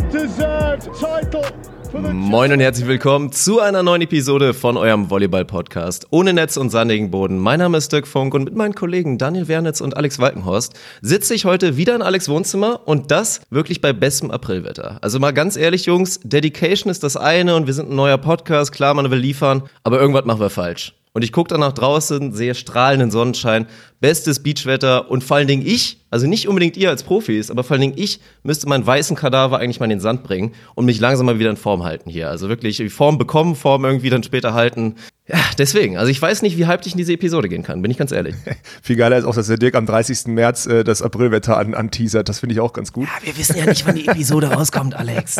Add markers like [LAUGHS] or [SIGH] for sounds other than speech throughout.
title. Moin und herzlich willkommen zu einer neuen Episode von eurem Volleyball-Podcast ohne Netz und sandigen Boden. Mein Name ist Dirk Funk und mit meinen Kollegen Daniel Wernitz und Alex Walkenhorst sitze ich heute wieder in Alex Wohnzimmer und das wirklich bei bestem Aprilwetter. Also mal ganz ehrlich, Jungs, Dedication ist das eine und wir sind ein neuer Podcast, klar, man will liefern, aber irgendwas machen wir falsch. Und ich gucke dann nach draußen, sehe strahlenden Sonnenschein, bestes Beachwetter und vor allen Dingen ich, also nicht unbedingt ihr als Profis, aber vor allen Dingen ich müsste meinen weißen Kadaver eigentlich mal in den Sand bringen und mich langsam mal wieder in Form halten hier. Also wirklich Form bekommen, Form irgendwie dann später halten. Ja, deswegen. Also ich weiß nicht, wie hyped ich in diese Episode gehen kann, bin ich ganz ehrlich. [LAUGHS] Viel geiler ist auch, dass der Dirk am 30. März äh, das Aprilwetter an, anteasert. Das finde ich auch ganz gut. Ja, wir wissen ja nicht, wann die Episode [LAUGHS] rauskommt, Alex.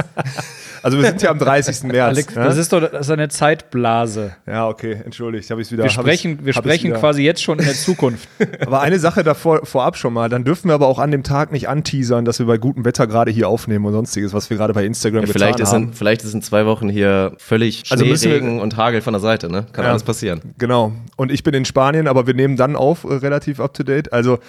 Also wir sind ja am 30. März. Alex, ja? das ist doch das ist eine Zeitblase. ja, okay, entschuldigt, habe ich wieder. Wir sprechen, wir sprechen wieder. quasi jetzt schon in der Zukunft. [LAUGHS] Aber eine Sache davor vorab schon mal, dann dürfen wir aber auch an dem Tag nicht anteasern, dass wir bei gutem Wetter gerade hier aufnehmen und sonstiges, was wir gerade bei Instagram Ja, vielleicht, getan ist haben. in, vielleicht ist in zwei Wochen hier völlig Also müssen wir- Regen und Hagel von der Seite, ne? Kann Ja. alles passieren. Genau. Und ich bin in Spanien, aber wir nehmen dann auf, äh, relativ up to date. Also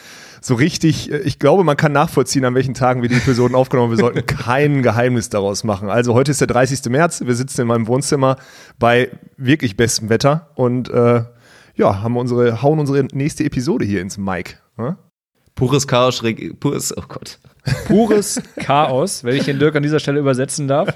so richtig, äh, ich glaube, man kann nachvollziehen, an welchen Tagen wir die Episoden [LAUGHS] aufgenommen haben. Wir sollten kein Geheimnis daraus machen. Also heute ist der 30. März. Wir sitzen in meinem Wohnzimmer bei wirklich bestem Wetter und äh, ja, haben unsere, hauen unsere nächste Episode hier ins Mic. Ne? Pures Chaos, pures, oh Gott. [LAUGHS] Pures Chaos, wenn ich den Dirk an dieser Stelle übersetzen darf.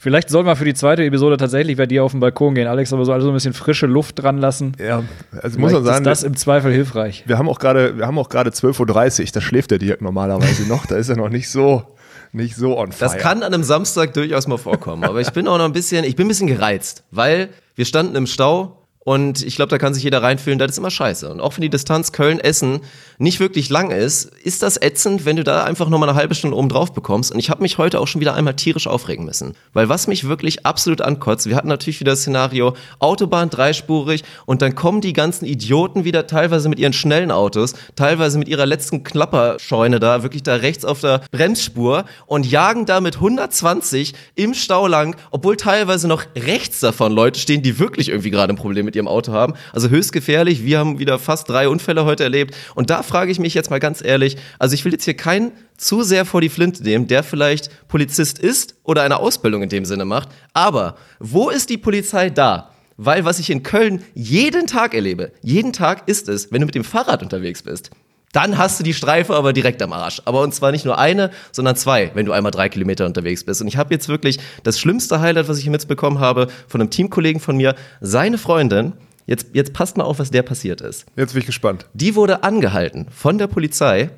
Vielleicht soll man für die zweite Episode tatsächlich bei dir auf den Balkon gehen, Alex, aber so also ein bisschen frische Luft dran lassen. Ja, also muss man sagen, ist das im Zweifel hilfreich. wir haben auch gerade, wir haben auch gerade 12.30 Uhr, da schläft der Dirk normalerweise noch. Da ist er noch nicht so, nicht so on fire. Das kann an einem Samstag durchaus mal vorkommen. Aber ich bin auch noch ein bisschen, ich bin ein bisschen gereizt, weil wir standen im Stau und ich glaube, da kann sich jeder reinfühlen, das ist immer scheiße. Und auch wenn die Distanz Köln-Essen nicht wirklich lang ist, ist das ätzend, wenn du da einfach nur mal eine halbe Stunde oben drauf bekommst. Und ich habe mich heute auch schon wieder einmal tierisch aufregen müssen. Weil was mich wirklich absolut ankotzt, wir hatten natürlich wieder das Szenario, Autobahn dreispurig und dann kommen die ganzen Idioten wieder teilweise mit ihren schnellen Autos, teilweise mit ihrer letzten Klapperscheune da, wirklich da rechts auf der Bremsspur und jagen da mit 120 im Stau lang, obwohl teilweise noch rechts davon Leute stehen, die wirklich irgendwie gerade ein Problem mit ihrem Auto haben. Also höchst gefährlich. Wir haben wieder fast drei Unfälle heute erlebt. Und da frage ich mich jetzt mal ganz ehrlich, also ich will jetzt hier keinen zu sehr vor die Flinte nehmen, der vielleicht Polizist ist oder eine Ausbildung in dem Sinne macht. Aber wo ist die Polizei da? Weil was ich in Köln jeden Tag erlebe, jeden Tag ist es, wenn du mit dem Fahrrad unterwegs bist. Dann hast du die Streife aber direkt am Arsch. Aber und zwar nicht nur eine, sondern zwei, wenn du einmal drei Kilometer unterwegs bist. Und ich habe jetzt wirklich das schlimmste Highlight, was ich hier mitbekommen habe, von einem Teamkollegen von mir. Seine Freundin, jetzt, jetzt passt mal auf, was der passiert ist. Jetzt bin ich gespannt. Die wurde angehalten von der Polizei,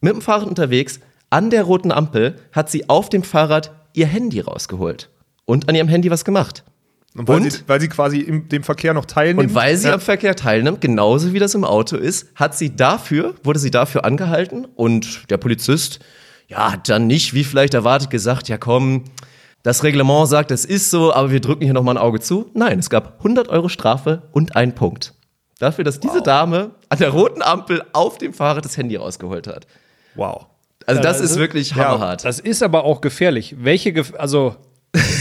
mit dem Fahrrad unterwegs, an der roten Ampel, hat sie auf dem Fahrrad ihr Handy rausgeholt. Und an ihrem Handy was gemacht. Und weil, Und? Sie, weil sie quasi im dem Verkehr noch teilnimmt. Und weil sie ja. am Verkehr teilnimmt, genauso wie das im Auto ist, hat sie dafür, wurde sie dafür angehalten und der Polizist, ja, hat dann nicht, wie vielleicht erwartet, gesagt, ja komm, das Reglement sagt, es ist so, aber wir drücken hier nochmal ein Auge zu. Nein, es gab 100 Euro Strafe und einen Punkt. Dafür, dass diese Dame an der roten Ampel auf dem Fahrrad das Handy rausgeholt hat. Wow. Also das das ist wirklich ja, hammerhart. Das ist aber auch gefährlich. Welche, Gef also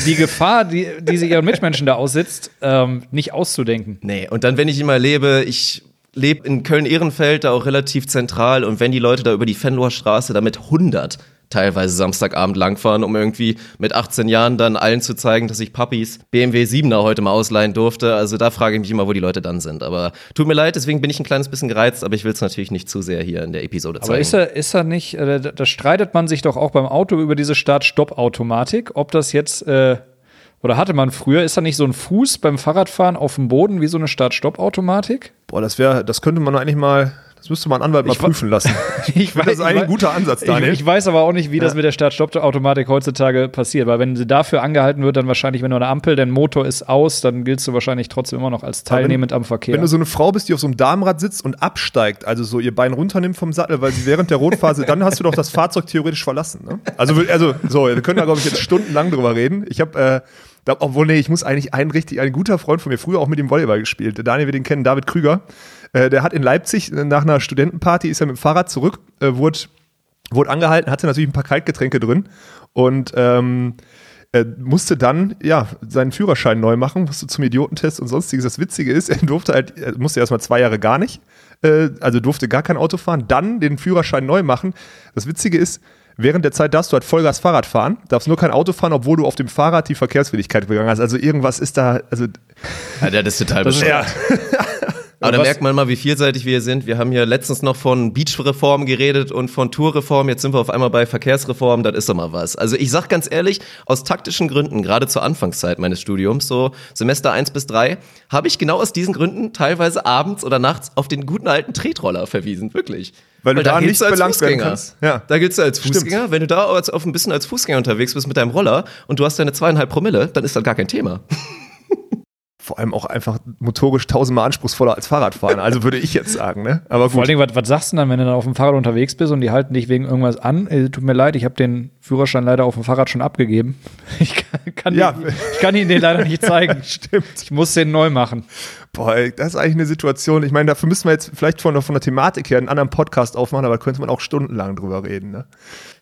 die Gefahr, die, die sie ihren Mitmenschen da aussetzt, ähm, nicht auszudenken. Nee, und dann, wenn ich immer lebe, ich lebe in Köln-Ehrenfeld, da auch relativ zentral, und wenn die Leute da über die Fenloher Straße da mit 100 teilweise Samstagabend langfahren, um irgendwie mit 18 Jahren dann allen zu zeigen, dass ich Papis BMW 7er heute mal ausleihen durfte. Also da frage ich mich immer, wo die Leute dann sind. Aber tut mir leid, deswegen bin ich ein kleines bisschen gereizt, aber ich will es natürlich nicht zu sehr hier in der Episode zeigen. Aber ist er, ist er nicht, äh, da, streitet man sich doch auch beim Auto über diese Start-Stopp-Automatik, ob das jetzt, äh, oder hatte man früher, ist da nicht so ein Fuß beim Fahrradfahren auf dem Boden wie so eine Start-Stopp-Automatik? Boah, das wäre, das könnte man eigentlich mal, das müsste man Anwalt mal Ich prüfen lassen. [LAUGHS] Ich finde, das ist eigentlich ein guter Ansatz, Daniel. Ich, ich weiß aber auch nicht, wie das mit der Start-Stopp-Automatik heutzutage passiert, weil wenn sie dafür angehalten wird, dann wahrscheinlich, wenn du eine Ampel, dein Motor ist aus, dann giltst du wahrscheinlich trotzdem immer noch als teilnehmend am Verkehr. Wenn du so eine Frau bist, die auf so einem Damenrad sitzt und absteigt, also so ihr Bein runternimmt vom Sattel, weil sie während der Rotphase, dann hast du doch das Fahrzeug theoretisch verlassen. Ne? Also, wir- also so, wir können da, glaube ich, jetzt stundenlang drüber reden. Ich habe, äh, obwohl, nee, ich muss eigentlich ein richtig, ein guter Freund von mir, früher auch mit ihm Volleyball gespielt. Der Daniel, wir den kennen, David Krüger. Äh, der hat in Leipzig äh, nach einer Studentenparty, ist er mit dem Fahrrad zurück, äh, wurde, wurde angehalten, hatte natürlich ein paar Kaltgetränke drin und ähm, er musste dann ja seinen Führerschein neu machen, musste zum Idiotentest und sonstiges. Das Witzige ist, er durfte halt, er musste erstmal zwei Jahre gar nicht, äh, also durfte gar kein Auto fahren, dann den Führerschein neu machen. Das Witzige ist, während der Zeit darfst du halt Vollgas Fahrrad fahren, darfst nur kein Auto fahren, obwohl du auf dem Fahrrad die Verkehrswilligkeit begangen hast. Also irgendwas ist da, also Ja, das ist total bescheuert. [LAUGHS] Aber da merkt man mal, wie vielseitig wir hier sind. Wir haben hier letztens noch von Beachreform geredet und von Tourreform. Jetzt sind wir auf einmal bei Verkehrsreform. Das ist doch mal was. Also ich sag ganz ehrlich, aus taktischen Gründen, gerade zur Anfangszeit meines Studiums, so Semester 1 bis 3, habe ich genau aus diesen Gründen teilweise abends oder nachts auf den guten alten Tretroller verwiesen. Wirklich. Weil du da giltst nicht belangt werden kannst. Ja. Da giltst du als Stimmt. Fußgänger. Wenn du da als, auf ein bisschen als Fußgänger unterwegs bist mit deinem Roller und du hast deine zweieinhalb Promille, dann ist das gar kein Thema. [LAUGHS] vor allem auch einfach motorisch tausendmal anspruchsvoller als Fahrradfahren. Also würde ich jetzt sagen, ne? Aber Vor gut. allen Dingen, was, was sagst du dann, wenn du dann auf dem Fahrrad unterwegs bist und die halten dich wegen irgendwas an? Äh, tut mir leid, ich habe den Führerschein leider auf dem Fahrrad schon abgegeben. [LAUGHS] Ich kann, kann, Ja. den, ich kann Ihnen den leider nicht [LAUGHS] zeigen. Stimmt. Ich muss den neu machen. Boah, das ist eigentlich eine Situation. Ich meine, dafür müssen wir jetzt vielleicht von, der- von der Thematik her einen anderen Podcast aufmachen, aber da könnte man auch stundenlang drüber reden. Ne?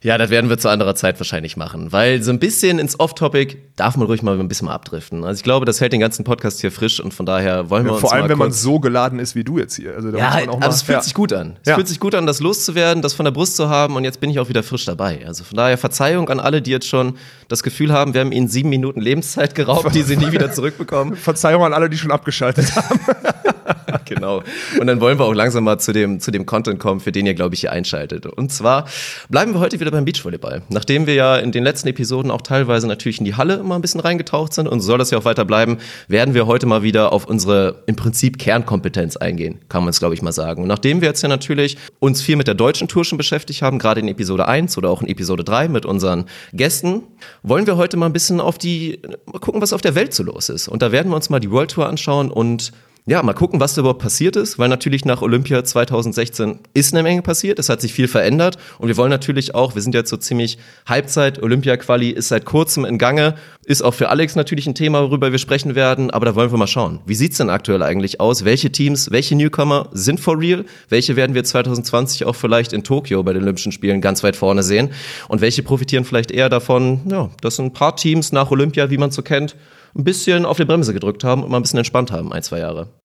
Ja, das werden wir zu anderer Zeit wahrscheinlich machen, weil so ein bisschen ins Off-Topic darf man ruhig mal ein bisschen mal abdriften. Also ich glaube, das hält den ganzen Podcast hier frisch und von daher wollen wir uns Vor allem, wenn man so geladen ist wie du jetzt hier. Also da ja, muss man auch aber mal, es fühlt ja. sich gut an. Es Ja. fühlt sich gut an, das loszuwerden, das von der Brust zu haben und jetzt bin ich auch wieder frisch dabei. Also von daher Verzeihung an alle, die jetzt schon das Gefühl haben, wir haben ihnen sieben Minuten Lebenszeit geraubt, die sie nie wieder zurückbekommen. [LAUGHS] Verzeihung an alle, die schon abgeschaltet haben. time. [LAUGHS] [LAUGHS] genau. Und dann wollen wir auch langsam mal zu dem, zu dem Content kommen, für den ihr, glaube ich, hier einschaltet. Und zwar bleiben wir heute wieder beim Beachvolleyball. Nachdem wir ja in den letzten Episoden auch teilweise natürlich in die Halle immer ein bisschen reingetaucht sind und so soll das ja auch weiter bleiben, werden wir heute mal wieder auf unsere im Prinzip Kernkompetenz eingehen, kann man es, glaube ich, mal sagen. Und nachdem wir jetzt ja natürlich uns viel mit der deutschen Tour schon beschäftigt haben, gerade in Episode 1 oder auch in Episode 3 mit unseren Gästen, wollen wir heute mal ein bisschen auf die, mal gucken, was auf der Welt so los ist. Und da werden wir uns mal die World Tour anschauen und ja, mal gucken, was da überhaupt passiert ist, weil natürlich nach Olympia 2016 ist eine Menge passiert, es hat sich viel verändert und wir wollen natürlich auch, wir sind jetzt so ziemlich Halbzeit, Olympia-Quali ist seit kurzem in Gange, ist auch für Alex natürlich ein Thema, worüber wir sprechen werden, aber da wollen wir mal schauen. Wie sieht's denn aktuell eigentlich aus? Welche Teams, welche Newcomer sind for real? Welche werden wir 2020 auch vielleicht in Tokio bei den Olympischen Spielen ganz weit vorne sehen? Und welche profitieren vielleicht eher davon, ja, dass ein paar Teams nach Olympia, wie man so kennt, ein bisschen auf die Bremse gedrückt haben und mal ein bisschen entspannt haben, ein, zwei Jahre.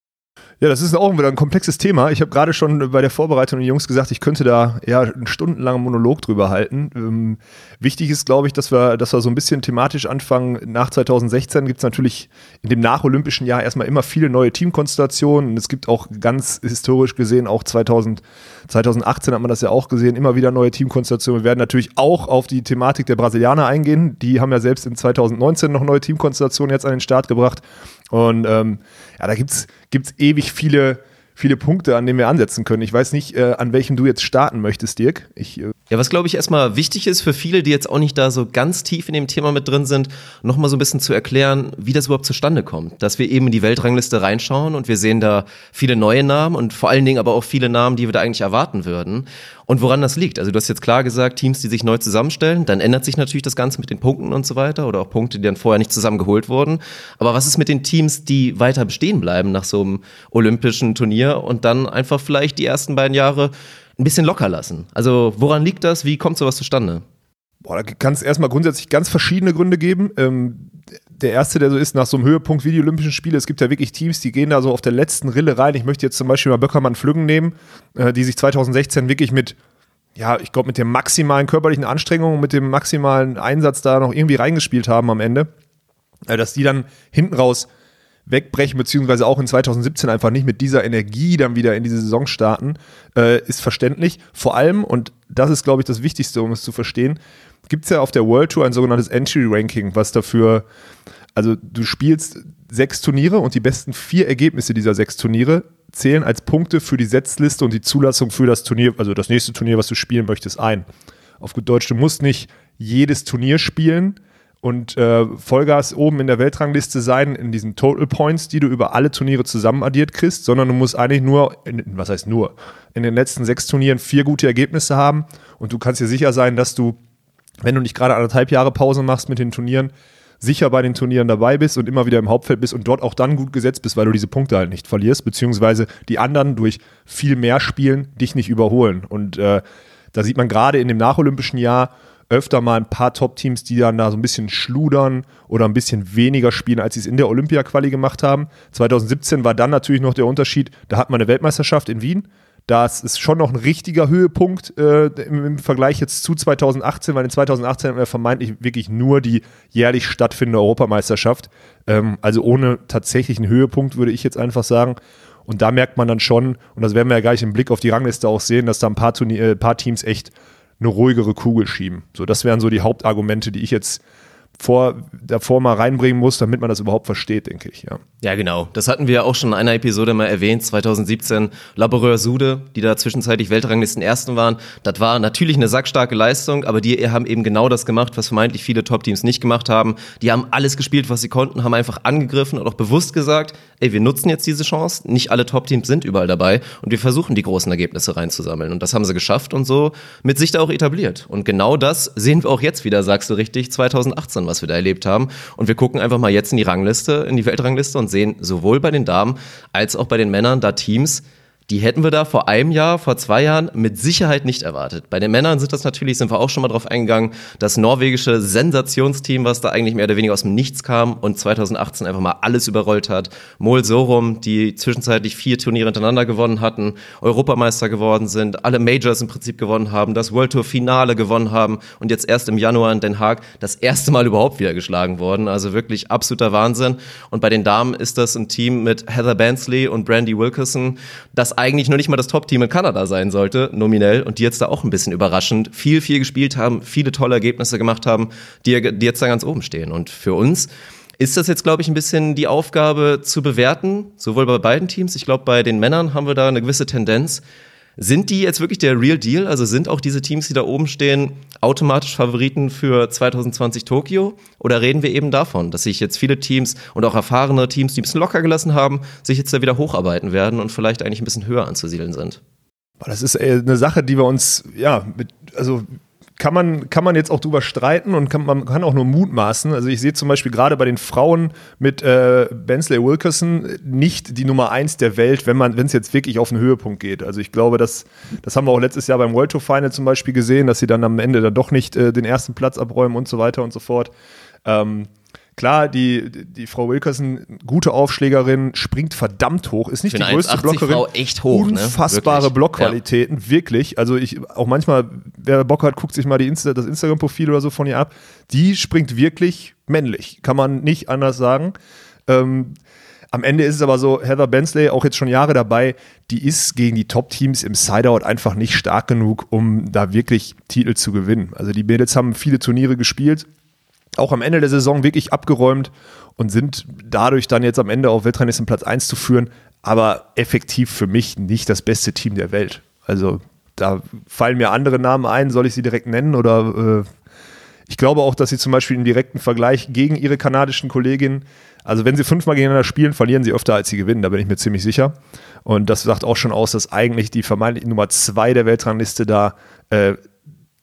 Ja, das ist auch wieder ein komplexes Thema. Ich habe gerade schon bei der Vorbereitung den Jungs gesagt, ich könnte da ja einen stundenlangen Monolog drüber halten. Ähm, wichtig ist, glaube ich, dass wir, dass wir so ein bisschen thematisch anfangen. Nach 2016 gibt es natürlich in dem nacholympischen Jahr erstmal immer viele neue Teamkonstellationen. Es gibt auch ganz historisch gesehen, auch 2000, 2018 hat man das ja auch gesehen, immer wieder neue Teamkonstellationen. Wir werden natürlich auch auf die Thematik der Brasilianer eingehen. Die haben ja selbst in 2019 noch neue Teamkonstellationen jetzt an den Start gebracht. Und ähm, ja, da gibt's gibt's ewig viele, viele Punkte, an denen wir ansetzen können. Ich weiß nicht, äh, an welchem du jetzt starten möchtest, Dirk. Ich, äh, Ja, was glaube ich erstmal wichtig ist für viele, die jetzt auch nicht da so ganz tief in dem Thema mit drin sind, nochmal so ein bisschen zu erklären, wie das überhaupt zustande kommt. Dass wir eben in die Weltrangliste reinschauen und wir sehen da viele neue Namen und vor allen Dingen aber auch viele Namen, die wir da eigentlich erwarten würden. Und woran das liegt. Also du hast jetzt klar gesagt, Teams, die sich neu zusammenstellen, dann ändert sich natürlich das Ganze mit den Punkten und so weiter oder auch Punkte, die dann vorher nicht zusammen geholt wurden. Aber was ist mit den Teams, die weiter bestehen bleiben nach so einem olympischen Turnier und dann einfach vielleicht die ersten beiden Jahre ein bisschen locker lassen? Also woran liegt das? Wie kommt sowas zustande? boah, da kann es erstmal grundsätzlich ganz verschiedene Gründe geben. Ähm, der erste, der so ist, nach so einem Höhepunkt wie die Olympischen Spiele, es gibt ja wirklich Teams, die gehen da so auf der letzten Rille rein. Ich möchte jetzt zum Beispiel mal Böckermann Flüggen nehmen, äh, die sich 2016 wirklich mit ja, ich glaube, mit der maximalen körperlichen Anstrengung, mit dem maximalen Einsatz da noch irgendwie reingespielt haben am Ende, äh, dass die dann hinten raus wegbrechen, beziehungsweise auch in 2017 einfach nicht mit dieser Energie dann wieder in diese Saison starten, äh, ist verständlich. Vor allem, und das ist, glaube ich, das Wichtigste, um es zu verstehen, gibt es ja auf der World Tour ein sogenanntes Entry Ranking, was dafür, also du spielst sechs Turniere und die besten vier Ergebnisse dieser sechs Turniere zählen als Punkte für die Setzliste und die Zulassung für das Turnier, also das nächste Turnier, was du spielen möchtest, ein. Auf gut Deutsch, du musst nicht jedes Turnier spielen und äh, Vollgas oben in der Weltrangliste sein, in diesen Total Points, die du über alle Turniere zusammen addiert kriegst, sondern du musst eigentlich nur, in, was heißt nur, in den letzten sechs Turnieren vier gute Ergebnisse haben und du kannst dir sicher sein, dass du, wenn du nicht gerade anderthalb Jahre Pause machst mit den Turnieren, sicher bei den Turnieren dabei bist und immer wieder im Hauptfeld bist und dort auch dann gut gesetzt bist, weil du diese Punkte halt nicht verlierst, beziehungsweise die anderen durch viel mehr Spielen dich nicht überholen. Und äh, da sieht man gerade in dem nacholympischen Jahr öfter mal ein paar Top-Teams, die dann da so ein bisschen schludern oder ein bisschen weniger spielen, als sie es in der Olympia-Quali gemacht haben. 2017 war dann natürlich noch der Unterschied, da hat man eine Weltmeisterschaft in Wien das ist schon noch ein richtiger Höhepunkt äh, im, im, Vergleich jetzt zu 2018, weil in 2018 haben wir vermeintlich wirklich nur die jährlich stattfindende Europameisterschaft. Ähm, also ohne tatsächlichen Höhepunkt, würde ich jetzt einfach sagen. Und da merkt man dann schon, und das werden wir ja gleich im Blick auf die Rangliste auch sehen, dass da ein paar, Turnier, äh, paar Teams echt eine ruhigere Kugel schieben. So, das wären so die Hauptargumente, die ich jetzt vor, davor mal reinbringen muss, damit man das überhaupt versteht, denke ich. Ja. ja, genau. Das hatten wir auch schon in einer Episode mal erwähnt, 2017. Laboureur Sude, die da zwischenzeitlich Weltranglisten Ersten waren. Das war natürlich eine sackstarke Leistung, aber die haben eben genau das gemacht, was vermeintlich viele Top-Teams nicht gemacht haben. Die haben alles gespielt, was sie konnten, haben einfach angegriffen und auch bewusst gesagt, ey, wir nutzen jetzt diese Chance. Nicht alle Top-Teams sind überall dabei und wir versuchen, die großen Ergebnisse reinzusammeln. Und das haben sie geschafft und so mit sich da auch etabliert. Und genau das sehen wir auch jetzt wieder, sagst du richtig, 2018 was wir da erlebt haben. Und wir gucken einfach mal jetzt in die Rangliste, in die Weltrangliste und sehen sowohl bei den Damen als auch bei den Männern da Teams, die hätten wir da vor einem Jahr, vor zwei Jahren mit Sicherheit nicht erwartet. Bei den Männern sind das natürlich, sind wir auch schon mal drauf eingegangen, das norwegische Sensationsteam, was da eigentlich mehr oder weniger aus dem Nichts kam und 2018 einfach mal alles überrollt hat. Mol Sorum, die zwischenzeitlich vier Turniere hintereinander gewonnen hatten, Europameister geworden sind, alle Majors im Prinzip gewonnen haben, das World Tour Finale gewonnen haben und jetzt erst im Januar in Den Haag das erste Mal überhaupt wieder geschlagen worden. Also wirklich absoluter Wahnsinn. Und bei den Damen ist das ein Team mit Heather Bansley und Brandy Wilkerson, das eigentlich noch nicht mal das Top-Team in Kanada sein sollte, nominell, und die jetzt da auch ein bisschen überraschend viel, viel gespielt haben, viele tolle Ergebnisse gemacht haben, die, die jetzt da ganz oben stehen. Und für uns ist das jetzt, glaube ich, ein bisschen die Aufgabe zu bewerten, sowohl bei beiden Teams. Ich glaube, bei den Männern haben wir da eine gewisse Tendenz. Sind die jetzt wirklich der Real Deal? Also sind auch diese Teams, die da oben stehen, automatisch Favoriten für 2020 Tokio? Oder reden wir eben davon, dass sich jetzt viele Teams und auch erfahrene Teams, die ein bisschen locker gelassen haben, sich jetzt da wieder hocharbeiten werden und vielleicht eigentlich ein bisschen höher anzusiedeln sind? Das ist äh, eine Sache, die wir uns, ja, mit, also kann man, kann man jetzt auch drüber streiten und kann, man kann auch nur mutmaßen. Also ich sehe zum Beispiel gerade bei den Frauen mit äh, Bensley Wilkerson nicht die Nummer eins der Welt, wenn es jetzt wirklich auf den Höhepunkt geht. Also ich glaube, das, das haben wir auch letztes Jahr beim World Tour Final zum Beispiel gesehen, dass sie dann am Ende dann doch nicht äh, den ersten Platz abräumen und so weiter und so fort. Ähm, Klar, die, die Frau Wilkerson, gute Aufschlägerin, springt verdammt hoch, ist nicht die größte Blockerin. Frau echt hoch, ne? Unfassbare ne? Blockqualitäten, ja. wirklich. Also ich, auch manchmal, wer Bock hat, guckt sich mal die Insta, das Instagram-Profil oder so von ihr ab. Die springt wirklich männlich, kann man nicht anders sagen. Ähm, am Ende ist es aber so, Heather Bensley, auch jetzt schon Jahre dabei, die ist gegen die Top-Teams im Sideout einfach nicht stark genug, um da wirklich Titel zu gewinnen. Also die Mädels haben viele Turniere gespielt, auch am Ende der Saison wirklich abgeräumt und sind dadurch dann jetzt am Ende auf Weltranglisten Platz 1 zu führen, aber effektiv für mich nicht das beste Team der Welt. Also da fallen mir andere Namen ein, soll ich sie direkt nennen oder äh, ich glaube auch, dass sie zum Beispiel im direkten Vergleich gegen ihre kanadischen Kolleginnen, also wenn sie fünfmal gegeneinander spielen, verlieren sie öfter als sie gewinnen, da bin ich mir ziemlich sicher. Und das sagt auch schon aus, dass eigentlich die vermeintlich Nummer zwei der Weltrangliste da äh,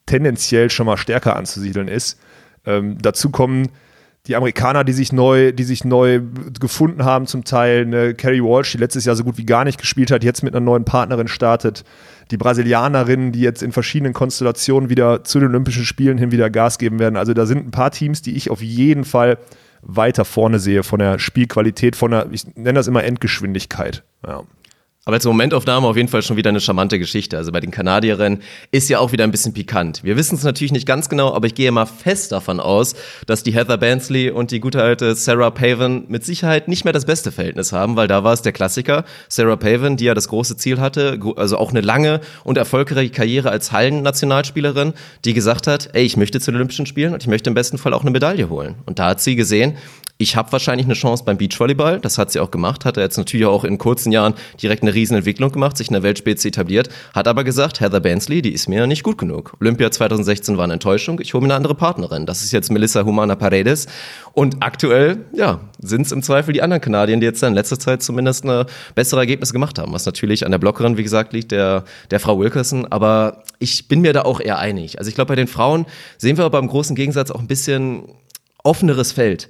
tendenziell schon mal stärker anzusiedeln ist. Ähm, dazu kommen die Amerikaner, die sich neu, die sich neu gefunden haben, zum Teil eine Carrie Walsh, die letztes Jahr so gut wie gar nicht gespielt hat, jetzt mit einer neuen Partnerin startet. Die Brasilianerinnen, die jetzt in verschiedenen Konstellationen wieder zu den Olympischen Spielen hin wieder Gas geben werden. Also da sind ein paar Teams, die ich auf jeden Fall weiter vorne sehe von der Spielqualität, von der, ich nenne das immer Endgeschwindigkeit. Ja. Aber als Momentaufnahme auf jeden Fall schon wieder eine charmante Geschichte. Also bei den Kanadierinnen ist ja auch wieder ein bisschen pikant. Wir wissen es natürlich nicht ganz genau, aber ich gehe mal fest davon aus, dass die Heather Bansley und die gute alte Sarah Pavan mit Sicherheit nicht mehr das beste Verhältnis haben, weil da war es der Klassiker. Sarah Pavan, die ja das große Ziel hatte, also auch eine lange und erfolgreiche Karriere als Hallennationalspielerin, die gesagt hat, ey, ich möchte zu den Olympischen Spielen und ich möchte im besten Fall auch eine Medaille holen. Und da hat sie gesehen, ich habe wahrscheinlich eine Chance beim Beachvolleyball. Das hat sie auch gemacht. Hat er jetzt natürlich auch in kurzen Jahren direkt eine Riesenentwicklung gemacht, sich in der Weltspitze etabliert. Hat aber gesagt, Heather Bansley, die ist mir nicht gut genug. Olympia 2016 war eine Enttäuschung. Ich hole mir eine andere Partnerin. Das ist jetzt Melissa Humana Paredes. Und aktuell, ja, sind es im Zweifel die anderen Kanadier, die jetzt in letzter Zeit zumindest eine bessere Ergebnisse gemacht haben. Was natürlich an der Blockerin, wie gesagt, liegt, der, der Frau Wilkerson. Aber ich bin mir da auch eher einig. Also ich glaube, bei den Frauen sehen wir aber im großen Gegensatz auch ein bisschen offeneres Feld.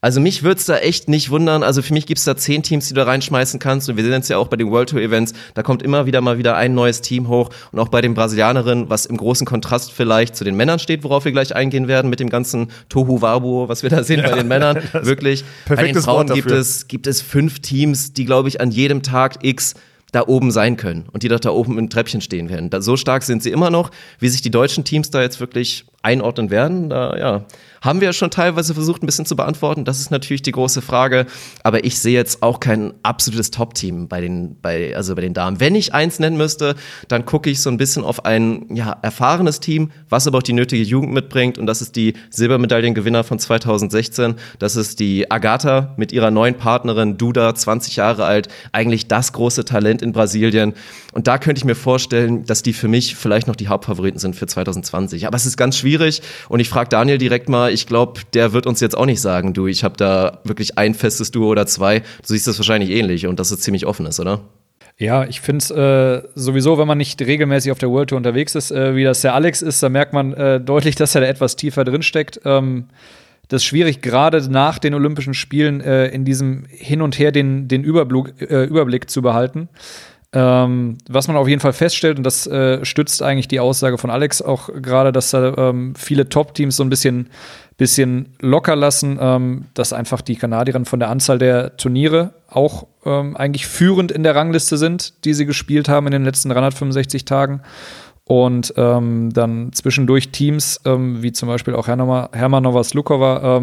Also mich würde es da echt nicht wundern. Also für mich gibt es da zehn Teams, die du da reinschmeißen kannst. Und wir sehen es ja auch bei den World Tour Events. Da kommt immer wieder mal wieder ein neues Team hoch. Und auch bei den Brasilianerinnen, was im großen Kontrast vielleicht zu den Männern steht, worauf wir gleich eingehen werden, mit dem ganzen Tohu Wabu, was wir da sehen ja, bei den Männern. Wirklich. Bei den Frauen gibt es, gibt es fünf Teams, die, glaube ich, an jedem Tag X da oben sein können und die doch da oben im Treppchen stehen werden. Da, so stark sind sie immer noch. Wie sich die deutschen Teams da jetzt wirklich einordnen werden, da ja, haben wir ja schon teilweise versucht, ein bisschen zu beantworten. Das ist natürlich die große Frage. Aber ich sehe jetzt auch kein absolutes Top-Team bei den, bei, also bei den Damen. Wenn ich eins nennen müsste, dann gucke ich so ein bisschen auf ein ja, erfahrenes Team, was aber auch die nötige Jugend mitbringt. Und das ist die Silbermedaillengewinner von 2016. Das ist die Agatha mit ihrer neuen Partnerin Duda, 20 Jahre alt. Eigentlich das große Talent in Brasilien. Und da könnte ich mir vorstellen, dass die für mich vielleicht noch die Hauptfavoriten sind für 2020. Aber es ist ganz schwierig. Und ich frage Daniel direkt mal, ich glaube, der wird uns jetzt auch nicht sagen, du, ich habe da wirklich ein festes Duo oder zwei. Du siehst das wahrscheinlich ähnlich und dass es ziemlich offen ist, oder? Ja, ich finde es äh, sowieso, wenn man nicht regelmäßig auf der World Tour unterwegs ist, äh, wie das der Alex ist, da merkt man äh, deutlich, dass er da etwas tiefer drin steckt. Ähm, das ist schwierig, gerade nach den Olympischen Spielen äh, in diesem Hin und Her den, den Überblick, äh, Überblick zu behalten. Ähm, was man auf jeden Fall feststellt, und das äh, stützt eigentlich die Aussage von Alex auch gerade, dass da ähm, viele Top-Teams so ein bisschen, bisschen locker lassen, ähm, dass einfach die Kanadierinnen von der Anzahl der Turniere auch ähm, eigentlich führend in der Rangliste sind, die sie gespielt haben in den letzten 365 Tagen. Und ähm, dann zwischendurch Teams, ähm, wie zum Beispiel auch Hermanova Slukova,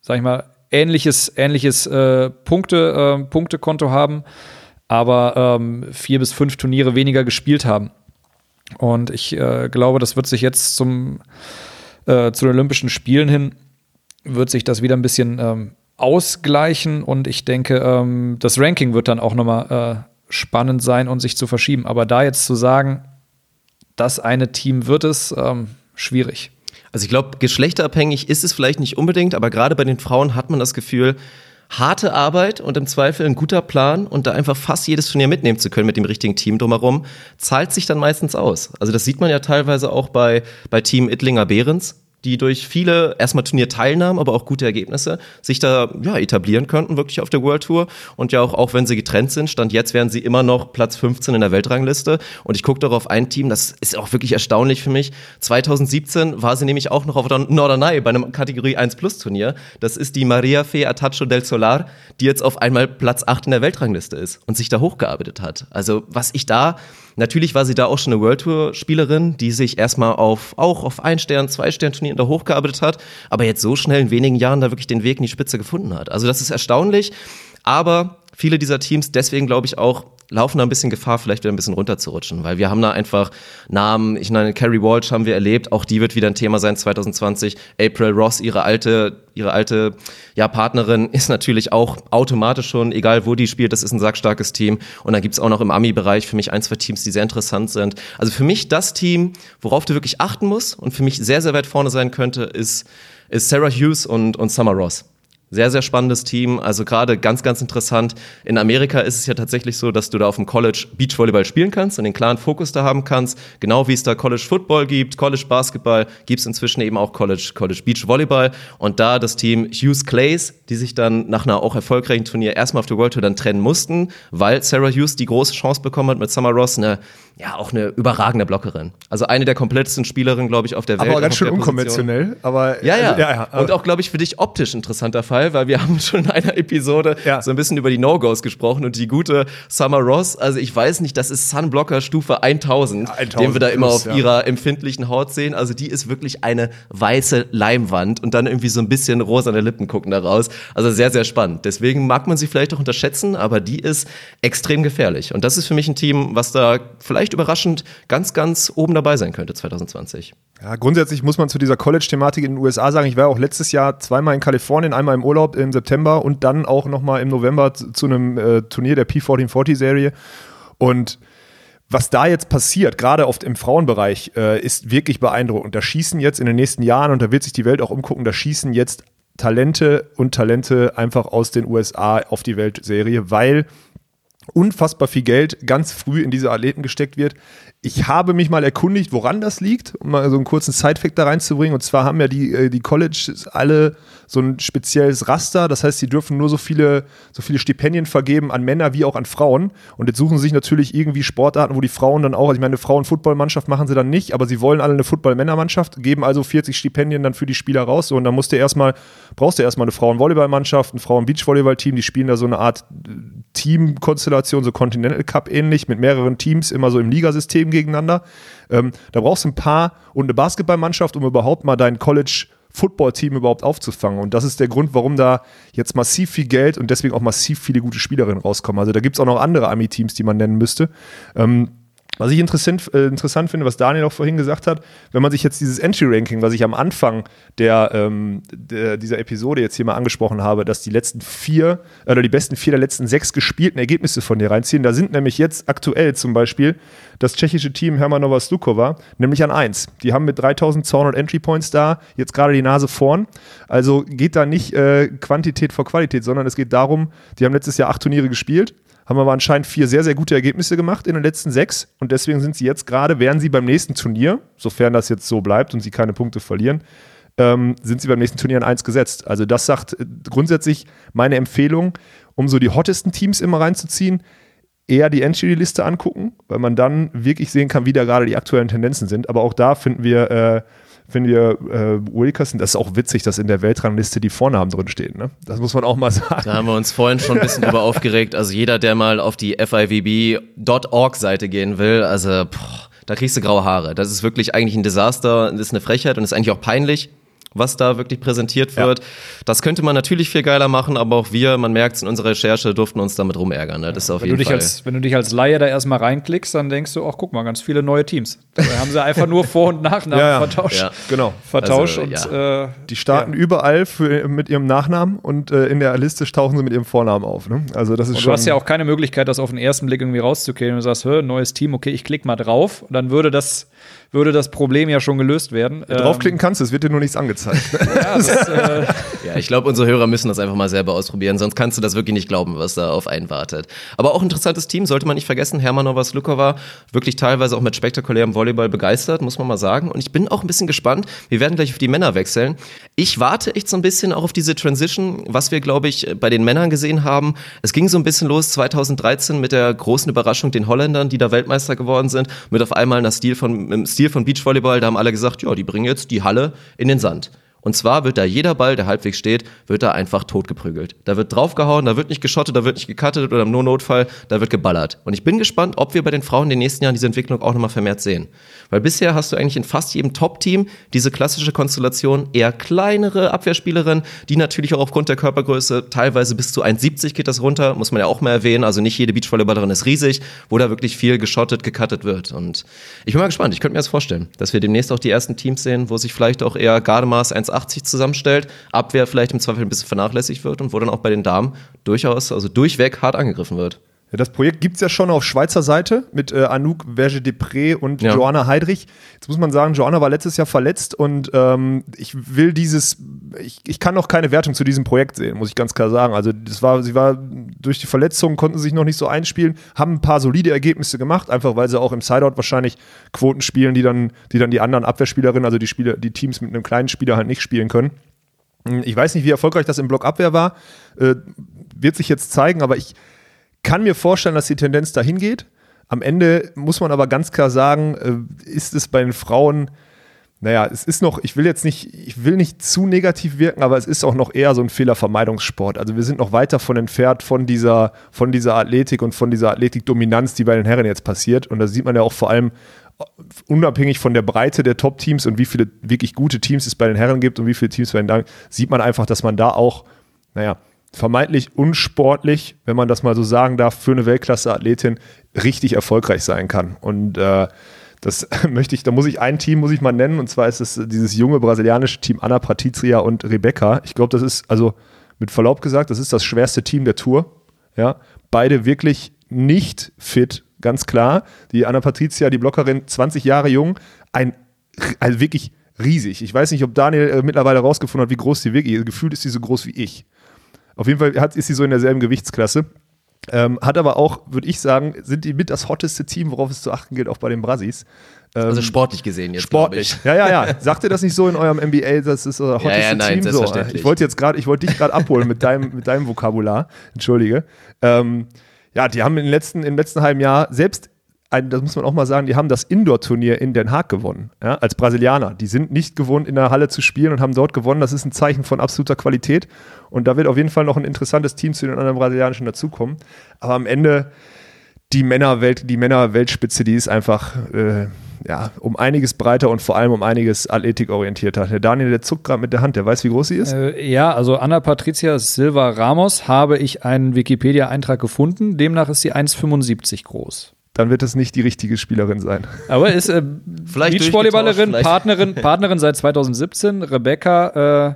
sag ich mal, ähnliches, ähnliches äh, Punkte, äh, Punktekonto haben aber ähm, vier bis fünf Turniere weniger gespielt haben. Und ich äh, glaube, das wird sich jetzt zum, äh, zu den Olympischen Spielen hin, wird sich das wieder ein bisschen ähm, ausgleichen und ich denke, ähm, das Ranking wird dann auch nochmal äh, spannend sein und sich zu verschieben. Aber da jetzt zu sagen, das eine Team wird es, ähm, schwierig. Also ich glaube, geschlechterabhängig ist es vielleicht nicht unbedingt, aber gerade bei den Frauen hat man das Gefühl, harte Arbeit und im Zweifel ein guter Plan und da einfach fast jedes Turnier mitnehmen zu können mit dem richtigen Team drumherum, zahlt sich dann meistens aus. Also das sieht man ja teilweise auch bei, bei Team Ittlinger Behrens, die durch viele erstmal Turnierteilnahmen, aber auch gute Ergebnisse sich da ja, etablieren könnten, wirklich auf der World Tour. Und ja auch, auch wenn sie getrennt sind, stand jetzt wären sie immer noch Platz 15 in der Weltrangliste. Und ich gucke darauf ein Team, das ist auch wirklich erstaunlich für mich. 2017 war sie nämlich auch noch auf der Norderney bei einem Kategorie 1 Plus Turnier. Das ist die Maria Fe Atacho del Solar, die jetzt auf einmal Platz 8 in der Weltrangliste ist und sich da hochgearbeitet hat. Also was ich da Natürlich war sie da auch schon eine World Tour Spielerin, die sich erstmal auf, auch auf ein Stern, zwei Stern Turnieren da hochgearbeitet hat, aber jetzt so schnell in wenigen Jahren da wirklich den Weg in die Spitze gefunden hat. Also das ist erstaunlich, aber viele dieser Teams deswegen glaube ich auch laufen da ein bisschen Gefahr, vielleicht wieder ein bisschen runterzurutschen, weil wir haben da einfach Namen, ich meine, Carrie Walsh haben wir erlebt, auch die wird wieder ein Thema sein 2020. April Ross, ihre alte, ihre alte ja, Partnerin, [LAUGHS] ist natürlich auch automatisch schon, egal wo die spielt, das ist ein sackstarkes Team. Und dann gibt's auch noch im Ami-Bereich für mich ein, zwei Teams, die sehr interessant sind. Also für mich das Team, worauf du wirklich achten musst und für mich sehr, sehr weit vorne sein könnte, ist, ist Sarah Hughes und, und Summer Ross. Sehr, sehr spannendes Team. Also gerade ganz, ganz interessant. In Amerika ist es ja tatsächlich so, dass du da auf dem College Beachvolleyball spielen kannst und den klaren Fokus da haben kannst. Genau wie es da College Football gibt, College Basketball, gibt es inzwischen eben auch College, College Beach Volleyball. Und da das Team Hughes Clays, die sich dann nach einer auch erfolgreichen Turnier erstmal auf der World Tour dann trennen mussten, weil Sarah Hughes die große Chance bekommen hat mit Summer Ross, eine ja auch eine überragende Blockerin. Also eine der komplettesten Spielerinnen, glaube ich, auf der Welt. Aber ganz schön unkonventionell. Aber ja, ja. ja, ja und auch, glaube ich, für dich optisch interessanter Fall, weil wir [LAUGHS] haben schon in einer Episode ja. so ein bisschen über die No-Gos gesprochen und die gute Summer Ross. Also ich weiß nicht, das ist Sunblocker Stufe 1000, ja, 1000 den wir da immer plus, auf ihrer empfindlichen Haut sehen. Also die ist wirklich eine weiße Leimwand und dann irgendwie so ein bisschen rosane Lippen gucken daraus. Also sehr, sehr spannend. Deswegen mag man sie vielleicht auch unterschätzen, aber die ist extrem gefährlich. Und das ist für mich ein Team, was da vielleicht vielleicht überraschend ganz, ganz oben dabei sein könnte 2020. Ja, grundsätzlich muss man zu dieser College-Thematik in den USA sagen, ich war auch letztes Jahr zweimal in Kalifornien, einmal im Urlaub im September und dann auch nochmal im November zu, zu einem äh, Turnier der P1440-Serie. Und was da jetzt passiert, gerade oft im Frauenbereich, äh, ist wirklich beeindruckend. Da schießen jetzt in den nächsten Jahren, und da wird sich die Welt auch umgucken, da schießen jetzt Talente und Talente einfach aus den USA auf die Weltserie, weil unfassbar viel Geld ganz früh in diese Athleten gesteckt wird. Ich habe mich mal erkundigt, woran das liegt, um mal so einen kurzen Sidefact da reinzubringen. Und zwar haben ja die, äh, die Colleges alle so ein spezielles Raster. Das heißt, sie dürfen nur so viele, so viele Stipendien vergeben an Männer wie auch an Frauen. Und jetzt suchen sie sich natürlich irgendwie Sportarten, wo die Frauen dann auch, also ich meine, eine Frauen-Football-Mannschaft machen sie dann nicht, aber sie wollen alle eine Football-Männermannschaft, geben also 40 Stipendien dann für die Spieler raus. So, und dann musst du erstmal, brauchst du erstmal eine Frauen-Volleyball-Mannschaft, ein Frauen-Beachvolleyball-Team, die spielen da so eine Art äh, Teamkonstellation, so Continental Cup ähnlich, mit mehreren Teams, immer so im Ligasystem gegeneinander. Ähm, da brauchst du ein paar und eine Basketballmannschaft, um überhaupt mal dein College Football-Team überhaupt aufzufangen. Und das ist der Grund, warum da jetzt massiv viel Geld und deswegen auch massiv viele gute Spielerinnen rauskommen. Also da gibt es auch noch andere Ami-Teams, die man nennen müsste. Ähm, was ich interessant, äh, interessant finde, was Daniel auch vorhin gesagt hat, wenn man sich jetzt dieses Entry-Ranking, was ich am Anfang der, ähm, der, dieser Episode jetzt hier mal angesprochen habe, dass die letzten vier oder die besten vier der letzten sechs gespielten Ergebnisse von dir reinziehen, da sind nämlich jetzt aktuell zum Beispiel das tschechische Team Hermanova Stukova, nämlich an eins. Die haben mit 3200 Entry Points da jetzt gerade die Nase vorn. Also geht da nicht äh, Quantität vor Qualität, sondern es geht darum, die haben letztes Jahr acht Turniere gespielt haben aber anscheinend vier sehr, sehr gute Ergebnisse gemacht in den letzten sechs. Und deswegen sind sie jetzt gerade, wären sie beim nächsten Turnier, sofern das jetzt so bleibt und sie keine Punkte verlieren, ähm, sind sie beim nächsten Turnier an eins gesetzt. Also das sagt äh, grundsätzlich meine Empfehlung, um so die hottesten Teams immer reinzuziehen, eher die Entry-Liste angucken, weil man dann wirklich sehen kann, wie da gerade die aktuellen Tendenzen sind. Aber auch da finden wir äh, wenn wir äh, Wilkerson, das ist auch witzig, dass in der Weltrangliste die Vornamen drin stehen. Ne? Das muss man auch mal [LAUGHS] sagen. Da haben wir uns vorhin schon ein bisschen drüber aufgeregt. Also jeder, der mal auf die FIVB.org-Seite gehen will, also boah, da kriegst du graue Haare. Das ist wirklich eigentlich ein Desaster, das ist eine Frechheit und ist eigentlich auch peinlich was da wirklich präsentiert wird. Ja. Das könnte man natürlich viel geiler machen, aber auch wir, man merkt es in unserer Recherche, durften uns damit rumärgern. Ne? Das ist auf wenn jeden du dich Fall. Als, wenn du dich als Laie da erstmal reinklickst, dann denkst du, ach guck mal, ganz viele neue Teams. Da haben sie einfach nur Vor- und Nachnamen [LAUGHS] ja, ja. vertauscht. Ja. Genau. Vertauscht also, und äh, die starten überall für, mit ihrem Nachnamen und äh, in der Liste tauchen sie mit ihrem Vornamen auf. Ne? Also das ist und schon du hast ja auch keine Möglichkeit, das auf den ersten Blick irgendwie rauszukriegen. Du sagst, hör, neues Team, okay, ich klicke mal drauf und dann würde das würde das Problem ja schon gelöst werden. Draufklicken kannst du, es wird dir nur nichts angezeigt. [LAUGHS] ja, das, [LAUGHS] äh ja, ich glaube, unsere Hörer müssen das einfach mal selber ausprobieren, sonst kannst du das wirklich nicht glauben, was da auf einen wartet. Aber auch interessantes Team, sollte man nicht vergessen. Hermanova Slukova, wirklich teilweise auch mit spektakulärem Volleyball begeistert, muss man mal sagen. Und ich bin auch ein bisschen gespannt. Wir werden gleich auf die Männer wechseln. Ich warte echt so ein bisschen auch auf diese Transition, was wir, glaube ich, bei den Männern gesehen haben. Es ging so ein bisschen los 2013 mit der großen Überraschung den Holländern, die da Weltmeister geworden sind, mit auf einmal einer Stil von, Stil von Beachvolleyball. Da haben alle gesagt, ja, die bringen jetzt die Halle in den Sand. Und zwar wird da jeder Ball, der halbwegs steht, wird da einfach totgeprügelt. Da wird draufgehauen, da wird nicht geschottet, da wird nicht gecuttet oder im No-Notfall, da wird geballert. Und ich bin gespannt, ob wir bei den Frauen in den nächsten Jahren diese Entwicklung auch nochmal vermehrt sehen. Weil bisher hast du eigentlich in fast jedem Top-Team diese klassische Konstellation eher kleinere Abwehrspielerin, die natürlich auch aufgrund der Körpergröße teilweise bis zu 1,70 geht das runter, muss man ja auch mal erwähnen. Also nicht jede Beachvolleyballerin ist riesig, wo da wirklich viel geschottet, gecuttet wird. Und ich bin mal gespannt. Ich könnte mir das vorstellen, dass wir demnächst auch die ersten Teams sehen, wo sich vielleicht auch eher Gardemaß 1,80 1,80 zusammenstellt, Abwehr vielleicht im Zweifel ein bisschen vernachlässigt wird und wo dann auch bei den Damen durchaus, also durchweg hart angegriffen wird. Das Projekt gibt es ja schon auf Schweizer Seite mit äh, Anouk Verge-Depré und ja. Joanna Heidrich. Jetzt muss man sagen, Joanna war letztes Jahr verletzt und ähm, ich will dieses, ich, ich kann noch keine Wertung zu diesem Projekt sehen, muss ich ganz klar sagen. Also das war, sie war durch die Verletzung, konnten sich noch nicht so einspielen, haben ein paar solide Ergebnisse gemacht, einfach weil sie auch im Sideout wahrscheinlich Quoten spielen, die dann, die dann die anderen Abwehrspielerinnen, also die Spieler, die Teams mit einem kleinen Spieler halt nicht spielen können. Ich weiß nicht, wie erfolgreich das im Blockabwehr war. Äh, wird sich jetzt zeigen, aber ich kann mir vorstellen, dass die Tendenz dahin geht. Am Ende muss man aber ganz klar sagen, äh, ist es bei den Frauen, naja, es ist noch, ich will jetzt nicht, ich will nicht zu negativ wirken, aber es ist auch noch eher so ein Fehlervermeidungssport. Also wir sind noch weit davon entfernt von dieser, von dieser Athletik und von dieser Athletikdominanz, die bei den Herren jetzt passiert. Und da sieht man ja auch vor allem unabhängig von der Breite der Top-Teams und wie viele wirklich gute Teams es bei den Herren gibt und wie viele Teams bei den Damen, sieht man einfach, dass man da auch, naja, vermeintlich unsportlich, wenn man das mal so sagen darf, für eine Weltklasse-Athletin richtig erfolgreich sein kann. Und äh, das [LAUGHS] möchte ich, da muss ich ein Team, muss ich mal nennen, und zwar ist es dieses junge brasilianische Team Anna Patrizia und Rebecca. Ich glaube, das ist, also mit Verlaub gesagt, das ist das schwerste Team der Tour. Ja, beide wirklich nicht fit, ganz klar. Die Anna Patricia, die Blockerin, 20 Jahre jung, ein also wirklich riesig. Ich weiß nicht, ob Daniel äh, mittlerweile rausgefunden hat, wie groß die wirklich ist. Gefühlt ist sie so groß wie ich. Auf jeden Fall hat, ist sie so in derselben Gewichtsklasse. Ähm, hat aber auch, würde ich sagen, sind die mit das hotteste Team, worauf es zu achten gilt, auch bei den Brasis. Ähm, Also sportlich gesehen jetzt, Sportlich. Ja, ja, ja. [LAUGHS] Sagt ihr das nicht so in eurem NBA, das ist euer hotteste ja, nein, Team? So, ich wollte jetzt gerade, ich wollte dich gerade abholen mit deinem, mit deinem Vokabular. Entschuldige. Ähm, ja, die haben im letzten, im letzten halben Jahr selbst ein, das muss man auch mal sagen, die haben das Indoor-Turnier in Den Haag gewonnen, ja, als Brasilianer. Die sind nicht gewohnt, in der Halle zu spielen und haben dort gewonnen. Das ist ein Zeichen von absoluter Qualität. Und da wird auf jeden Fall noch ein interessantes Team zu den anderen brasilianischen dazukommen. Aber am Ende, die Männerwelt, die Männerweltspitze, die ist einfach äh, ja, um einiges breiter und vor allem um einiges athletikorientierter. Der Daniel, der zuckt gerade mit der Hand, der weiß, wie groß sie ist. Äh, ja, also Anna Patricia Silva Ramos habe ich einen Wikipedia-Eintrag gefunden. Demnach ist sie 1,75 groß. Dann wird es nicht die richtige Spielerin sein. Aber ist äh, Vielleicht Beachvolleyballerin, Partnerin, Partnerin seit 2017. Rebecca, äh,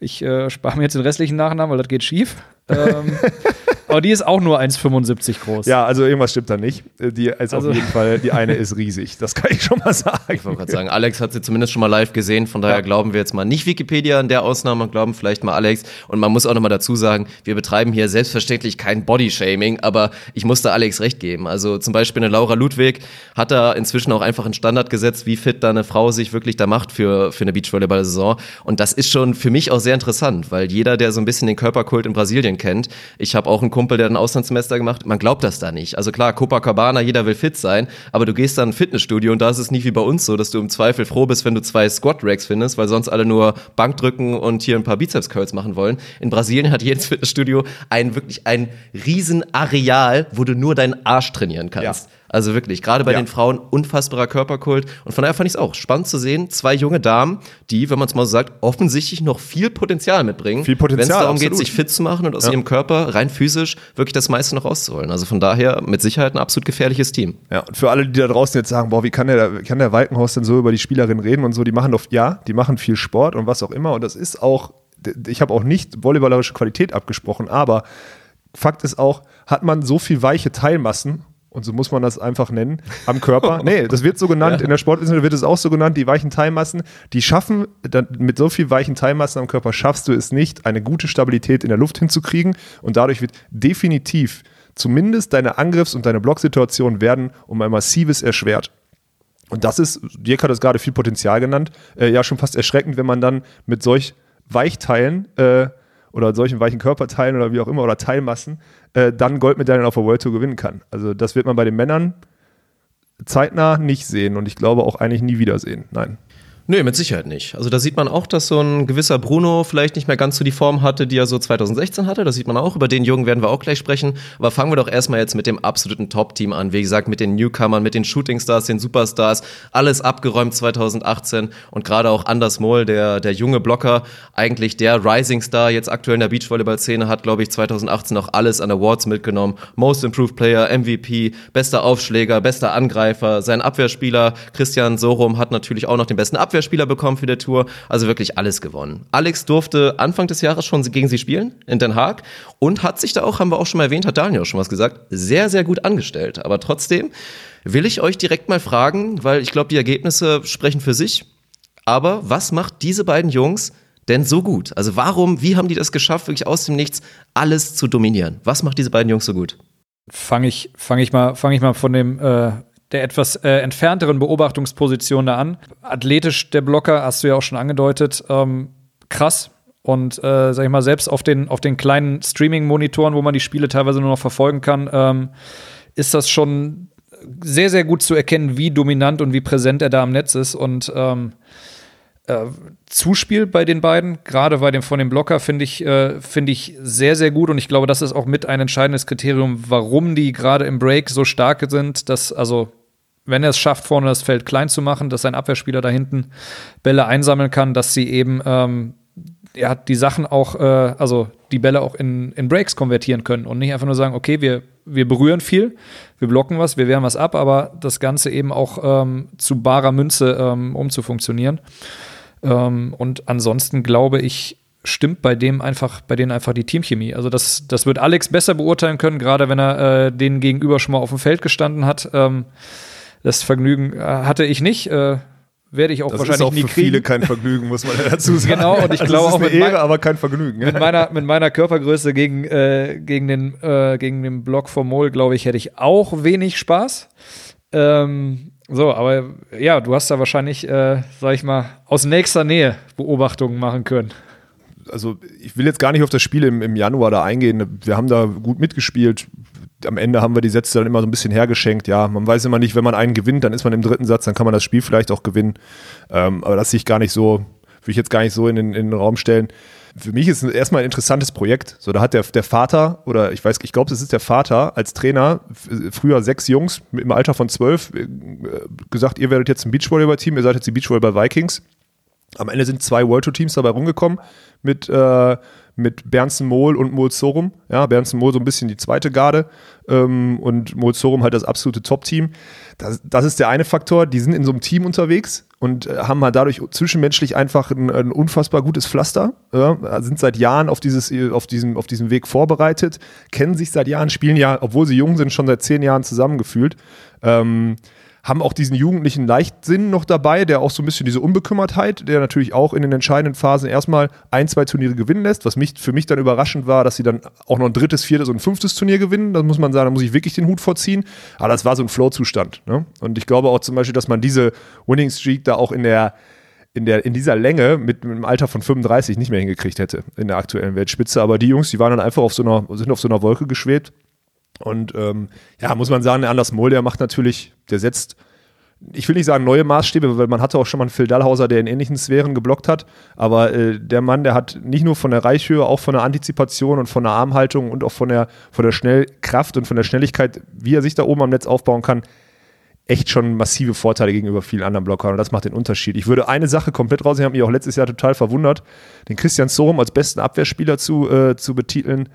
ich äh, spare mir jetzt den restlichen Nachnamen, weil das geht schief. Ähm, [LAUGHS] aber die ist auch nur 1,75 groß. Ja, also irgendwas stimmt da nicht. Äh, Die ist Also- auf jeden Fall, die eine ist riesig. Das kann ich schon mal sagen. Ich wollte gerade sagen, Alex hat sie zumindest schon mal live gesehen, von daher Ja. glauben wir jetzt mal nicht Wikipedia in der Ausnahme, glauben vielleicht mal Alex. Und man muss auch nochmal dazu sagen, wir betreiben hier selbstverständlich kein Bodyshaming, aber ich musste Alex recht geben. Also zum Beispiel eine Laura Ludwig hat da inzwischen auch einfach einen Standard gesetzt, wie fit da eine Frau sich wirklich da macht für, für eine Beachvolleyball-Saison. Und das ist schon für mich auch sehr interessant, weil jeder, der so ein bisschen den Körperkult in Brasilien kennt, ich habe auch einen Kumpel, der ein Auslandssemester gemacht, man glaubt das da nicht. Also klar, Copacabana, jeder will fit sein, aber du gehst dann in ein Fitnessstudio und da ist es nicht wie bei uns so, dass du im Zweifel froh bist, wenn du zwei Squat-Racks findest, weil sonst alle nur Bankdrücken und hier ein paar Bizeps-Curls machen wollen. In Brasilien hat jedes Fitnessstudio ein wirklich ein riesen wo du nur deinen Arsch trainieren kannst. Ja. Also wirklich, gerade bei Ja. den Frauen unfassbarer Körperkult. Und von daher fand ich es auch spannend zu sehen, zwei junge Damen, die, wenn man es mal so sagt, offensichtlich noch viel Potenzial mitbringen. Viel Potenzial, Wenn es darum geht, absolut. sich fit zu machen und aus Ja. ihrem Körper rein physisch wirklich das meiste noch rauszuholen. Also von daher mit Sicherheit ein absolut gefährliches Team. Ja, und für alle, die da draußen jetzt sagen, boah, wie kann der, kann der Walkenhaus denn so über die Spielerin reden und so, die machen doch, ja, die machen viel Sport und was auch immer und das ist auch, ich habe auch nicht volleyballerische Qualität abgesprochen, aber Fakt ist auch, hat man so viel weiche Teilmassen und so muss man das einfach nennen, am Körper. [LAUGHS] Nee, das wird so genannt, in der Sportwissenschaft wird es auch so genannt, die weichen Teilmassen, die schaffen, dann, mit so viel weichen Teilmassen am Körper schaffst du es nicht, eine gute Stabilität in der Luft hinzukriegen und dadurch wird definitiv zumindest deine Angriffs- und deine Blocksituationen werden um ein massives erschwert. Und das ist, Dirk hat es gerade viel Potenzial genannt, äh, ja schon fast erschreckend, wenn man dann mit solch Weichteilen äh, oder solchen weichen Körperteilen oder wie auch immer oder Teilmassen äh, dann Goldmedaillen auf der World Tour gewinnen kann. Also das wird man bei den Männern zeitnah nicht sehen und ich glaube auch eigentlich nie wiedersehen. Nein. Nö, mit Sicherheit nicht. Also da sieht man auch, dass so ein gewisser Bruno vielleicht nicht mehr ganz so die Form hatte, die er so 2016 hatte. Das sieht man auch. Über den Jungen werden wir auch gleich sprechen. Aber fangen wir doch erstmal jetzt mit dem absoluten Top-Team an. Wie gesagt, mit den Newcomern, mit den Shootingstars, den Superstars. Alles abgeräumt 2018. Und gerade auch Anders Mohl, der, der junge Blocker, eigentlich der Rising Star jetzt aktuell in der Beachvolleyball-Szene, hat, glaube ich, 2018 auch alles an Awards mitgenommen. Most Improved Player, MVP, bester Aufschläger, bester Angreifer. Sein Abwehrspieler Christian Sorum hat natürlich auch noch den besten Abwehrspieler bekommen für die Tour. Also wirklich alles gewonnen. Alex durfte Anfang des Jahres schon gegen sie spielen in Den Haag und hat sich da auch, haben wir auch schon mal erwähnt, hat Daniel auch schon was gesagt, sehr, sehr gut angestellt. Aber trotzdem will ich euch direkt mal fragen, weil ich glaube, die Ergebnisse sprechen für sich. Aber was macht diese beiden Jungs denn so gut? Also warum, wie haben die das geschafft, wirklich aus dem Nichts alles zu dominieren? Was macht diese beiden Jungs so gut? Fange ich, fang ich, mal, fang ich mal von dem äh, der etwas äh, entfernteren Beobachtungsposition da an. Athletisch der Blocker, hast du ja auch schon angedeutet, ähm, krass. Und äh, sag ich mal, selbst auf den, auf den kleinen Streaming-Monitoren, wo man die Spiele teilweise nur noch verfolgen kann, ähm, ist das schon sehr, sehr gut zu erkennen, wie dominant und wie präsent er da am Netz ist. Und ähm, äh, Zuspiel bei den beiden, gerade bei dem von dem Blocker, finde ich, äh, finde ich sehr, sehr gut. Und ich glaube, das ist auch mit ein entscheidendes Kriterium, warum die gerade im Break so stark sind, dass, also, wenn er es schafft, vorne das Feld klein zu machen, dass sein Abwehrspieler da hinten Bälle einsammeln kann, dass sie eben ähm, ja, die Sachen auch, äh, also die Bälle auch in, in Breaks konvertieren können und nicht einfach nur sagen, okay, wir, wir berühren viel, wir blocken was, wir wehren was ab, aber das Ganze eben auch ähm, zu barer Münze ähm, umzufunktionieren. Ähm, und ansonsten glaube ich, stimmt bei dem einfach, bei denen einfach die Teamchemie. Also das, das wird Alex besser beurteilen können, gerade wenn er äh, denen gegenüber schon mal auf dem Feld gestanden hat. Ähm, das Vergnügen äh, hatte ich nicht. Äh, werde ich auch Das wahrscheinlich ist auch nie für kriegen. viele kein Vergnügen, muss man dazu [LAUGHS] sagen. Genau, und ich Also glaube auch eine mein- Ehre, aber kein Vergnügen. mit meiner, mit meiner Körpergröße gegen, äh, gegen, den, äh, gegen den Block vom Mol, glaube ich, hätte ich auch wenig Spaß. Ähm, so, aber ja, du hast da wahrscheinlich, äh, sag ich mal, aus nächster Nähe Beobachtungen machen können. also ich will jetzt gar nicht auf das Spiel im, im Januar da eingehen. Wir haben da gut mitgespielt. Am Ende haben wir die Sätze dann immer so ein bisschen hergeschenkt. Ja, man weiß immer nicht, wenn man einen gewinnt, dann ist man im dritten Satz, dann kann man das Spiel vielleicht auch gewinnen. Ähm, aber das sehe ich gar nicht so, will ich jetzt gar nicht so in den, in den Raum stellen. Für mich ist es erstmal ein interessantes Projekt. So, da hat der, der Vater, oder ich weiß, ich glaube, es ist der Vater als Trainer, f- früher sechs Jungs im Alter von zwölf, äh, gesagt, ihr werdet jetzt ein Beachvolleyball-Team, ihr seid jetzt die Beachvolleyball-Vikings. Am Ende sind zwei World Tour Teams dabei rumgekommen mit, äh, mit Bernsen Mohl und Mohl Sorum. Ja, Bernsen Mohl so ein bisschen die zweite Garde ähm, und Mohl Sorum halt das absolute Top-Team. Das, das ist der eine Faktor. Die sind in so einem Team unterwegs und äh, haben halt dadurch zwischenmenschlich einfach ein, ein unfassbar gutes Pflaster. Ja, sind seit Jahren auf, dieses, auf, diesem, auf diesem Weg vorbereitet, kennen sich seit Jahren, spielen ja, obwohl sie jung sind, schon seit zehn Jahren zusammengefühlt. Ähm, haben auch diesen jugendlichen Leichtsinn noch dabei, der auch so ein bisschen diese Unbekümmertheit, der natürlich auch in den entscheidenden Phasen erstmal ein, zwei Turniere gewinnen lässt, was mich, für mich dann überraschend war, dass sie dann auch noch ein drittes, viertes und ein fünftes Turnier gewinnen. Da muss man sagen, da muss ich wirklich den Hut vorziehen. Aber das war so ein Flow-Zustand. Ne? Und ich glaube auch zum Beispiel, dass man diese Winning Streak da auch in der in, der, in dieser Länge mit, mit einem Alter von 35 nicht mehr hingekriegt hätte in der aktuellen Weltspitze. Aber die Jungs, die waren dann einfach auf so einer, sind auf so einer Wolke geschwebt. Und ähm, ja, muss man sagen, der Anders Mohl, der macht natürlich, der setzt, ich will nicht sagen neue Maßstäbe, weil man hatte auch schon mal einen Phil Dallhauser, der in ähnlichen Sphären geblockt hat. Aber äh, der Mann, der hat nicht nur von der Reichhöhe, auch von der Antizipation und von der Armhaltung und auch von der, von der Schnellkraft und von der Schnelligkeit, wie er sich da oben am Netz aufbauen kann, echt schon massive Vorteile gegenüber vielen anderen Blockern und das macht den Unterschied. Ich würde eine Sache komplett raus, ich habe mich auch letztes Jahr total verwundert, den Christian Sorum als besten Abwehrspieler zu, äh, zu betiteln.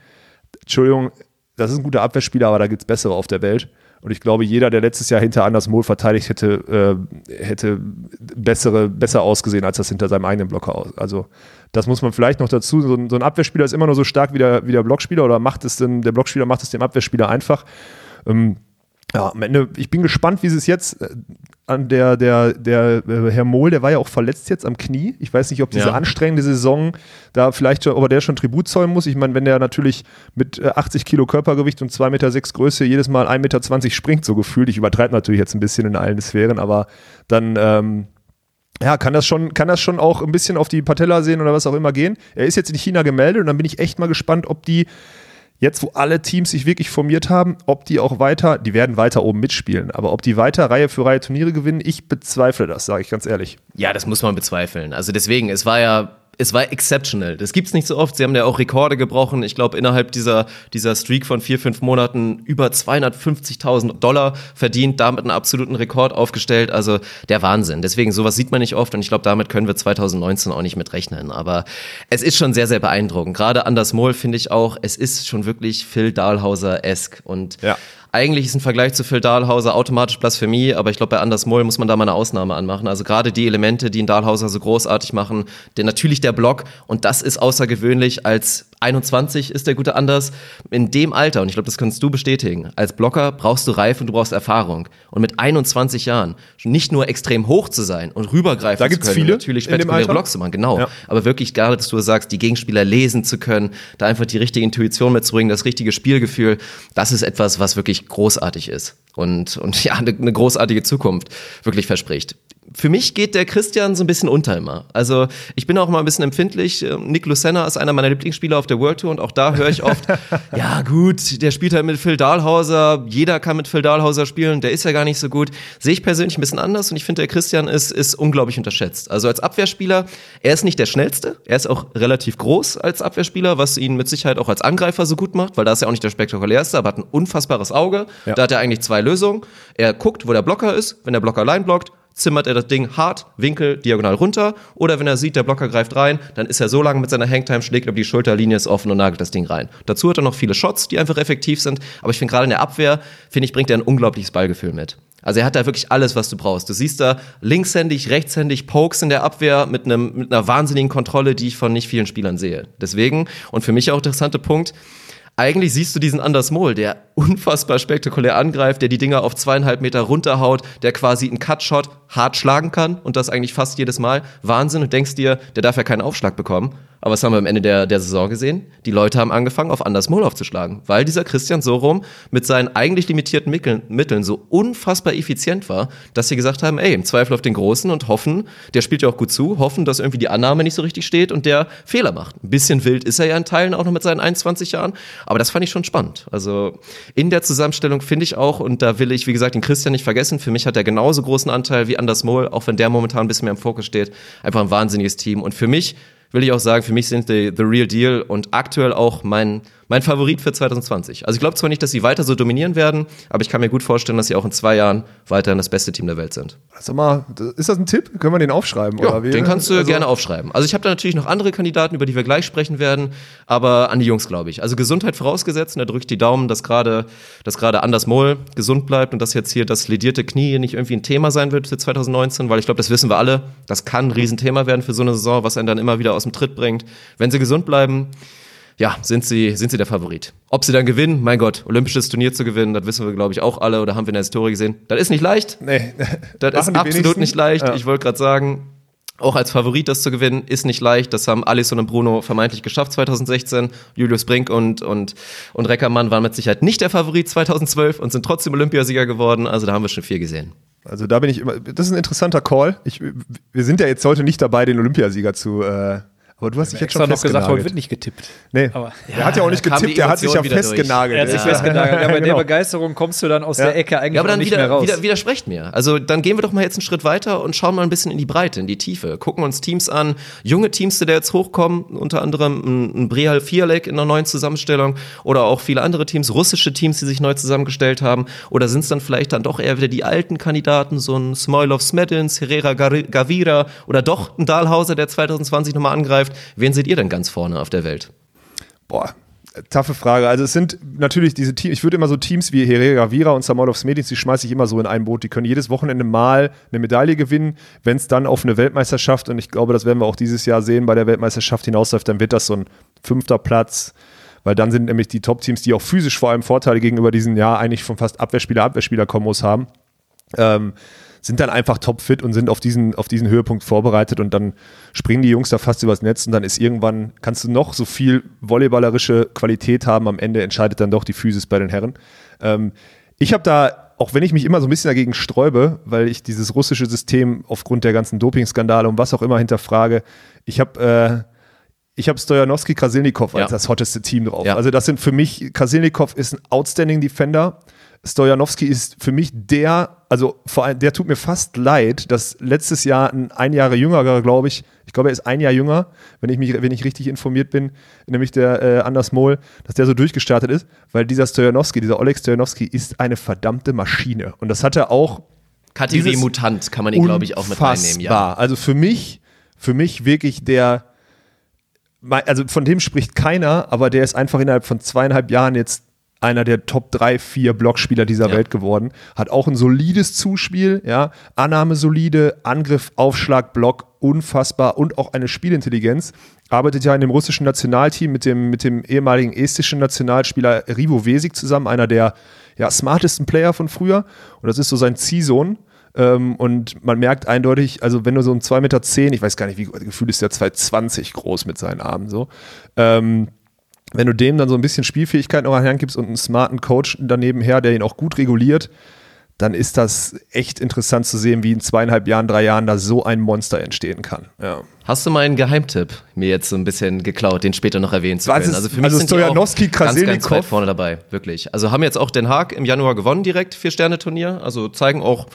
Entschuldigung, das ist ein guter Abwehrspieler, aber da gibt es bessere auf der Welt. Und ich glaube, jeder, der letztes Jahr hinter Anders Mohl verteidigt hätte, äh, hätte bessere, besser ausgesehen, als das hinter seinem eigenen Blocker aus. Also, das muss man vielleicht noch dazu. So ein, so ein Abwehrspieler ist immer nur so stark wie der, wie der Blockspieler oder macht es denn, der Blockspieler macht es dem Abwehrspieler einfach. Ähm, ja, am Ende, ich bin gespannt, wie sie es jetzt äh, an der, der, der äh, Herr Mohl, der war ja auch verletzt jetzt am Knie. Ich weiß nicht, ob diese Ja. anstrengende Saison da vielleicht schon, ob er der schon Tribut zollen muss. Ich meine, wenn der natürlich mit äh, 80 Kilo Körpergewicht und 2,6 Meter sechs Größe jedes Mal 1,20 Meter springt, so gefühlt. Ich übertreibe natürlich jetzt ein bisschen in allen Sphären, aber dann, ähm, ja, kann das schon, kann das schon auch ein bisschen auf die Patella sehen oder was auch immer gehen. Er ist jetzt in China gemeldet und dann bin ich echt mal gespannt, ob die jetzt, wo alle Teams sich wirklich formiert haben, ob die auch weiter, die werden weiter oben mitspielen, aber ob die weiter Reihe für Reihe Turniere gewinnen, ich bezweifle das, sage ich ganz ehrlich. Ja, das muss man bezweifeln. Also deswegen, es war ja, es war exceptional. Das gibt's nicht so oft. Sie haben ja auch Rekorde gebrochen. Ich glaube, innerhalb dieser, dieser Streak von vier, fünf Monaten über 250.000 Dollar verdient, damit einen absoluten Rekord aufgestellt. Also der Wahnsinn. Deswegen, sowas sieht man nicht oft und ich glaube, damit können wir 2019 auch nicht mit rechnen. Aber es ist schon sehr, sehr beeindruckend. Gerade Anders Mohl finde ich auch, es ist schon wirklich Phil Dahlhauser-esk und Ja. Eigentlich ist ein Vergleich zu Phil Dahlhauser automatisch Blasphemie, aber ich glaube, bei Anders Moll muss man da mal eine Ausnahme anmachen. Also gerade die Elemente, die ihn Dahlhauser so großartig machen, der, natürlich der Block und das ist außergewöhnlich als 21 ist der gute Anders. In dem Alter, und ich glaube, das kannst du bestätigen, als Blocker brauchst du Reife und du brauchst Erfahrung. Und mit 21 Jahren nicht nur extrem hoch zu sein und rübergreifen Da zu gibt's können, viele natürlich spektakuläre. Blocks zu machen, genau. Ja. Aber wirklich gerade, dass du sagst, die Gegenspieler lesen zu können, da einfach die richtige Intuition mitzubringen, das richtige Spielgefühl, das ist etwas, was wirklich großartig ist und, und [LAUGHS] ja, eine, eine großartige Zukunft wirklich verspricht. Für mich geht der Christian so ein bisschen unter immer. Also ich bin auch mal ein bisschen empfindlich. Nick Lucena ist einer meiner Lieblingsspieler auf der World Tour und auch da höre ich oft, [LAUGHS] ja gut, der spielt halt mit Phil Dahlhauser, jeder kann mit Phil Dahlhauser spielen, der ist ja gar nicht so gut. Sehe ich persönlich ein bisschen anders und ich finde, der Christian ist, ist unglaublich unterschätzt. Also als Abwehrspieler, er ist nicht der schnellste, er ist auch relativ groß als Abwehrspieler, was ihn mit Sicherheit auch als Angreifer so gut macht, weil da ist er auch nicht der spektakulärste, aber hat ein unfassbares Auge. Ja. Da hat er eigentlich zwei Lösungen. Er guckt, wo der Blocker ist, wenn der Blocker allein blockt, zimmert er das Ding hart, Winkel, diagonal runter. Oder wenn er sieht, der Blocker greift rein, dann ist er so lange mit seiner Hangtime, schlägt über die Schulterlinie, ist offen und nagelt das Ding rein. Dazu hat er noch viele Shots, die einfach effektiv sind. Aber ich finde gerade in der Abwehr, finde ich, bringt er ein unglaubliches Ballgefühl mit. Also er hat da wirklich alles, was du brauchst. Du siehst da linkshändig, rechtshändig, Pokes in der Abwehr mit, einem, mit einer wahnsinnigen Kontrolle, die ich von nicht vielen Spielern sehe. Deswegen, und für mich auch der interessante Punkt, eigentlich siehst du diesen Anders Mohl, der [LAUGHS] unfassbar spektakulär angreift, der die Dinger auf zweieinhalb Meter runterhaut, der quasi einen Cutshot hart schlagen kann und das eigentlich fast jedes Mal. Wahnsinn und denkst dir, der darf ja keinen Aufschlag bekommen. Aber was haben wir am Ende der, der Saison gesehen? Die Leute haben angefangen, auf Anders Mohl aufzuschlagen, weil dieser Christian Sorum mit seinen eigentlich limitierten Mitteln, Mitteln so unfassbar effizient war, dass sie gesagt haben, ey, im Zweifel auf den Großen und hoffen, der spielt ja auch gut zu, hoffen, dass irgendwie die Annahme nicht so richtig steht und der Fehler macht. Ein bisschen wild ist er ja in Teilen auch noch mit seinen 21 Jahren, aber das fand ich schon spannend. Also in der Zusammenstellung finde ich auch, und da will ich, wie gesagt, den Christian nicht vergessen, für mich hat er genauso großen Anteil wie Anders Mohl, auch wenn der momentan ein bisschen mehr im Fokus steht. Einfach ein wahnsinniges Team und für mich will ich auch sagen, für mich sind die the real deal und aktuell auch mein mein Favorit für 2020. Also ich glaube zwar nicht, dass sie weiter so dominieren werden, aber ich kann mir gut vorstellen, dass sie auch in zwei Jahren weiterhin das beste Team der Welt sind. Sag mal, ist das ein Tipp? Können wir den aufschreiben? Ja, den kannst du Also- gerne aufschreiben. Also ich habe da natürlich noch andere Kandidaten, über die wir gleich sprechen werden, aber an die Jungs glaube ich. Also Gesundheit vorausgesetzt, und da drückt die Daumen, dass gerade dass gerade Anders Mohl gesund bleibt und dass jetzt hier das ledierte Knie nicht irgendwie ein Thema sein wird für 2019, weil ich glaube, das wissen wir alle, das kann ein Riesenthema werden für so eine Saison, was einen dann immer wieder aus dem Tritt bringt. Wenn sie gesund bleiben, ja, sind sie, sind sie der Favorit. Ob sie dann gewinnen, mein Gott, olympisches Turnier zu gewinnen, das wissen wir, glaube ich, auch alle oder haben wir in der Historie gesehen. Das ist nicht leicht. Nee. [LAUGHS] Das Machen ist absolut wenigsten. nicht leicht. Ja. Ich wollte gerade sagen, auch als Favorit das zu gewinnen, ist nicht leicht. Das haben Alisson und Bruno vermeintlich geschafft 2016. Julius Brink und, und, und Reckermann waren mit Sicherheit nicht der Favorit 2012 und sind trotzdem Olympiasieger geworden. Also da haben wir schon viel gesehen. Also da bin ich immer, das ist ein interessanter Call. Ich, wir sind ja jetzt heute nicht dabei, den Olympiasieger zu, äh, aber du hast dich jetzt schon noch gesagt, heute wird nicht getippt. Nee, Aber- er hat ja auch nicht getippt, er hat sich ja festgenagelt. Er hat sich Ja. festgenagelt. Ja, bei der Genau. Begeisterung kommst du dann aus Ja. der Ecke eigentlich Ja, aber dann nicht wieder, mehr raus. wieder, widersprecht mir. Also dann gehen wir doch mal jetzt einen Schritt weiter und schauen mal ein bisschen in die Breite, in die Tiefe. Gucken uns Teams an, junge Teams, die da jetzt hochkommen, unter anderem ein, ein Brehal Fialek in einer neuen Zusammenstellung oder auch viele andere Teams, russische Teams, die sich neu zusammengestellt haben. Oder sind es dann vielleicht dann doch eher wieder die alten Kandidaten, so ein Smoilov Smedins, Herrera Gavira oder doch ein Dahlhauser, der 2020 nochmal angreift. Wen seht ihr denn ganz vorne auf der Welt? Boah, taffe Frage. Also es sind natürlich diese Teams, ich würde immer so Teams wie Herrera Vira und Samolov Smedins, die schmeiße ich immer so in ein Boot. Die können jedes Wochenende mal eine Medaille gewinnen. Wenn es dann auf eine Weltmeisterschaft, und ich glaube, das werden wir auch dieses Jahr sehen, bei der Weltmeisterschaft hinausläuft, dann wird das so ein fünfter Platz. Weil dann sind nämlich die Top-Teams, die auch physisch vor allem Vorteile gegenüber diesen Jahr eigentlich von fast Abwehrspieler, Abwehrspieler-Kombos haben, ähm, sind dann einfach topfit und sind auf diesen, auf diesen Höhepunkt vorbereitet und dann springen die Jungs da fast übers Netz und dann ist irgendwann, kannst du noch so viel volleyballerische Qualität haben, am Ende entscheidet dann doch die Physis bei den Herren. Ähm, ich habe da, auch wenn ich mich immer so ein bisschen dagegen sträube, weil ich dieses russische System aufgrund der ganzen Dopingskandale und was auch immer hinterfrage, ich habe äh, ich habe Stojanowski Krasilnikov als Ja. das hotteste Team drauf. Ja. Also das sind für mich, Krasilnikov ist ein outstanding Defender. Stojanowski ist für mich der, also vor allem, der tut mir fast leid, dass letztes Jahr ein ein Jahre jüngerer, glaube ich, ich glaube, er ist ein Jahr jünger, wenn ich mich, wenn ich richtig informiert bin, nämlich der äh, Anders Mohl, dass der so durchgestartet ist, weil dieser Stojanowski, dieser Oleg Stojanowski ist eine verdammte Maschine. Und das hat er auch Kategorie Mutant kann man ihn, glaube ich, auch mit reinnehmen. Ja. Also für mich, für mich wirklich der, also von dem spricht keiner, aber der ist einfach innerhalb von zweieinhalb Jahren jetzt einer der Top 3, 4 Blockspieler dieser Ja. Welt geworden. Hat auch ein solides Zuspiel, ja. Annahme solide, Angriff, Aufschlag, Block, unfassbar und auch eine Spielintelligenz. Arbeitet ja in dem russischen Nationalteam mit dem, mit dem ehemaligen estischen Nationalspieler Rivo Vesik zusammen, einer der ja, smartesten Player von früher. Und das ist so sein Ziehsohn. Ähm, und man merkt eindeutig, also wenn du so ein 2,10 Meter, zehn, ich weiß gar nicht, wie gefühlt ist der 2,20 groß mit seinen Armen so. Ähm, wenn du dem dann so ein bisschen Spielfähigkeit noch an die Hand gibst und einen smarten Coach daneben her, der ihn auch gut reguliert, dann ist das echt interessant zu sehen, wie in zweieinhalb Jahren, drei Jahren da so ein Monster entstehen kann. Ja. Hast du meinen Geheimtipp mir jetzt so ein bisschen geklaut, den später noch erwähnen zu Was können? ist- für mich also sind die auch Stojanowski, ganz, ganz weit vorne dabei, wirklich. Also haben jetzt auch Den Haag im Januar gewonnen direkt, Vier-Sterne-Turnier. Also zeigen auch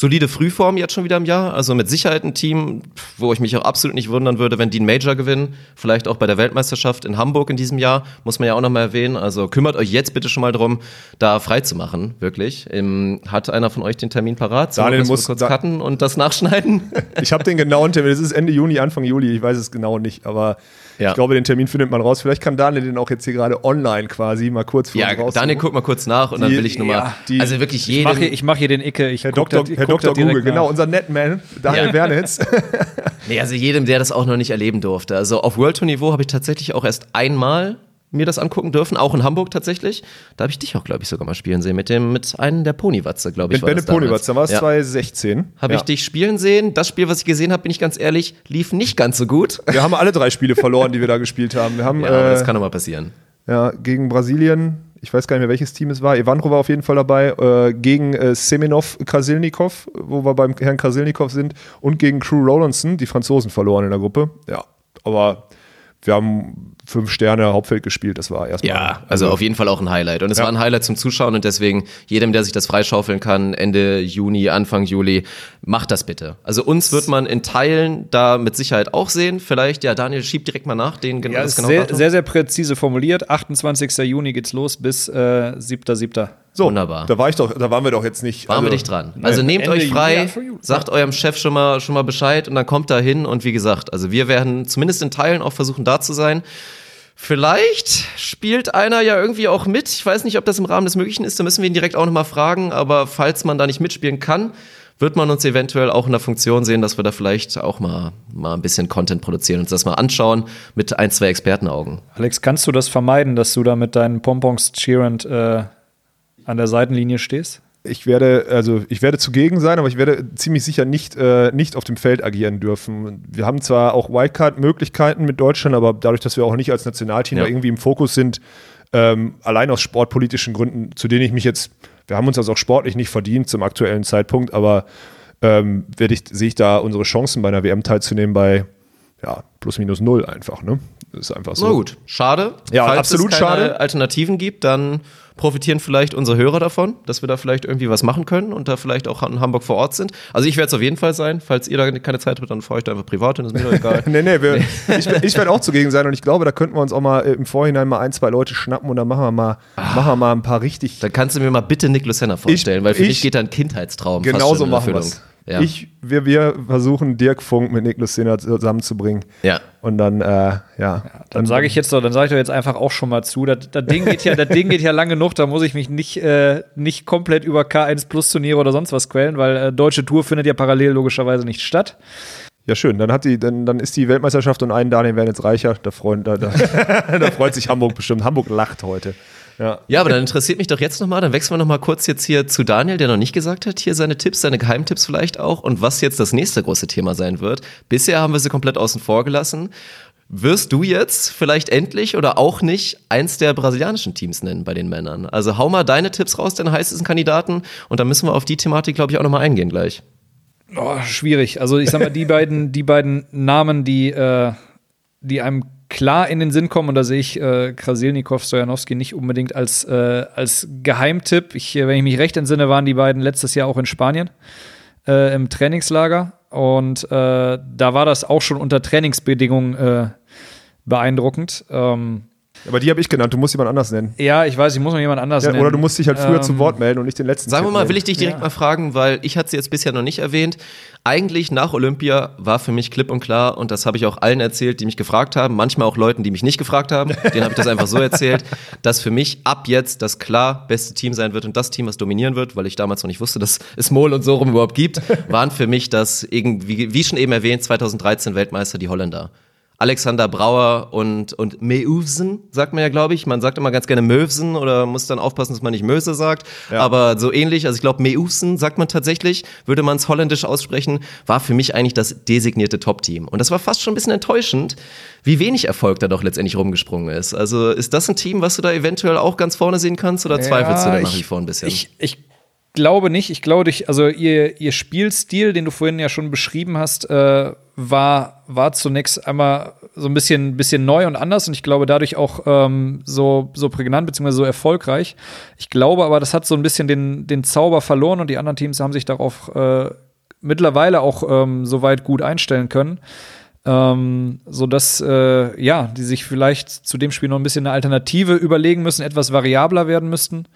solide Frühform jetzt schon wieder im Jahr. Also mit Sicherheit ein Team, wo ich mich auch absolut nicht wundern würde, wenn die einen Major gewinnen. Vielleicht auch bei der Weltmeisterschaft in Hamburg in diesem Jahr. Muss man ja auch nochmal erwähnen. Also kümmert euch jetzt bitte schon mal drum, da frei zu machen, wirklich. Ähm, hat einer von euch den Termin parat? Sollen Daniel muss- kurz da- cutten und das nachschneiden? Ich habe den genauen Termin, das ist Ende Juni, Anfang Juli, ich weiß es genau nicht, aber Ja. Ich glaube, den Termin findet man raus. Vielleicht kann Daniel den auch jetzt hier gerade online quasi mal kurz für Ja, uns raus. Daniel, guck mal kurz nach und dann Die- will ich nur mal. ja, die- also wirklich Ich mache jeden. hier, ich mach hier den Icke. Ich Herr Dr. da- Herr Dr. direkt Google, genau, nach. unser Netman, Daniel Ja. Wernitz. [LAUGHS] [LAUGHS] Nee, also jedem, der das auch noch nicht erleben durfte. Also auf World Tour Niveau habe ich tatsächlich auch erst einmal mir das angucken dürfen, auch in Hamburg tatsächlich. Da habe ich dich auch, glaube ich, sogar mal spielen sehen mit dem mit einem der Ponywatze, glaube ich. Mit Benne das damals. Ponywatz, da war es ja. 2016. Habe Ja. ich dich spielen sehen. Das Spiel, was ich gesehen habe, bin ich ganz ehrlich, lief nicht ganz so gut. Wir haben alle drei Spiele verloren, die wir da gespielt haben. Wir haben Ja, aber das äh, kann doch mal passieren. ja, gegen Brasilien, ich weiß gar nicht mehr, welches Team es war. Evandro war auf jeden Fall dabei. Äh, gegen äh, Semenov Krasilnikov, wo wir beim Herrn Krasilnikov sind. Und gegen Crew Rowlandson, die Franzosen verloren in der Gruppe. Ja, aber wir haben fünf Sterne Hauptfeld gespielt. Das war erstmal. Ja, also auf jeden Fall auch ein Highlight. Und es Ja. war ein Highlight zum Zuschauen und deswegen jedem, der sich das freischaufeln kann, Ende Juni, Anfang Juli, macht das bitte. Also uns wird man in Teilen da mit Sicherheit auch sehen. Vielleicht, ja, Daniel, schieb direkt mal nach, den genau Ja, das ist genau sehr, Datum. sehr, sehr präzise formuliert. 28. Juni geht's los bis äh, 7.7. So, Wunderbar. Da, war ich doch, da waren wir doch jetzt nicht. Waren wir also- nicht dran. Also nehmt Ende euch frei, sagt eurem Chef schon mal, schon mal Bescheid und dann kommt da hin und wie gesagt, also wir werden zumindest in Teilen auch versuchen da zu sein. Vielleicht spielt einer ja irgendwie auch mit. Ich weiß nicht, ob das im Rahmen des Möglichen ist. Da müssen wir ihn direkt auch nochmal fragen. Aber falls man da nicht mitspielen kann, wird man uns eventuell auch in der Funktion sehen, dass wir da vielleicht auch mal, mal ein bisschen Content produzieren und uns das mal anschauen mit ein, zwei Expertenaugen. Alex, kannst du das vermeiden, dass du da mit deinen Pompons cheerend äh, an der Seitenlinie stehst? Ich werde, also ich werde zugegen sein, aber ich werde ziemlich sicher nicht, äh, nicht auf dem Feld agieren dürfen. Wir haben zwar auch Wildcard-Möglichkeiten mit Deutschland, aber dadurch, dass wir auch nicht als Nationalteam Ja. da irgendwie im Fokus sind, ähm, allein aus sportpolitischen Gründen, zu denen ich mich jetzt, wir haben uns das auch sportlich nicht verdient zum aktuellen Zeitpunkt, aber ähm, werde ich, sehe ich da unsere Chancen bei einer WM teilzunehmen bei ja, plus minus null einfach, ne? Das ist einfach so. Na gut, schade. Ja, Falls absolut es keine schade. Alternativen gibt, dann profitieren vielleicht unsere Hörer davon, dass wir da vielleicht irgendwie was machen können und da vielleicht auch in Hamburg vor Ort sind. Also ich werde es auf jeden Fall sein. Falls ihr da keine Zeit habt, dann fahre ich da einfach privat hin, ist mir doch egal. [LAUGHS] Nee, nee, wir, ich, ich werde auch zugegen sein und ich glaube, da könnten wir uns auch mal im Vorhinein mal ein, zwei Leute schnappen und dann machen wir mal, machen wir mal ein paar richtig. Dann kannst du mir mal bitte Nick Lucena vorstellen, weil für ich- mich geht da ein Kindheitstraum Genauso machen wir. Ja. Ich, wir, wir versuchen Dirk Funk mit Niklas Sinner zusammenzubringen. ja. Und dann, äh, ja. Dann sage ich jetzt doch, dann sage ich doch jetzt einfach auch schon mal zu. Das, das, Ding geht ja, das Ding geht ja lang genug, da muss ich mich nicht, äh, nicht komplett über K1 Plus Turniere oder sonst was quälen, weil äh, deutsche Tour findet ja parallel logischerweise nicht statt. Ja, schön. Dann, hat die, dann, dann ist die Weltmeisterschaft und einen Daniel werden jetzt reicher. Da, freuen, da, da, [LAUGHS] da freut sich Hamburg bestimmt. Hamburg lacht heute. Ja. Ja, aber dann interessiert mich doch jetzt nochmal, dann wechseln wir nochmal kurz jetzt hier zu Daniel, der noch nicht gesagt hat, hier seine Tipps, seine Geheimtipps vielleicht auch und was jetzt das nächste große Thema sein wird. Bisher haben wir sie komplett außen vor gelassen. Wirst du jetzt vielleicht endlich oder auch nicht eins der brasilianischen Teams nennen bei den Männern? Also hau mal deine Tipps raus, deine heißesten Kandidaten und dann müssen wir auf die Thematik, glaube ich, auch nochmal eingehen gleich. Oh, schwierig. Also ich sag mal, die beiden, die beiden Namen, die, äh, die einem klar in den Sinn kommen, und da sehe ich äh, Krasilnikov, Stojanowski nicht unbedingt als, äh, als Geheimtipp. Ich, äh, wenn ich mich recht entsinne, waren die beiden letztes Jahr auch in Spanien äh, im Trainingslager. Und äh, da war das auch schon unter Trainingsbedingungen äh, beeindruckend. Ähm, Aber die habe ich genannt. Du musst jemand anders nennen. ja, ich weiß, ich muss noch jemand anders Ja, nennen. oder du musst dich halt früher Ähm, zu Wort melden und nicht den letzten Sagen wir mal, nennen. will ich dich direkt mal fragen, weil ich hatte sie jetzt bisher noch nicht erwähnt. Eigentlich nach Olympia war für mich klipp und klar, und das habe ich auch allen erzählt, die mich gefragt haben, manchmal auch Leuten, die mich nicht gefragt haben, denen habe ich das einfach so erzählt, [LAUGHS] dass für mich ab jetzt das klar beste Team sein wird und das Team, was dominieren wird, weil ich damals noch nicht wusste, dass es Mol und Sorum überhaupt gibt, [LAUGHS] waren für mich das irgendwie, wie schon eben erwähnt, 2013 Weltmeister die Holländer. Alexander Brauer und, und Meuvsen, sagt man ja, glaube ich. Man sagt immer ganz gerne Möwsen oder muss dann aufpassen, dass man nicht Möse sagt. Aber so ähnlich, also ich glaube, Meuvsen sagt man tatsächlich, würde man es holländisch aussprechen, war für mich eigentlich das designierte Top-Team. Und das war fast schon ein bisschen enttäuschend, wie wenig Erfolg da doch letztendlich rumgesprungen ist. Also ist das ein Team, was du da eventuell auch ganz vorne sehen kannst oder zweifelst du da nach wie vor ein bisschen? Ich, ich glaube nicht. Ich glaube dich, also ihr, ihr Spielstil, den du vorhin ja schon beschrieben hast, äh, war, war zunächst einmal so ein bisschen, bisschen neu und anders und ich glaube dadurch auch ähm, so, so prägnant bzw. so erfolgreich. Ich glaube aber, das hat so ein bisschen den, den Zauber verloren und die anderen Teams haben sich darauf äh, mittlerweile auch ähm, soweit gut einstellen können. Ähm, so dass äh, ja, die sich vielleicht zu dem Spiel noch ein bisschen eine Alternative überlegen müssen, etwas variabler werden müssten.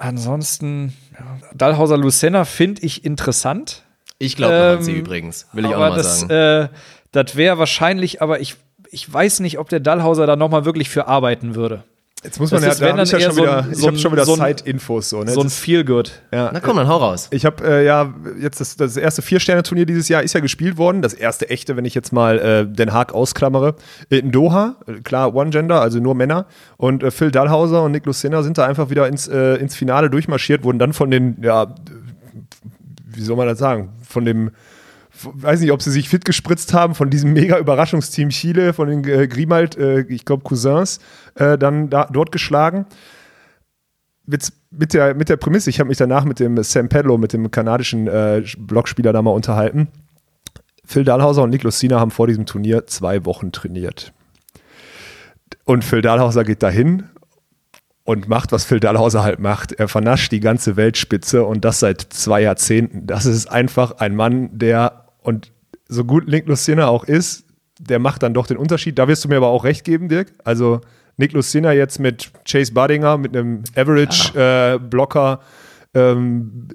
Ansonsten, ja, Dalhauser Lucena finde ich interessant. Ich glaube noch an Ähm, sie übrigens, will ich auch noch mal das, sagen. Äh, das wäre wahrscheinlich, aber ich, ich weiß nicht, ob der Dallhauser da nochmal wirklich für arbeiten würde. Jetzt muss man Das ja, ist, wenn da hab ich dann ja schon so wieder, ein- ich so habe schon wieder so ein- Side-Infos. So, ne? So ein ist- Feelgood. ja. Na komm, dann hau raus. Ich habe äh, ja jetzt das, das erste Vier-Sterne-Turnier dieses Jahr ist ja gespielt worden. Das erste echte, wenn ich jetzt mal äh, Den Haag ausklammere. In Doha, äh, klar, One Gender, also nur Männer. Und äh, Phil Dallhauser und Nick Lucena sind da einfach wieder ins, äh, ins Finale durchmarschiert, wurden dann von den, ja, wie soll man das sagen, von dem weiß nicht, ob sie sich fit gespritzt haben von diesem mega Überraschungsteam Chile, von den äh, Grimald, äh, ich glaube Cousins, äh, dann da, dort geschlagen. Mit, mit, der, mit der Prämisse, ich habe mich danach mit dem Sam Pedlo, mit dem kanadischen äh, Blockspieler da mal unterhalten. Phil Dahlhauser und Nick Lucina haben vor diesem Turnier zwei Wochen trainiert. Und Phil Dahlhauser geht dahin und macht, was Phil Dahlhauser halt macht. Er vernascht die ganze Weltspitze und das seit zwei Jahrzehnten. Das ist einfach ein Mann, der, und so gut Nick Lucina auch ist, der macht dann doch den Unterschied. Da wirst du mir aber auch recht geben, Dirk. Also Nick Lucina jetzt mit Chase Budinger, mit einem Average-Blocker ähm,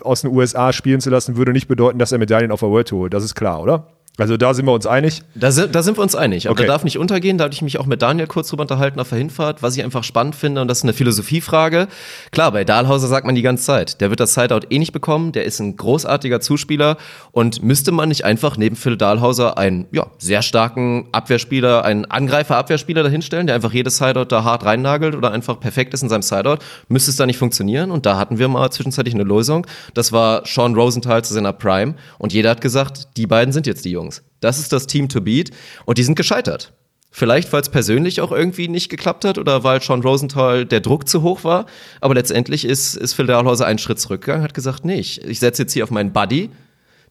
aus den USA spielen zu lassen, würde nicht bedeuten, dass er Medaillen auf der World Tour holt. Das ist klar, oder? Also da sind wir uns einig. Da sind, da sind wir uns einig. Aber Okay. da darf nicht untergehen. Da hatte ich mich auch mit Daniel kurz drüber unterhalten auf der Hinfahrt, was ich einfach spannend finde. Und das ist eine Philosophiefrage. Klar, bei Dahlhauser sagt man die ganze Zeit, der wird das Sideout eh nicht bekommen. Der ist ein großartiger Zuspieler. Und müsste man nicht einfach neben Phil Dahlhauser einen ja, sehr starken Abwehrspieler, einen Angreifer-Abwehrspieler dahinstellen, der einfach jedes Sideout da hart reinnagelt oder einfach perfekt ist in seinem Sideout? Müsste es da nicht funktionieren? Und da hatten wir mal zwischenzeitlich eine Lösung. Das war Sean Rosenthal zu seiner Prime. Und jeder hat gesagt, die beiden sind jetzt die Jungs. Das ist das Team to beat. Und die sind gescheitert. Vielleicht, weil es persönlich auch irgendwie nicht geklappt hat oder weil Sean Rosenthal der Druck zu hoch war. Aber letztendlich ist, ist Phil Dahlhauser einen Schritt zurückgegangen, hat gesagt, nee, ich, ich setze jetzt hier auf meinen Buddy,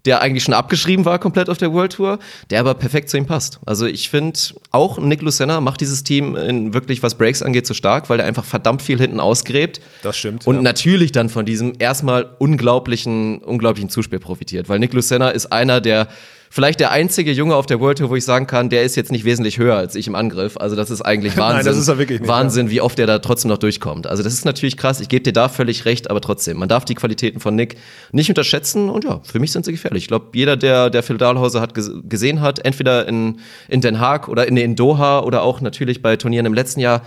der eigentlich schon abgeschrieben war komplett auf der World Tour, der aber perfekt zu ihm passt. Also ich finde, auch Nick Lucena macht dieses Team in wirklich, was Breaks angeht, so stark, weil er einfach verdammt viel hinten ausgräbt. Das stimmt, Und ja. natürlich dann von diesem erstmal unglaublichen, unglaublichen Zuspiel profitiert, weil Nick Lucena ist einer der vielleicht der einzige Junge auf der World Tour, wo ich sagen kann, der ist jetzt nicht wesentlich höher als ich im Angriff. Also das ist eigentlich Wahnsinn. [LAUGHS] Nein, das ist er wirklich nicht, Wahnsinn, wie oft der da trotzdem noch durchkommt. Also das ist natürlich krass. Ich gebe dir da völlig recht, aber trotzdem, man darf die Qualitäten von Nick nicht unterschätzen. Und ja, für mich sind sie gefährlich. Ich glaube, jeder, der, der Phil Dahlhauser hat ges- gesehen hat, entweder in, in Den Haag oder in, in Doha oder auch natürlich bei Turnieren im letzten Jahr,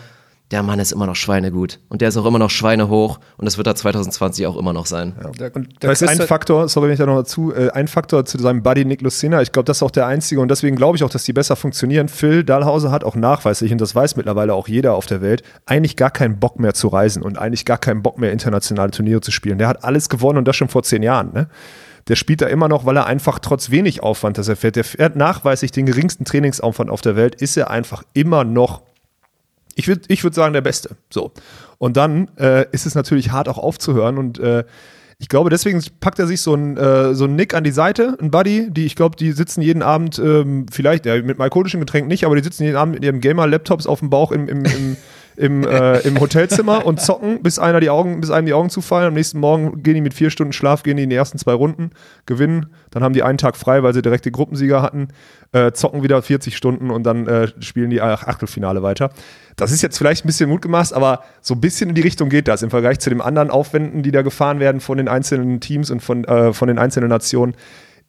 der Mann ist immer noch schweinegut. Und der ist auch immer noch schweinehoch. Und das wird da 2020 auch immer noch sein. Da, Da da ist ein Faktor, sorry, wenn ich da noch dazu, äh, ein Faktor zu seinem Buddy Nick Lucena. Ich glaube, das ist auch der einzige und deswegen glaube ich auch, dass die besser funktionieren. Phil Dahlhauser hat auch nachweislich, und das weiß mittlerweile auch jeder auf der Welt, eigentlich gar keinen Bock mehr zu reisen und eigentlich gar keinen Bock mehr internationale Turniere zu spielen. Der hat alles gewonnen und das schon vor zehn Jahren. Ne? Der spielt da immer noch, weil er einfach trotz wenig Aufwand, dass er fährt, der fährt nachweislich den geringsten Trainingsaufwand auf der Welt, ist er einfach immer noch ich würde ich würd sagen, der Beste. So. Und dann äh, ist es natürlich hart auch aufzuhören und äh, ich glaube, deswegen packt er sich so ein, äh, so Nick an die Seite, ein Buddy, die, ich glaube, die sitzen jeden Abend, ähm, vielleicht, ja, mit alkoholischen Getränk nicht, aber die sitzen jeden Abend mit ihrem Gamer-Laptops auf dem Bauch im, im, im, [LAUGHS] im, äh, im Hotelzimmer und zocken, bis einer die Augen, bis einem die Augen zufallen. Am nächsten Morgen gehen die mit vier Stunden Schlaf, gehen die in die ersten zwei Runden, gewinnen, dann haben die einen Tag frei, weil sie direkt den Gruppensieger hatten, äh, zocken wieder 40 Stunden und dann äh, spielen die Ach- Achtelfinale weiter. Das ist jetzt vielleicht ein bisschen Mut gemacht, aber so ein bisschen in die Richtung geht das im Vergleich zu den anderen Aufwänden, die da gefahren werden von den einzelnen Teams und von, äh, von den einzelnen Nationen.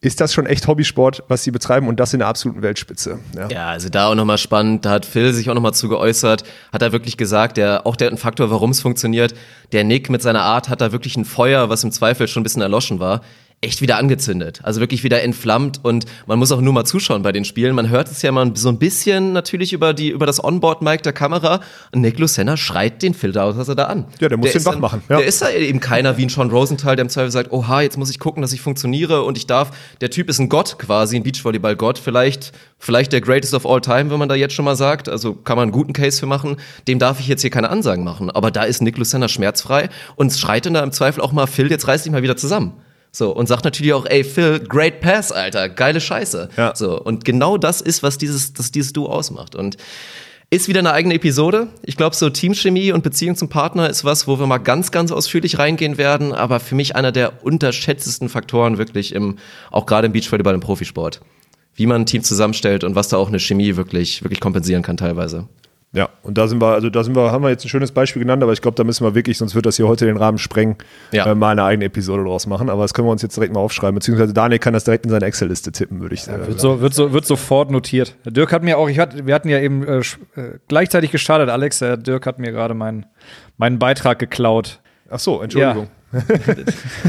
Ist das schon echt Hobbysport, was sie betreiben und das in der absoluten Weltspitze? Ja. Ja, also da auch nochmal spannend, da hat Phil sich auch nochmal zu geäußert, hat er wirklich gesagt, der, auch der hat einen Faktor, warum es funktioniert. Der Nick mit seiner Art hat da wirklich ein Feuer, was im Zweifel schon ein bisschen erloschen war, echt wieder angezündet. Also wirklich wieder entflammt und man muss auch nur mal zuschauen bei den Spielen. Man hört es ja mal so ein bisschen natürlich über die, über das Onboard-Mic der Kamera. Und Nick Lucena schreit den Filter aus, was er da an. Ja, der muss den ist wach machen, ja. Der ist da eben keiner wie ein Sean Rosenthal, der im Zweifel sagt, oha, jetzt muss ich gucken, dass ich funktioniere und ich darf, der Typ ist ein Gott quasi, ein Beachvolleyball-Gott, vielleicht, vielleicht der greatest of all time, wenn man da jetzt schon mal sagt, also kann man einen guten Case für machen, dem darf ich jetzt hier keine Ansagen machen, aber da ist Nick Lucena schmerzfrei und schreit dann da im Zweifel auch mal, Phil, jetzt reiß dich mal wieder zusammen. So, und sagt natürlich auch, ey, Phil, great pass, Alter, geile Scheiße. Ja. So, und genau das ist, was dieses, das dieses Duo ausmacht. Und ist wieder eine eigene Episode. Ich glaube, so Teamchemie und Beziehung zum Partner ist was, wo wir mal ganz, ganz ausführlich reingehen werden. Aber für mich einer der unterschätztesten Faktoren wirklich im, auch gerade im Beachvolleyball im Profisport. Wie man ein Team zusammenstellt und was da auch eine Chemie wirklich, wirklich kompensieren kann teilweise. Ja, und da sind wir, also da sind wir, haben wir jetzt ein schönes Beispiel genannt, aber ich glaube, da müssen wir wirklich, sonst wird das hier heute den Rahmen sprengen, Ja. äh, mal eine eigene Episode draus machen. Aber das können wir uns jetzt direkt mal aufschreiben, beziehungsweise Daniel kann das direkt in seine Excel-Liste tippen, würde ich sagen. Wird, so, wird, so, wird sofort notiert. Dirk hat mir auch, ich hat, wir hatten ja eben äh, äh, gleichzeitig gestartet, Alex. Der Dirk hat mir gerade meinen, meinen Beitrag geklaut. Ach so, Entschuldigung.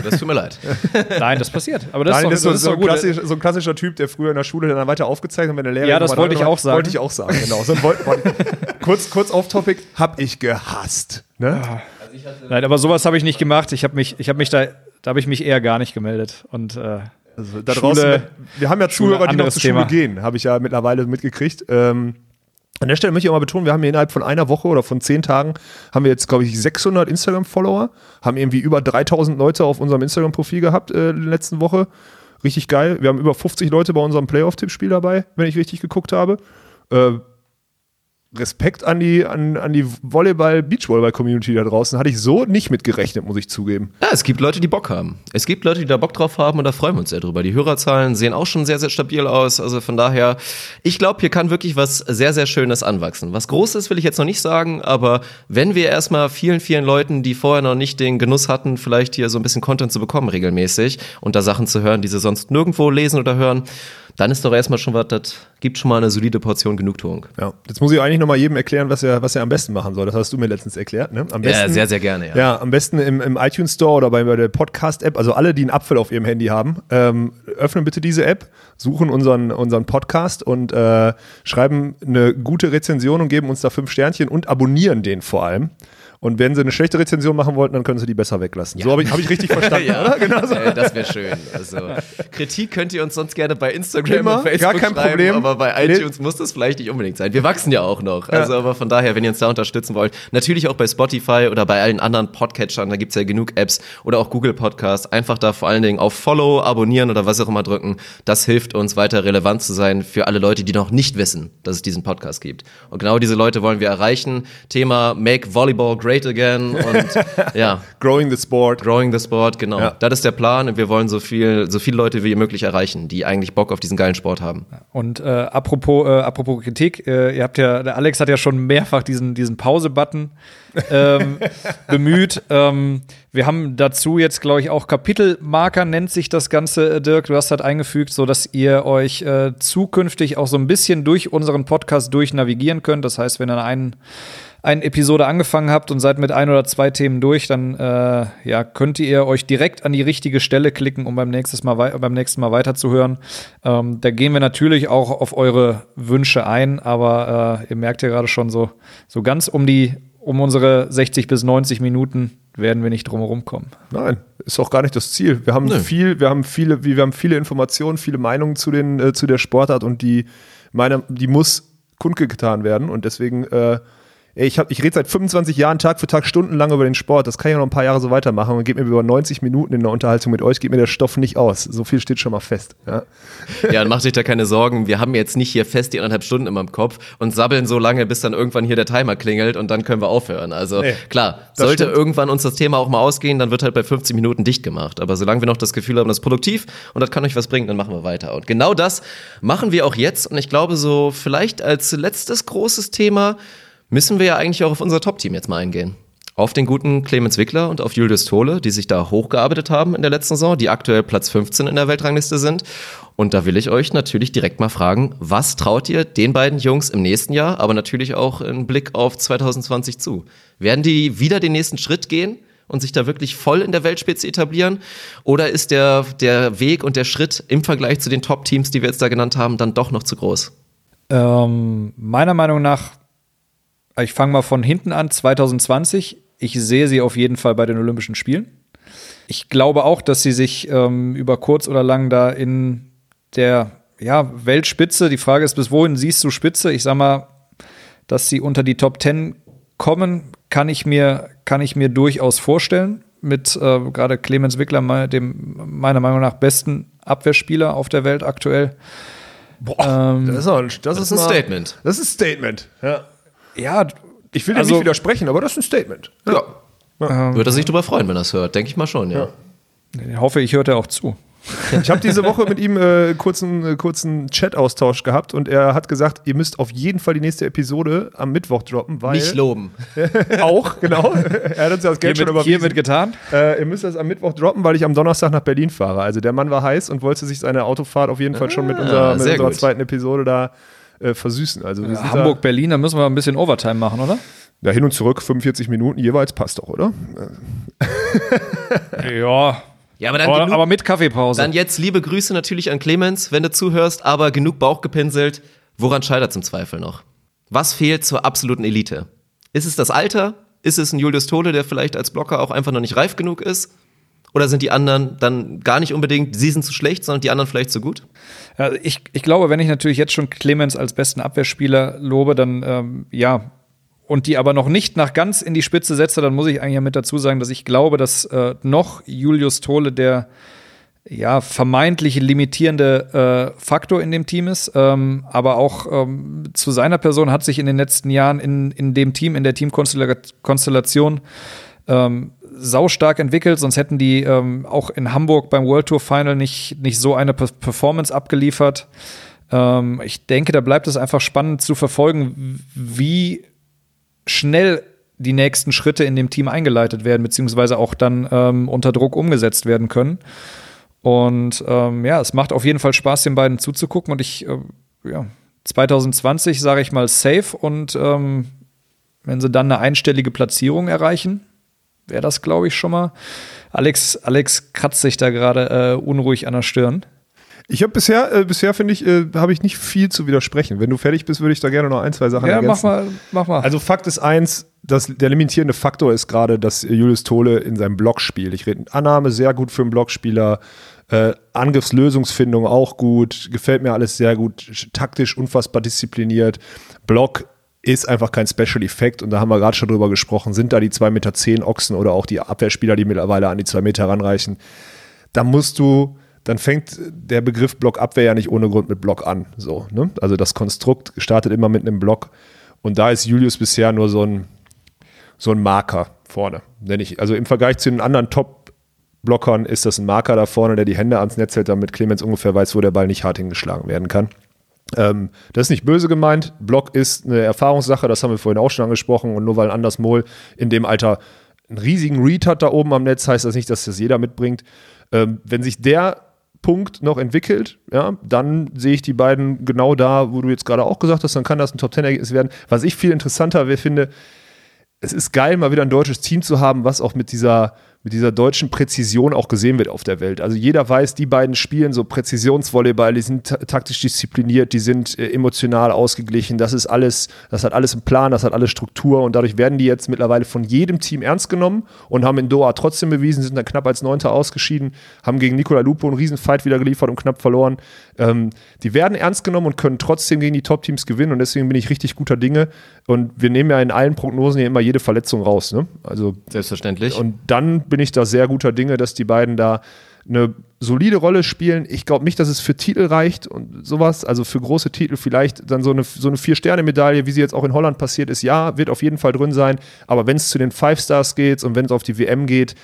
Das tut mir leid. [LAUGHS] Nein, das passiert. Aber das Daniel ist doch, das ist so, so, ein gut. klassisch, so ein klassischer Typ, der früher in der Schule dann weiter aufgezeigt hat, wenn der Lehrer Ja, das wollte ich auch sagen. Wollte ich auch sagen, genau. So, kurz, kurz off topic, hab ich gehasst. Ne? Nein, aber sowas habe ich nicht gemacht. Ich habe mich, ich habe mich da, da habe ich mich eher gar nicht gemeldet. Und äh, Also da Schule- draußen, wir haben ja Schule, Zuhörer, die noch zur Schule Thema. gehen, habe ich ja mittlerweile mitgekriegt. Ähm, an der Stelle möchte ich auch mal betonen, wir haben hier innerhalb von einer Woche oder von zehn Tagen haben wir jetzt, glaube ich, 600 Instagram-Follower, haben irgendwie über 3000 Leute auf unserem Instagram-Profil gehabt äh, in der letzten Woche. Richtig geil. Wir haben über 50 Leute bei unserem Playoff-Tippspiel dabei, wenn ich richtig geguckt habe. Äh, Respekt an die, an, an die Volleyball-Beachvolleyball-Community da draußen. Hatte ich so nicht mitgerechnet, muss ich zugeben. Ja, es gibt Leute, die Bock haben. Es gibt Leute, die da Bock drauf haben und da freuen wir uns sehr drüber. Die Hörerzahlen sehen auch schon sehr, sehr stabil aus. Also von daher, ich glaube, hier kann wirklich was sehr, sehr Schönes anwachsen. Was Großes will ich jetzt noch nicht sagen, aber wenn wir erstmal vielen, vielen Leuten, die vorher noch nicht den Genuss hatten, vielleicht hier so ein bisschen Content zu bekommen regelmäßig und da Sachen zu hören, die sie sonst nirgendwo lesen oder hören, dann ist doch erstmal schon was, das gibt schon mal eine solide Portion Genugtuung. Ja, jetzt muss ich eigentlich nochmal jedem erklären, was er, was er am besten machen soll. Das hast du mir letztens erklärt. Ne? Am besten, Ja, sehr, sehr gerne, ja. Ja, am besten im, im iTunes Store oder bei, bei der Podcast-App, also alle, die einen Apfel auf ihrem Handy haben, ähm, öffnen bitte diese App, suchen unseren, unseren Podcast und äh, schreiben eine gute Rezension und geben uns da fünf Sternchen und abonnieren den vor allem. Und wenn sie eine schlechte Rezension machen wollten, dann können sie die besser weglassen. So habe ich, hab ich richtig [LAUGHS] verstanden, oder? Genau so. Äh, das wäre schön. Also, Kritik könnt ihr uns sonst gerne bei Instagram Immer, und Facebook gar kein schreiben, Problem. aber bei iTunes muss das vielleicht nicht unbedingt sein. Wir wachsen ja auch noch. Also, aber von daher, wenn ihr uns da unterstützen wollt, natürlich auch bei Spotify oder bei allen anderen Podcatchern, da gibt's ja genug Apps oder auch Google Podcasts, einfach da vor allen Dingen auf Follow, abonnieren oder was auch immer drücken. Das hilft uns weiter relevant zu sein für alle Leute, die noch nicht wissen, dass es diesen Podcast gibt. Und genau diese Leute wollen wir erreichen. Thema Make Volleyball Great Again und [LAUGHS] ja, Growing the Sport. Growing the Sport, genau. Ja. Das ist der Plan und wir wollen so viel, so viele Leute wie möglich erreichen, die eigentlich Bock auf diesen geilen Sport haben. Und äh, apropos, äh, apropos Kritik, äh, ihr habt ja, der Alex hat ja schon mehrfach diesen, diesen Pause-Button ähm, [LAUGHS] bemüht. Ähm, wir haben dazu jetzt, glaube ich, auch Kapitelmarker nennt sich das Ganze, äh, Dirk. Du hast halt eingefügt, so dass ihr euch äh, zukünftig auch so ein bisschen durch unseren Podcast durchnavigieren könnt. Das heißt, wenn ihr einen eine Episode angefangen habt und seid mit ein oder zwei Themen durch, dann äh, ja, könnt ihr euch direkt an die richtige Stelle klicken, um beim, nächstes Mal beim nächsten Mal weiterzuhören. Ähm, da gehen wir natürlich auch auf eure Wünsche ein, aber äh, ihr merkt ja gerade schon so, so ganz um die um unsere 60 bis 90 Minuten werden wir nicht drum herum kommen. Nein, ist auch gar nicht das Ziel. Wir haben Nö. viel, wir haben viele, wir haben viele Informationen, viele Meinungen zu den, äh, zu der Sportart und die, meine, die muss kundgetan werden und deswegen, äh, ich, hab- ich rede seit 25 Jahren Tag für Tag stundenlang über den Sport. Das kann ich auch noch ein paar Jahre so weitermachen und geht mir über 90 Minuten in der Unterhaltung mit euch, geht mir der Stoff nicht aus. So viel steht schon mal fest. Ja. [LAUGHS] Ja, und macht euch da keine Sorgen. Wir haben jetzt nicht hier fest die anderthalb Stunden immer im Kopf und sabbeln so lange, bis dann irgendwann hier der Timer klingelt und dann können wir aufhören. Also Nee, klar, sollte stimmt. irgendwann uns das Thema auch mal ausgehen, dann wird halt bei 50 Minuten dicht gemacht. Aber solange wir noch das Gefühl haben, das ist produktiv und das kann euch was bringen, dann machen wir weiter. Und genau das machen wir auch jetzt. Und ich glaube, so vielleicht als letztes großes Thema müssen wir ja eigentlich auch auf unser Top-Team jetzt mal eingehen. Auf den guten Clemens Wickler und auf Julius Tole, die sich da hochgearbeitet haben in der letzten Saison, die aktuell Platz 15 in der Weltrangliste sind. Und da will ich euch natürlich direkt mal fragen, was traut ihr den beiden Jungs im nächsten Jahr, aber natürlich auch im Blick auf 2020 zu? Werden die wieder den nächsten Schritt gehen? Und sich da wirklich voll in der Weltspitze etablieren? Oder ist der, der Weg und der Schritt im Vergleich zu den Top-Teams, die wir jetzt da genannt haben, dann doch noch zu groß? Ähm, meiner Meinung nach, ich fange mal von hinten an, 2020. Ich sehe sie auf jeden Fall bei den Olympischen Spielen. Ich glaube auch, dass sie sich ähm, über kurz oder lang da in der ja, Weltspitze, die Frage ist, bis wohin siehst du Spitze? Ich sag mal, dass sie unter die Top 10 kommen, kann ich mir, kann ich mir durchaus vorstellen. Mit äh, gerade Clemens Wickler, dem meiner Meinung nach besten Abwehrspieler auf der Welt aktuell. Boah, das ist, auch ein, das ist ein mal- Statement. Das ist ein Statement. Ja. Ja, Ich will dir Also- nicht widersprechen, aber das ist ein Statement. Ja. Würde er sich drüber freuen, wenn er es hört. Denke ich mal schon, ja. hoffe ich, hört er auch zu. [LAUGHS] Ich habe diese Woche mit ihm äh, kurzen, äh, kurzen Chat-Austausch gehabt und er hat gesagt, ihr müsst auf jeden Fall die nächste Episode am Mittwoch droppen, weil. Nicht loben. [LAUGHS] auch, genau. er hat uns ja das Geld schon Hiermit, überwiesen. hiermit getan. Äh, ihr müsst das am Mittwoch droppen, weil ich am Donnerstag nach Berlin fahre. Also der Mann war heiß und wollte sich seine Autofahrt auf jeden Fall schon mit unserer, mit sehr unserer gut. zweiten Episode da äh, versüßen. Also wir sind Hamburg, Berlin, da müssen wir ein bisschen Overtime machen, oder? Da hin und zurück 45 Minuten jeweils passt doch, oder? [LAUGHS] Ja. Ja, aber dann Aber, genug, aber mit Kaffeepause. Dann jetzt liebe Grüße natürlich an Clemens, wenn du zuhörst, aber genug Bauch gepinselt. Woran scheitert im Zweifel noch? Was fehlt zur absoluten Elite? Ist es das Alter? Ist es ein Julius Tole, der vielleicht als Blocker auch einfach noch nicht reif genug ist? Oder sind die anderen dann gar nicht unbedingt, sie sind zu schlecht, sondern die anderen vielleicht zu gut? Ja, ich, ich glaube, wenn ich natürlich jetzt schon Clemens als besten Abwehrspieler lobe, dann ähm, ja, und die aber noch nicht nach ganz in die Spitze setze, dann muss ich eigentlich ja mit dazu sagen, dass ich glaube, dass äh, noch Julius Tole der ja, vermeintlich limitierende äh, Faktor in dem Team ist. Ähm, aber auch ähm, zu seiner Person hat sich in den letzten Jahren in, in dem Team, in der Teamkonstellation ähm, saustark entwickelt, sonst hätten die ähm, auch in Hamburg beim World Tour Final nicht, nicht so eine Pe- Performance abgeliefert. Ähm, ich denke, da bleibt es einfach spannend zu verfolgen, wie schnell die nächsten Schritte in dem Team eingeleitet werden, beziehungsweise auch dann ähm, unter Druck umgesetzt werden können. Und ähm, ja, es macht auf jeden Fall Spaß, den beiden zuzugucken. Und ich, äh, ja, 2020 sage ich mal safe. Und ähm, wenn sie dann eine einstellige Platzierung erreichen, wäre das, glaube ich, schon mal. Alex, Alex kratzt sich da gerade äh, unruhig an der Stirn. Ich habe bisher, äh, bisher finde ich, äh, habe ich nicht viel zu widersprechen. Wenn du fertig bist, würde ich da gerne noch ein, zwei Sachen Ja, mach ergänzen. mal, mach mal. Also Fakt ist eins, dass der limitierende Faktor ist gerade, dass Julius Tole in seinem Block spielt. Ich rede Annahme sehr gut für einen Blockspieler, äh, Angriffslösungsfindung auch gut, gefällt mir alles sehr gut, sch- taktisch unfassbar diszipliniert. Block ist einfach kein Special Effekt und da haben wir gerade schon drüber gesprochen, sind da die 2,10 Meter Ochsen oder auch die Abwehrspieler, die mittlerweile an die 2 Meter ranreichen. Da musst du, dann fängt der Begriff Blockabwehr ja nicht ohne Grund mit Block an. So, ne? Also das Konstrukt startet immer mit einem Block und da ist Julius bisher nur so ein, so ein Marker vorne. Nenn ich, also im Vergleich zu den anderen Top-Blockern ist das ein Marker da vorne, der die Hände ans Netz hält, damit Clemens ungefähr weiß, wo der Ball nicht hart hingeschlagen werden kann. Ähm, das ist nicht böse gemeint. Block ist eine Erfahrungssache, das haben wir vorhin auch schon angesprochen. Und nur weil Anders Mohl in dem Alter einen riesigen Read hat da oben am Netz, heißt das nicht, dass das jeder mitbringt. Ähm, wenn sich der Punkt noch entwickelt, ja, dann sehe ich die beiden genau da, wo du jetzt gerade auch gesagt hast, dann kann das ein Top-10-Ergebnis werden. Was ich viel interessanter finde, es ist geil, mal wieder ein deutsches Team zu haben, was auch mit dieser, mit dieser deutschen Präzision auch gesehen wird auf der Welt. Also jeder weiß, die beiden spielen so Präzisionsvolleyball, die sind ta taktisch diszipliniert, die sind äh, emotional ausgeglichen. Das ist alles, das hat alles einen Plan, das hat alles Struktur und dadurch werden die jetzt mittlerweile von jedem Team ernst genommen und haben in Doha trotzdem bewiesen, sind dann knapp als Neunter ausgeschieden, haben gegen Nicola Lupo einen riesen Fight wieder geliefert und knapp verloren. Ähm, die werden ernst genommen und können trotzdem gegen die Top-Teams gewinnen und deswegen bin ich richtig guter Dinge und wir nehmen ja in allen Prognosen ja immer jede Verletzung raus. Ne? Also Selbstverständlich. und dann bin ich da sehr guter Dinge, dass die beiden da eine solide Rolle spielen. Ich glaube nicht, dass es für Titel reicht und sowas. Also für große Titel vielleicht dann so eine, so eine Vier-Sterne-Medaille, wie sie jetzt auch in Holland passiert ist. Ja, wird auf jeden Fall drin sein. Aber wenn es zu den Five Stars geht und wenn es auf die WM geht,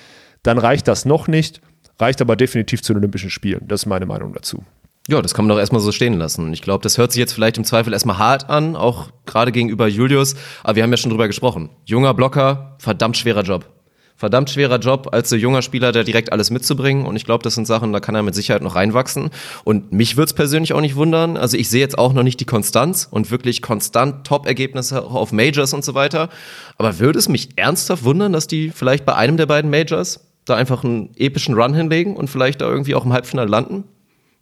dann reicht das noch nicht. Reicht aber definitiv zu den Olympischen Spielen. Das ist meine Meinung dazu. Ja, das kann man doch erstmal so stehen lassen. Ich glaube, das hört sich jetzt vielleicht im Zweifel erstmal hart an, auch gerade gegenüber Julius. Aber wir haben ja schon drüber gesprochen. Junger Blocker, verdammt schwerer Job. Verdammt schwerer Job, als so junger Spieler da direkt alles mitzubringen. Und ich glaube, das sind Sachen, da kann er mit Sicherheit noch reinwachsen. Und mich würde es persönlich auch nicht wundern. Also ich sehe jetzt auch noch nicht die Konstanz und wirklich konstant Top-Ergebnisse auf Majors und so weiter. Aber würde es mich ernsthaft wundern, dass die vielleicht bei einem der beiden Majors da einfach einen epischen Run hinlegen und vielleicht da irgendwie auch im Halbfinale landen?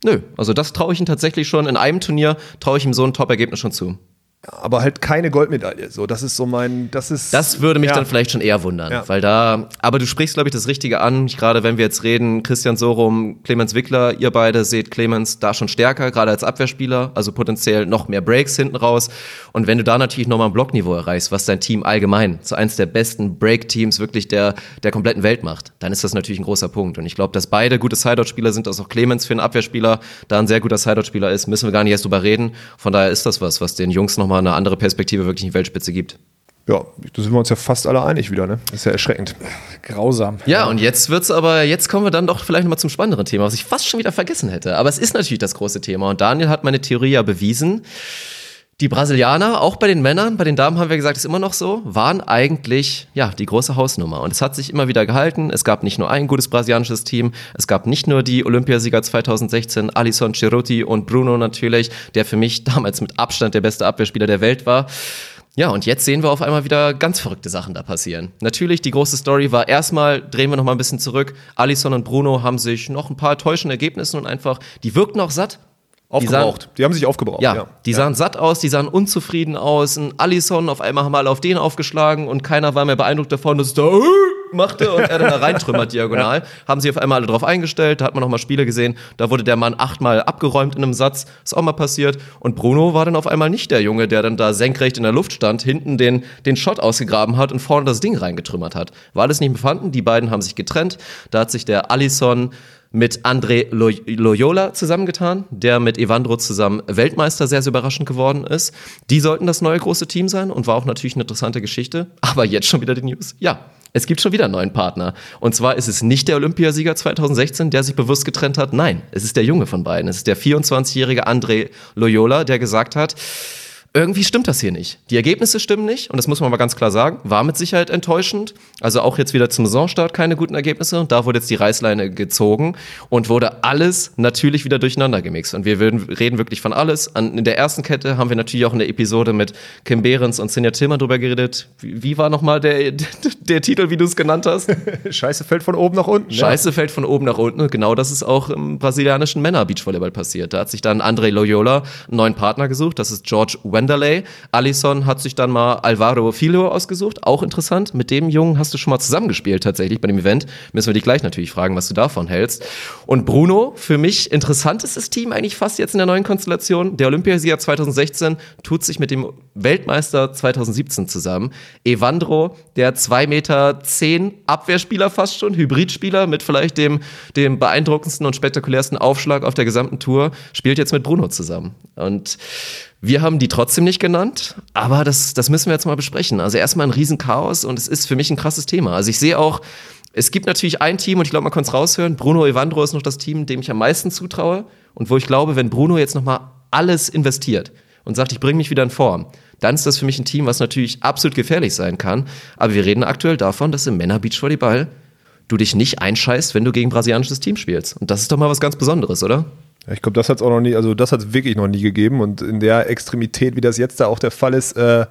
Nö, also das traue ich ihm tatsächlich schon. In einem Turnier traue ich ihm so ein Top-Ergebnis schon zu. Aber halt keine Goldmedaille. So, das ist so mein, das ist. Das würde mich ja. dann vielleicht schon eher wundern, Ja. weil da, aber du sprichst, glaube ich, das Richtige an. Gerade wenn wir jetzt reden, Christian Sorum, Clemens Wickler, ihr beide seht Clemens da schon stärker, gerade als Abwehrspieler, also potenziell noch mehr Breaks hinten raus. Und wenn du da natürlich nochmal ein Blockniveau erreichst, was dein Team allgemein zu eins der besten Break-Teams wirklich der, der kompletten Welt macht, dann ist das natürlich ein großer Punkt. Und ich glaube, dass beide gute Sideout-Spieler sind, dass auch Clemens für einen Abwehrspieler da ein sehr guter Sideout-Spieler ist, müssen wir gar nicht erst drüber reden. Von daher ist das was, was den Jungs nochmal eine andere Perspektive wirklich in die Weltspitze gibt. Ja, da sind wir uns ja fast alle einig wieder, ne? Das ist ja erschreckend. Grausam. Ja, und jetzt wird's aber, jetzt kommen wir dann doch vielleicht nochmal zum spannenderen Thema, was ich fast schon wieder vergessen hätte. Aber es ist natürlich das große Thema. Und Daniel hat meine Theorie ja bewiesen. Die Brasilianer, auch bei den Männern, bei den Damen haben wir gesagt, ist immer noch so, waren eigentlich ja die große Hausnummer. Und es hat sich immer wieder gehalten. Es gab nicht nur ein gutes brasilianisches Team, es gab nicht nur die Olympiasieger 2016, Alisson Ceruti und Bruno natürlich, der für mich [LAUGHS] damals mit Abstand der beste Abwehrspieler der Welt war. Ja, und jetzt sehen wir auf einmal wieder ganz verrückte Sachen da passieren. Natürlich, die große Story war erstmal, drehen wir noch mal ein bisschen zurück, Alisson und Bruno haben sich noch ein paar täuschende Ergebnisse und einfach, die wirkten auch satt, Aufgebraucht. Die, haben sich aufgebraucht. ja, die sahen satt aus, die sahen unzufrieden aus. Ein Allison, auf einmal haben alle auf den aufgeschlagen und keiner war mehr beeindruckt davon, dass es da äh, machte und er dann da reintrümmert [LAUGHS] diagonal. Haben sie auf einmal alle drauf eingestellt, da hat man noch mal Spiele gesehen, da wurde der Mann achtmal abgeräumt in einem Satz, ist auch mal passiert. Und Bruno war dann auf einmal nicht der Junge, der dann da senkrecht in der Luft stand, hinten den, den Shot ausgegraben hat und vorne das Ding reingetrümmert hat. War alles nicht mehr vorhanden, die beiden haben sich getrennt. Da hat sich der Allison mit André Loy- Loyola zusammengetan, der mit Evandro zusammen Weltmeister sehr, sehr überraschend geworden ist. Die sollten das neue große Team sein und war auch natürlich eine interessante Geschichte. Aber jetzt schon wieder die News. Ja, es gibt schon wieder einen neuen Partner. Und zwar ist es nicht der Olympiasieger 2016, der sich bewusst getrennt hat. Nein, es ist der Junge von beiden. Es ist der 24-jährige André Loyola, der gesagt hat, irgendwie stimmt das hier nicht. Die Ergebnisse stimmen nicht und das muss man mal ganz klar sagen. War mit Sicherheit enttäuschend. Also auch jetzt wieder zum Saisonstart keine guten Ergebnisse. Und da wurde jetzt die Reißleine gezogen und wurde alles natürlich wieder durcheinander gemixt. Und wir würden, reden wirklich von alles. An, in der ersten Kette haben wir natürlich auch in der Episode mit Kim Behrens und Sinja Tillmann drüber geredet. Wie, wie war nochmal der, [LAUGHS] der Titel, wie du es genannt hast? [LAUGHS] Scheiße fällt von oben nach unten. Scheiße fällt von oben nach unten. Genau das ist auch im brasilianischen Männer-Beachvolleyball passiert. Da hat sich dann André Loyola einen neuen Partner gesucht. Das ist George Wenderley. Alisson hat sich dann mal Alvaro Filho ausgesucht. Auch interessant. Mit dem Jungen hast du schon mal zusammengespielt tatsächlich bei dem Event. Müssen wir dich gleich natürlich fragen, was du davon hältst. Und Bruno, für mich interessantestes Team eigentlich fast jetzt in der neuen Konstellation. Der Olympiasieger 2016 tut sich mit dem Weltmeister 2017 zusammen. Evandro, der 2 Meter 10 Abwehrspieler fast schon, Hybridspieler mit vielleicht dem, dem beeindruckendsten und spektakulärsten Aufschlag auf der gesamten Tour, spielt jetzt mit Bruno zusammen. Und wir haben die trotzdem nicht genannt, aber das, das müssen wir jetzt mal besprechen. Also erstmal ein Riesenchaos und es ist für mich ein krasses Thema. Also ich sehe auch, es gibt natürlich ein Team und ich glaube, man kann es raushören. Bruno Evandro ist noch das Team, dem ich am meisten zutraue und wo ich glaube, wenn Bruno jetzt nochmal alles investiert und sagt, ich bringe mich wieder in Form, dann ist das für mich ein Team, was natürlich absolut gefährlich sein kann. Aber wir reden aktuell davon, dass im Männer-Beachvolleyball du dich nicht einscheißt, wenn du gegen brasilianisches Team spielst. Und das ist doch mal was ganz Besonderes, oder? Ich glaube, das hat es auch noch nie, also das hat es wirklich noch nie gegeben. Und in der Extremität, wie das jetzt da auch der Fall ist, äh,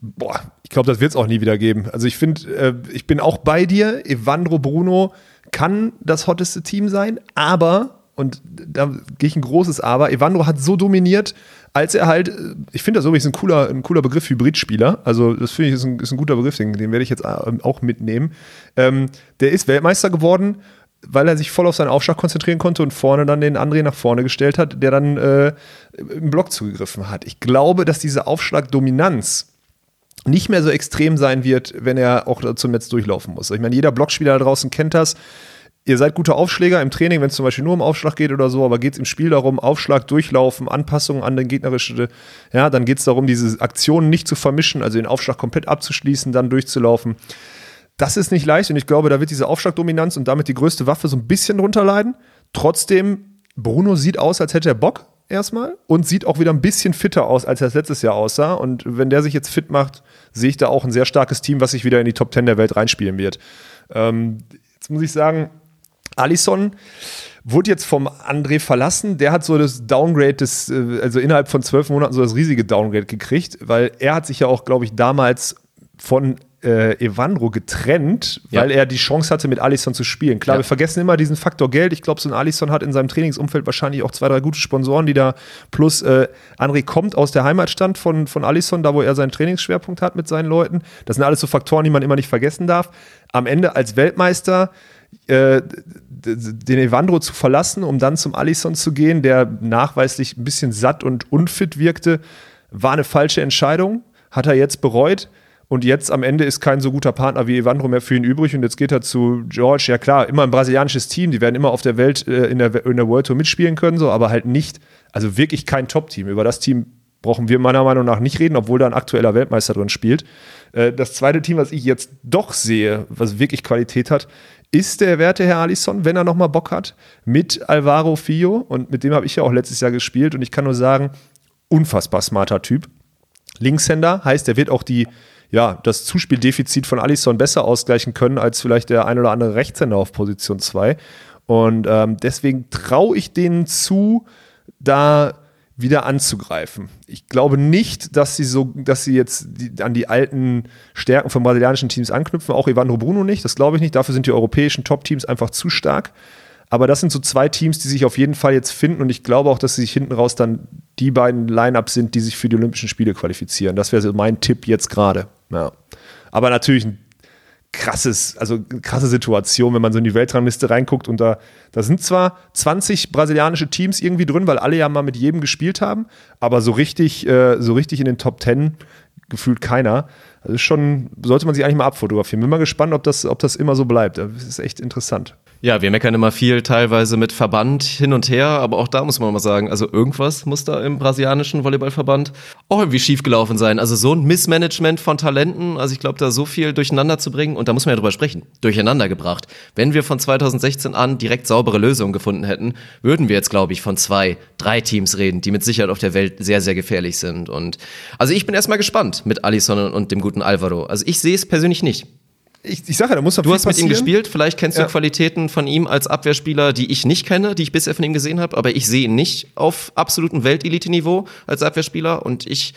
boah, ich glaube, das wird es auch nie wieder geben. Also ich finde, äh, ich bin auch bei dir. Evandro Bruno kann das hotteste Team sein, aber, und da gehe ich ein großes Aber, Evandro hat so dominiert, als er halt, ich finde das übrigens ein cooler, ein cooler Begriff, Hybridspieler. Also, das finde ich ist ein, ist ein guter Begriff, den, den werde ich jetzt äh, auch mitnehmen. Ähm, der ist Weltmeister geworden, weil er sich voll auf seinen Aufschlag konzentrieren konnte und vorne dann den André nach vorne gestellt hat, der dann äh, im Block zugegriffen hat. Ich glaube, dass diese Aufschlagdominanz nicht mehr so extrem sein wird, wenn er auch zum Netz durchlaufen muss. Ich meine, jeder Blockspieler da draußen kennt das. Ihr seid gute Aufschläger im Training, wenn es zum Beispiel nur um Aufschlag geht oder so, aber geht es im Spiel darum, Aufschlag durchlaufen, Anpassungen an den gegnerischen, ja, dann geht es darum, diese Aktionen nicht zu vermischen, also den Aufschlag komplett abzuschließen, dann durchzulaufen. Das ist nicht leicht und ich glaube, da wird diese Aufschlagdominanz und damit die größte Waffe so ein bisschen drunter leiden. Trotzdem, Bruno sieht aus, als hätte er Bock erstmal und sieht auch wieder ein bisschen fitter aus, als er es letztes Jahr aussah. Und wenn der sich jetzt fit macht, sehe ich da auch ein sehr starkes Team, was sich wieder in die Top 10 der Welt reinspielen wird. Ähm, jetzt muss ich sagen, Alisson wurde jetzt vom André verlassen. Der hat so das Downgrade des, äh, also innerhalb von zwölf Monaten so das riesige Downgrade gekriegt, weil er hat sich ja auch, glaube ich, damals von äh, Evandro getrennt, Ja. weil er die Chance hatte, mit Alisson zu spielen. Klar, Ja. wir vergessen immer diesen Faktor Geld. Ich glaube, so ein Alisson hat in seinem Trainingsumfeld wahrscheinlich auch zwei, drei gute Sponsoren, die da plus äh, André kommt aus der Heimatstadt von, von Alisson, da wo er seinen Trainingsschwerpunkt hat mit seinen Leuten. Das sind alles so Faktoren, die man immer nicht vergessen darf. Am Ende als Weltmeister äh, den Evandro zu verlassen, um dann zum Alisson zu gehen, der nachweislich ein bisschen satt und unfit wirkte, war eine falsche Entscheidung. Hat er jetzt bereut. Und jetzt am Ende ist kein so guter Partner wie Evandro mehr für ihn übrig. Und jetzt geht er zu George. Ja, klar, immer ein brasilianisches Team. Die werden immer auf der Welt, äh, in, der, in der World Tour mitspielen können, so, aber halt nicht, also wirklich kein Top-Team. Über das Team brauchen wir meiner Meinung nach nicht reden, obwohl da ein aktueller Weltmeister drin spielt. Äh, das zweite Team, was ich jetzt doch sehe, was wirklich Qualität hat, ist der werte Herr Alisson, wenn er nochmal Bock hat, mit Alvaro Fio. Und mit dem habe ich ja auch letztes Jahr gespielt. Und ich kann nur sagen, unfassbar smarter Typ. Linkshänder heißt, er wird auch die, ja, das Zuspieldefizit von Alisson besser ausgleichen können als vielleicht der ein oder andere Rechtshänder auf Position 2. Und ähm, deswegen traue ich denen zu, da wieder anzugreifen. Ich glaube nicht, dass sie so, dass sie jetzt die, an die alten Stärken von brasilianischen Teams anknüpfen, auch Evandro Bruno nicht, das glaube ich nicht. Dafür sind die europäischen Top-Teams einfach zu stark. Aber das sind so zwei Teams, die sich auf jeden Fall jetzt finden und ich glaube auch, dass sie sich hinten raus dann die beiden Line-Ups sind, die sich für die Olympischen Spiele qualifizieren. Das wäre so mein Tipp jetzt gerade. Ja. Aber natürlich ein krasses, also krasse Situation, wenn man so in die Weltrangliste reinguckt und da, da sind zwar 20 brasilianische Teams irgendwie drin, weil alle ja mal mit jedem gespielt haben, aber so richtig, äh, so richtig in den Top 10 gefühlt keiner. Das ist schon, sollte man sich eigentlich mal abfotografieren. Bin mal gespannt, ob das, ob das immer so bleibt. Das ist echt interessant. Ja, wir meckern immer viel, teilweise mit Verband hin und her, aber auch da muss man mal sagen, also irgendwas muss da im brasilianischen Volleyballverband auch irgendwie schiefgelaufen sein. Also so ein Missmanagement von Talenten, also ich glaube, da so viel durcheinander zu bringen, und da muss man ja drüber sprechen, durcheinander gebracht. Wenn wir von 2016 an direkt saubere Lösungen gefunden hätten, würden wir jetzt, glaube ich, von zwei, drei Teams reden, die mit Sicherheit auf der Welt sehr, sehr gefährlich sind. Und also ich bin erstmal gespannt mit Alisson und dem guten Alvaro. Also ich sehe es persönlich nicht ich, ich sage ja, da muss noch Du hast passieren. mit ihm gespielt, vielleicht kennst du ja. Qualitäten von ihm als Abwehrspieler, die ich nicht kenne, die ich bisher von ihm gesehen habe, aber ich sehe ihn nicht auf absolutem Weltelite-Niveau als Abwehrspieler und ich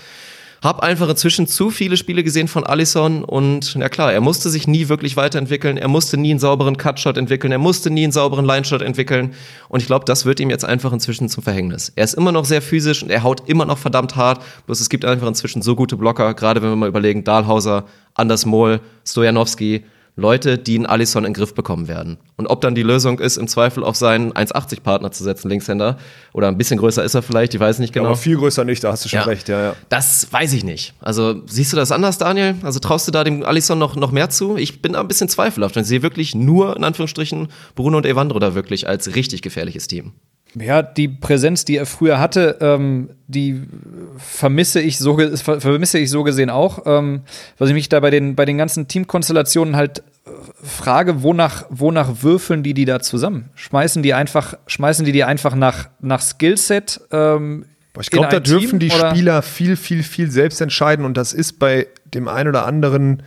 habe einfach inzwischen zu viele Spiele gesehen von Allison und na klar, er musste sich nie wirklich weiterentwickeln, er musste nie einen sauberen Cutshot entwickeln, er musste nie einen sauberen Lineshot entwickeln. Und ich glaube, das wird ihm jetzt einfach inzwischen zum Verhängnis. Er ist immer noch sehr physisch und er haut immer noch verdammt hart, bloß es gibt einfach inzwischen so gute Blocker, gerade wenn wir mal überlegen, Dahlhauser, Anders Mohl, Stojanowski, Leute, die einen Alisson in den Griff bekommen werden. Und ob dann die Lösung ist, im Zweifel auf seinen 1,80-Partner zu setzen, Linkshänder, oder ein bisschen größer ist er vielleicht, ich weiß nicht genau. Ja, aber viel größer nicht, da hast du schon ja, recht, ja, ja. Das weiß ich nicht. Also siehst du das anders, Daniel? Also traust du da dem Alisson noch, noch mehr zu? Ich bin da ein bisschen zweifelhaft und sehe wirklich nur, in Anführungsstrichen, Bruno und Evandro da wirklich als richtig gefährliches Team. Ja, die Präsenz, die er früher hatte, ähm, die vermisse ich so, vermisse ich so gesehen auch. Ähm, was ich mich da bei den, bei den ganzen Teamkonstellationen halt äh, frage, wonach, wonach würfeln die die da zusammen? Schmeißen die einfach, schmeißen die die einfach nach, nach Skillset? Ähm, ich glaube, da dürfen Team, die? Spieler viel, viel, viel selbst entscheiden und das ist bei dem einen oder anderen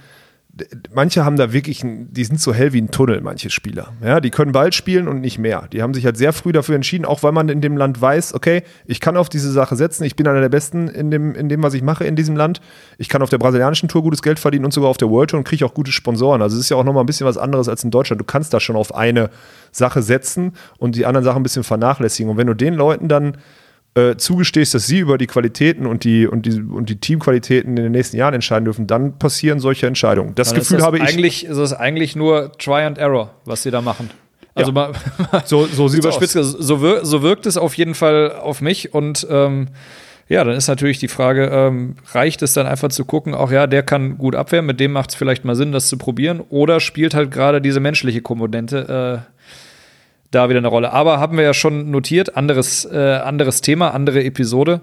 manche haben da wirklich, die sind so hell wie ein Tunnel, manche Spieler. Ja, die können Ball spielen und nicht mehr. Die haben sich halt sehr früh dafür entschieden, auch weil man in dem Land weiß, okay, ich kann auf diese Sache setzen, ich bin einer der Besten in dem, in dem, was ich mache in diesem Land. Ich kann auf der brasilianischen Tour gutes Geld verdienen und sogar auf der World Tour und kriege auch gute Sponsoren. Also es ist ja auch nochmal ein bisschen was anderes als in Deutschland. Du kannst da schon auf eine Sache setzen und die anderen Sachen ein bisschen vernachlässigen. Und wenn du den Leuten dann äh, zugestehst, dass sie über die Qualitäten und die, und, die, und die Teamqualitäten in den nächsten Jahren entscheiden dürfen, dann passieren solche Entscheidungen. Das dann Gefühl das habe ich. Eigentlich ist es eigentlich nur Try and Error, was sie da machen. Also ja. mal, [LAUGHS] so, so sieht es aus. So, wir, so wirkt es auf jeden Fall auf mich und ähm, ja, dann ist natürlich die Frage, ähm, reicht es dann einfach zu gucken, auch ja, der kann gut abwehren, mit dem macht es vielleicht mal Sinn, das zu probieren, oder spielt halt gerade diese menschliche Komponente äh, da wieder eine Rolle. Aber haben wir ja schon notiert, anderes, äh, anderes Thema, andere Episode.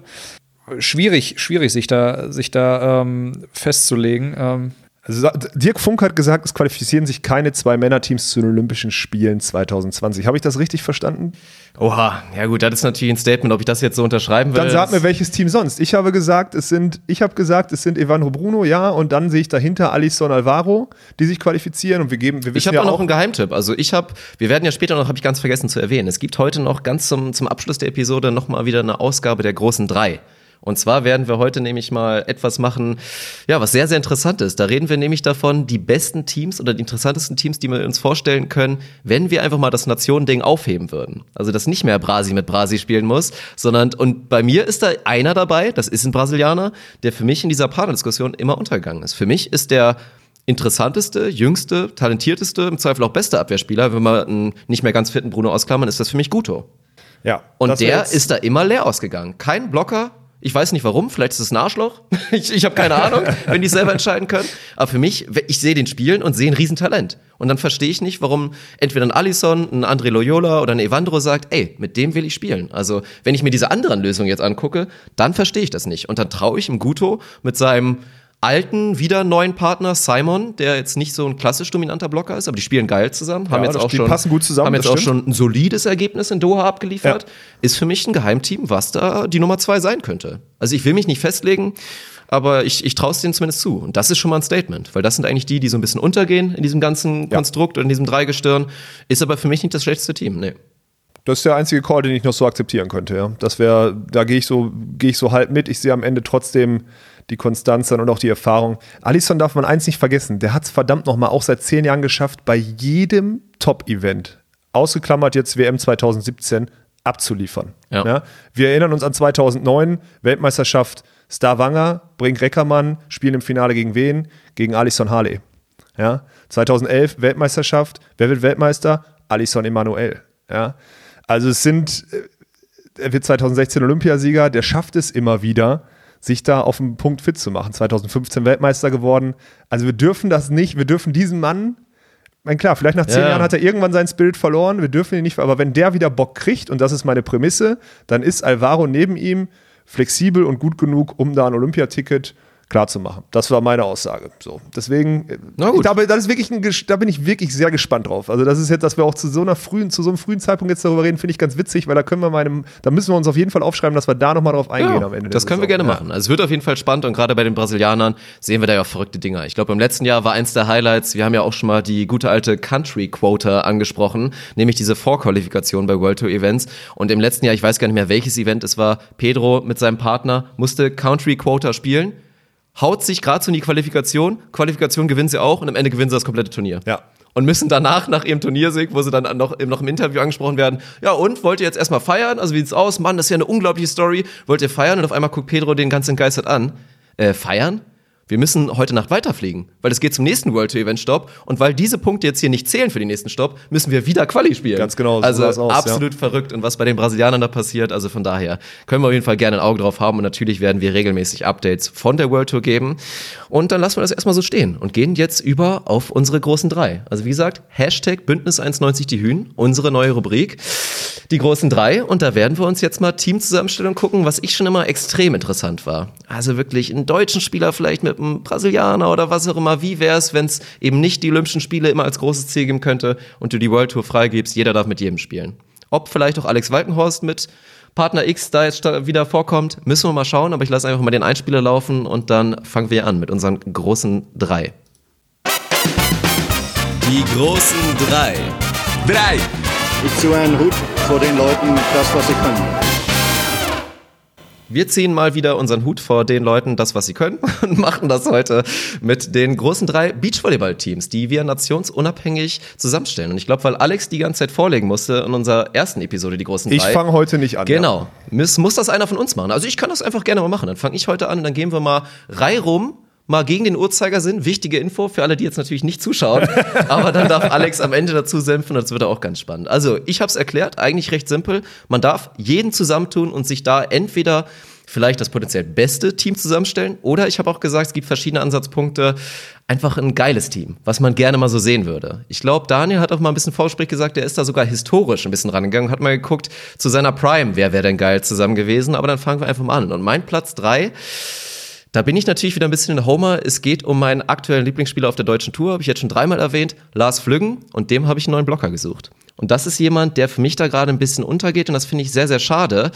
Schwierig, schwierig, sich da, sich da ähm, festzulegen. Ähm, also, Dirk Funk hat gesagt, es qualifizieren sich keine zwei Männerteams zu den Olympischen Spielen 2020. Habe ich das richtig verstanden? Oha, ja gut, das ist natürlich ein Statement, ob ich das jetzt so unterschreiben will. Dann sag mir, welches Team sonst. Ich habe gesagt, es sind, ich habe gesagt, es sind Evandro Bruno, ja, und dann sehe ich dahinter Alisson Alvaro, die sich qualifizieren und wir geben, wir wissen Ich habe ja auch noch einen Geheimtipp. Also ich habe, wir werden ja später noch, habe ich ganz vergessen zu erwähnen, es gibt heute noch ganz zum, zum Abschluss der Episode nochmal wieder eine Ausgabe der großen drei. Und zwar werden wir heute nämlich mal etwas machen, ja, was sehr, sehr interessant ist. Da reden wir nämlich davon, die besten Teams oder die interessantesten Teams, die wir uns vorstellen können, wenn wir einfach mal das Nationending aufheben würden. Also, dass nicht mehr Brasi mit Brasi spielen muss, sondern, und bei mir ist da einer dabei, das ist ein Brasilianer, der für mich in dieser Partnerdiskussion immer untergegangen ist. Für mich ist der interessanteste, jüngste, talentierteste, im Zweifel auch beste Abwehrspieler, wenn wir einen nicht mehr ganz fitten Bruno ausklammern, ist das für mich Guto. Ja. Und der ist da immer leer ausgegangen. Kein Blocker, Ich weiß nicht warum, vielleicht ist es ein Arschloch. [LAUGHS] Ich, ich habe keine Ahnung, wenn die selber entscheiden können. Aber für mich, ich sehe den spielen und sehe ein Riesentalent. Und dann verstehe ich nicht, warum entweder ein Alisson, ein André Loyola oder ein Evandro sagt, ey, mit dem will ich spielen. Also, wenn ich mir diese anderen Lösungen jetzt angucke, dann verstehe ich das nicht. Und dann traue ich ihm Guto mit seinem alten, wieder neuen Partner Simon, der jetzt nicht so ein klassisch dominanter Blocker ist, aber die spielen geil zusammen, haben Ja, jetzt auch schon passen gut zusammen, haben jetzt auch schon ein solides Ergebnis in Doha abgeliefert. Ja. Ist für mich ein Geheimteam, was da die Nummer zwei sein könnte. Also ich will mich nicht festlegen, aber ich, ich traue es denen zumindest zu. Und das ist schon mal ein Statement, weil das sind eigentlich die, die so ein bisschen untergehen in diesem ganzen Konstrukt und in diesem Dreigestirn. Ist aber für mich nicht das schlechteste Team. Nee. Das ist der einzige Call, den ich noch so akzeptieren könnte. Ja. Das wäre, da gehe ich so, gehe ich so halb mit. Ich sehe am Ende trotzdem die Konstanz dann und auch die Erfahrung. Alisson darf man eins nicht vergessen. Der hat es verdammt noch mal auch seit zehn Jahren geschafft, bei jedem Top-Event, ausgeklammert jetzt WM 2017, abzuliefern. Ja. Wir erinnern uns an 2009, Weltmeisterschaft Stavanger, Brink Reckermann, spielen im Finale gegen wen? Gegen Alisson Harley. Ja? 2011 Weltmeisterschaft. Wer wird Weltmeister? Alisson Emanuel. Ja? Also es sind, äh, er wird 2016 Olympiasieger, der schafft es immer wieder, sich da auf den Punkt fit zu machen. 2015 Weltmeister geworden. Also wir dürfen das nicht, wir dürfen diesen Mann, ich meine, klar, vielleicht nach zehn Ja. Jahren hat er irgendwann sein Spirit verloren, wir dürfen ihn nicht, aber wenn der wieder Bock kriegt, und das ist meine Prämisse, dann ist Alvaro neben ihm flexibel und gut genug, um da ein Olympiaticket zu machen. Das war meine Aussage. So, deswegen, äh, Na gut. da, das ist wirklich ein, da bin ich wirklich sehr gespannt drauf. Also das ist jetzt, dass wir auch zu so einer frühen, zu so einem frühen Zeitpunkt jetzt darüber reden, finde ich ganz witzig, weil da können wir meinem, da müssen wir uns auf jeden Fall aufschreiben, dass wir da nochmal drauf eingehen Ja, am Ende. das können wir Saison. gerne Ja. machen. Also es wird auf jeden Fall spannend und gerade bei den Brasilianern sehen wir da ja auch verrückte Dinger. Ich glaube, im letzten Jahr war eins der Highlights, wir haben ja auch schon mal die gute alte Country Quota angesprochen, nämlich diese Vorqualifikation bei World Tour Events. Und im letzten Jahr, ich weiß gar nicht mehr, welches Event es war, Pedro mit seinem Partner musste Country Quota spielen, haut sich gerade so in die Qualifikation, Qualifikation gewinnen sie auch und am Ende gewinnen sie das komplette Turnier. Ja. Und müssen danach, nach ihrem Turniersieg, wo sie dann noch, noch im Interview angesprochen werden, ja und, wollt ihr jetzt erstmal feiern? Also wie sieht's aus? Mann, das ist ja eine unglaubliche Story. Wollt ihr feiern? Und auf einmal guckt Pedro den ganz entgeistert an. Äh, feiern? Wir müssen heute Nacht weiterfliegen, weil es geht zum nächsten World Tour Event Stopp. Und weil diese Punkte jetzt hier nicht zählen für den nänächsten Stopp, müssen wir wieder Quali spielen. Ganz genau, so Also aus, absolut verrückt. Und was bei den Brasilianern da passiert, also von daher können wir auf jeden Fall gerne ein Auge drauf haben. Und natürlich werden wir regelmäßig Updates von der World Tour geben. Und dann lassen wir das erstmal so stehen und gehen jetzt über auf unsere großen drei. Also wie gesagt, Hashtag Bündnis 190 die Hühn, unsere neue Rubrik, die großen drei. Und da werden wir uns jetzt mal Teamzusammenstellung gucken, was ich schon immer extrem interessant war. Also wirklich einen deutschen Spieler vielleicht mit einem Brasilianer oder was auch immer. Wie wäre es, wenn es eben nicht die Olympischen Spiele immer als großes Ziel geben könnte und du die World Tour freigibst, jeder darf mit jedem spielen. Ob vielleicht auch Alex Walkenhorst mit Partner X da jetzt wieder vorkommt, müssen wir mal schauen, aber ich lasse einfach mal den Einspieler laufen und dann fangen wir an mit unseren großen drei. Die großen drei. Drei. Ich ziehe einen Hut vor den Leuten, das, was sie können. Wir ziehen mal wieder unseren Hut vor den Leuten, das, was sie können, [LAUGHS] und machen das heute mit den großen drei Beachvolleyball-Teams, die wir nationsunabhängig zusammenstellen. Und ich glaube, weil Alex die ganze Zeit vorlegen musste in unserer ersten Episode, die großen Ich drei. fange heute nicht an. Genau. Muss, muss das einer von uns machen? Also ich kann das einfach gerne mal machen. Dann fange ich heute an dann gehen wir mal reihum mal gegen den Uhrzeigersinn. Wichtige Info für alle, die jetzt natürlich nicht zuschauen. [LAUGHS] aber dann darf Alex am Ende dazu senfen und das wird auch ganz spannend. Also ich habe es erklärt, eigentlich recht simpel. Man darf jeden zusammentun und sich da entweder vielleicht das potenziell beste Team zusammenstellen oder ich habe auch gesagt, es gibt verschiedene Ansatzpunkte. Einfach ein geiles Team, was man gerne mal so sehen würde. Ich glaube, Daniel hat auch mal ein bisschen Vorsprich gesagt, der ist da sogar historisch ein bisschen rangegangen, hat mal geguckt zu seiner Prime, wer wäre denn geil zusammen gewesen, aber dann fangen wir einfach mal an. Und mein Platz drei da bin ich natürlich wieder ein bisschen in Homer. Es geht um meinen aktuellen Lieblingsspieler auf der deutschen Tour, habe ich jetzt schon dreimal erwähnt, Lars Flüggen, und dem habe ich einen neuen Blocker gesucht. Und das ist jemand, der für mich da gerade ein bisschen untergeht und das finde ich sehr, sehr schade.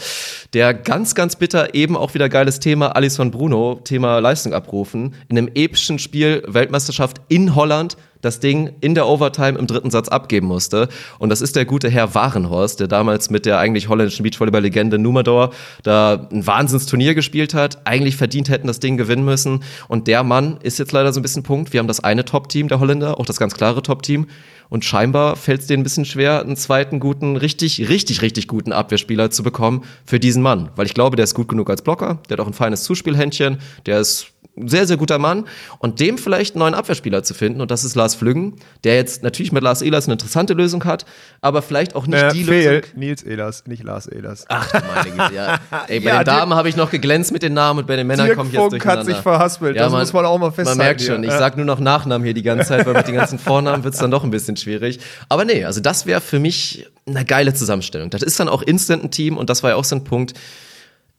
Der ganz, ganz bitter eben auch wieder geiles Thema Alisson Bruno, Thema Leistung abrufen, in einem epischen Spiel Weltmeisterschaft in Holland das Ding in der Overtime im dritten Satz abgeben musste. Und das ist der gute Herr Warenhorst, der damals mit der eigentlich holländischen Beachvolleyball-Legende Numador da ein Wahnsinnsturnier gespielt hat. Eigentlich verdient hätten das Ding gewinnen müssen. Und der Mann ist jetzt leider so ein bisschen Punkt. Wir haben das eine Top-Team der Holländer, auch das ganz klare Top-Team. Und scheinbar fällt es denen ein bisschen schwer, einen zweiten guten, richtig, richtig, richtig guten Abwehrspieler zu bekommen für diesen Mann. Weil ich glaube, der ist gut genug als Blocker, der hat auch ein feines Zuspielhändchen, der ist sehr, sehr guter Mann. Und dem vielleicht einen neuen Abwehrspieler zu finden, und das ist Lars Flüggen, der jetzt natürlich mit Lars Ehlers eine interessante Lösung hat, aber vielleicht auch nicht Äh, die Fehl, Lösung. Nils Ehlers, nicht Lars Ehlers. Ach, meine Güte, ja. [LAUGHS] Ey, bei Ja, den Damen habe ich noch geglänzt mit den Namen und bei den Männern komme ich jetzt durcheinander. hat sich verhaspelt, das muss man auch mal festhalten Man merkt hier. schon, ich Ja. sag nur noch Nachnamen hier die ganze Zeit, weil mit den ganzen Vornamen wird's dann doch ein bisschen schwierig. Aber nee, also das wäre für mich eine geile Zusammenstellung. Das ist dann auch instant ein Team und das war ja auch so ein Punkt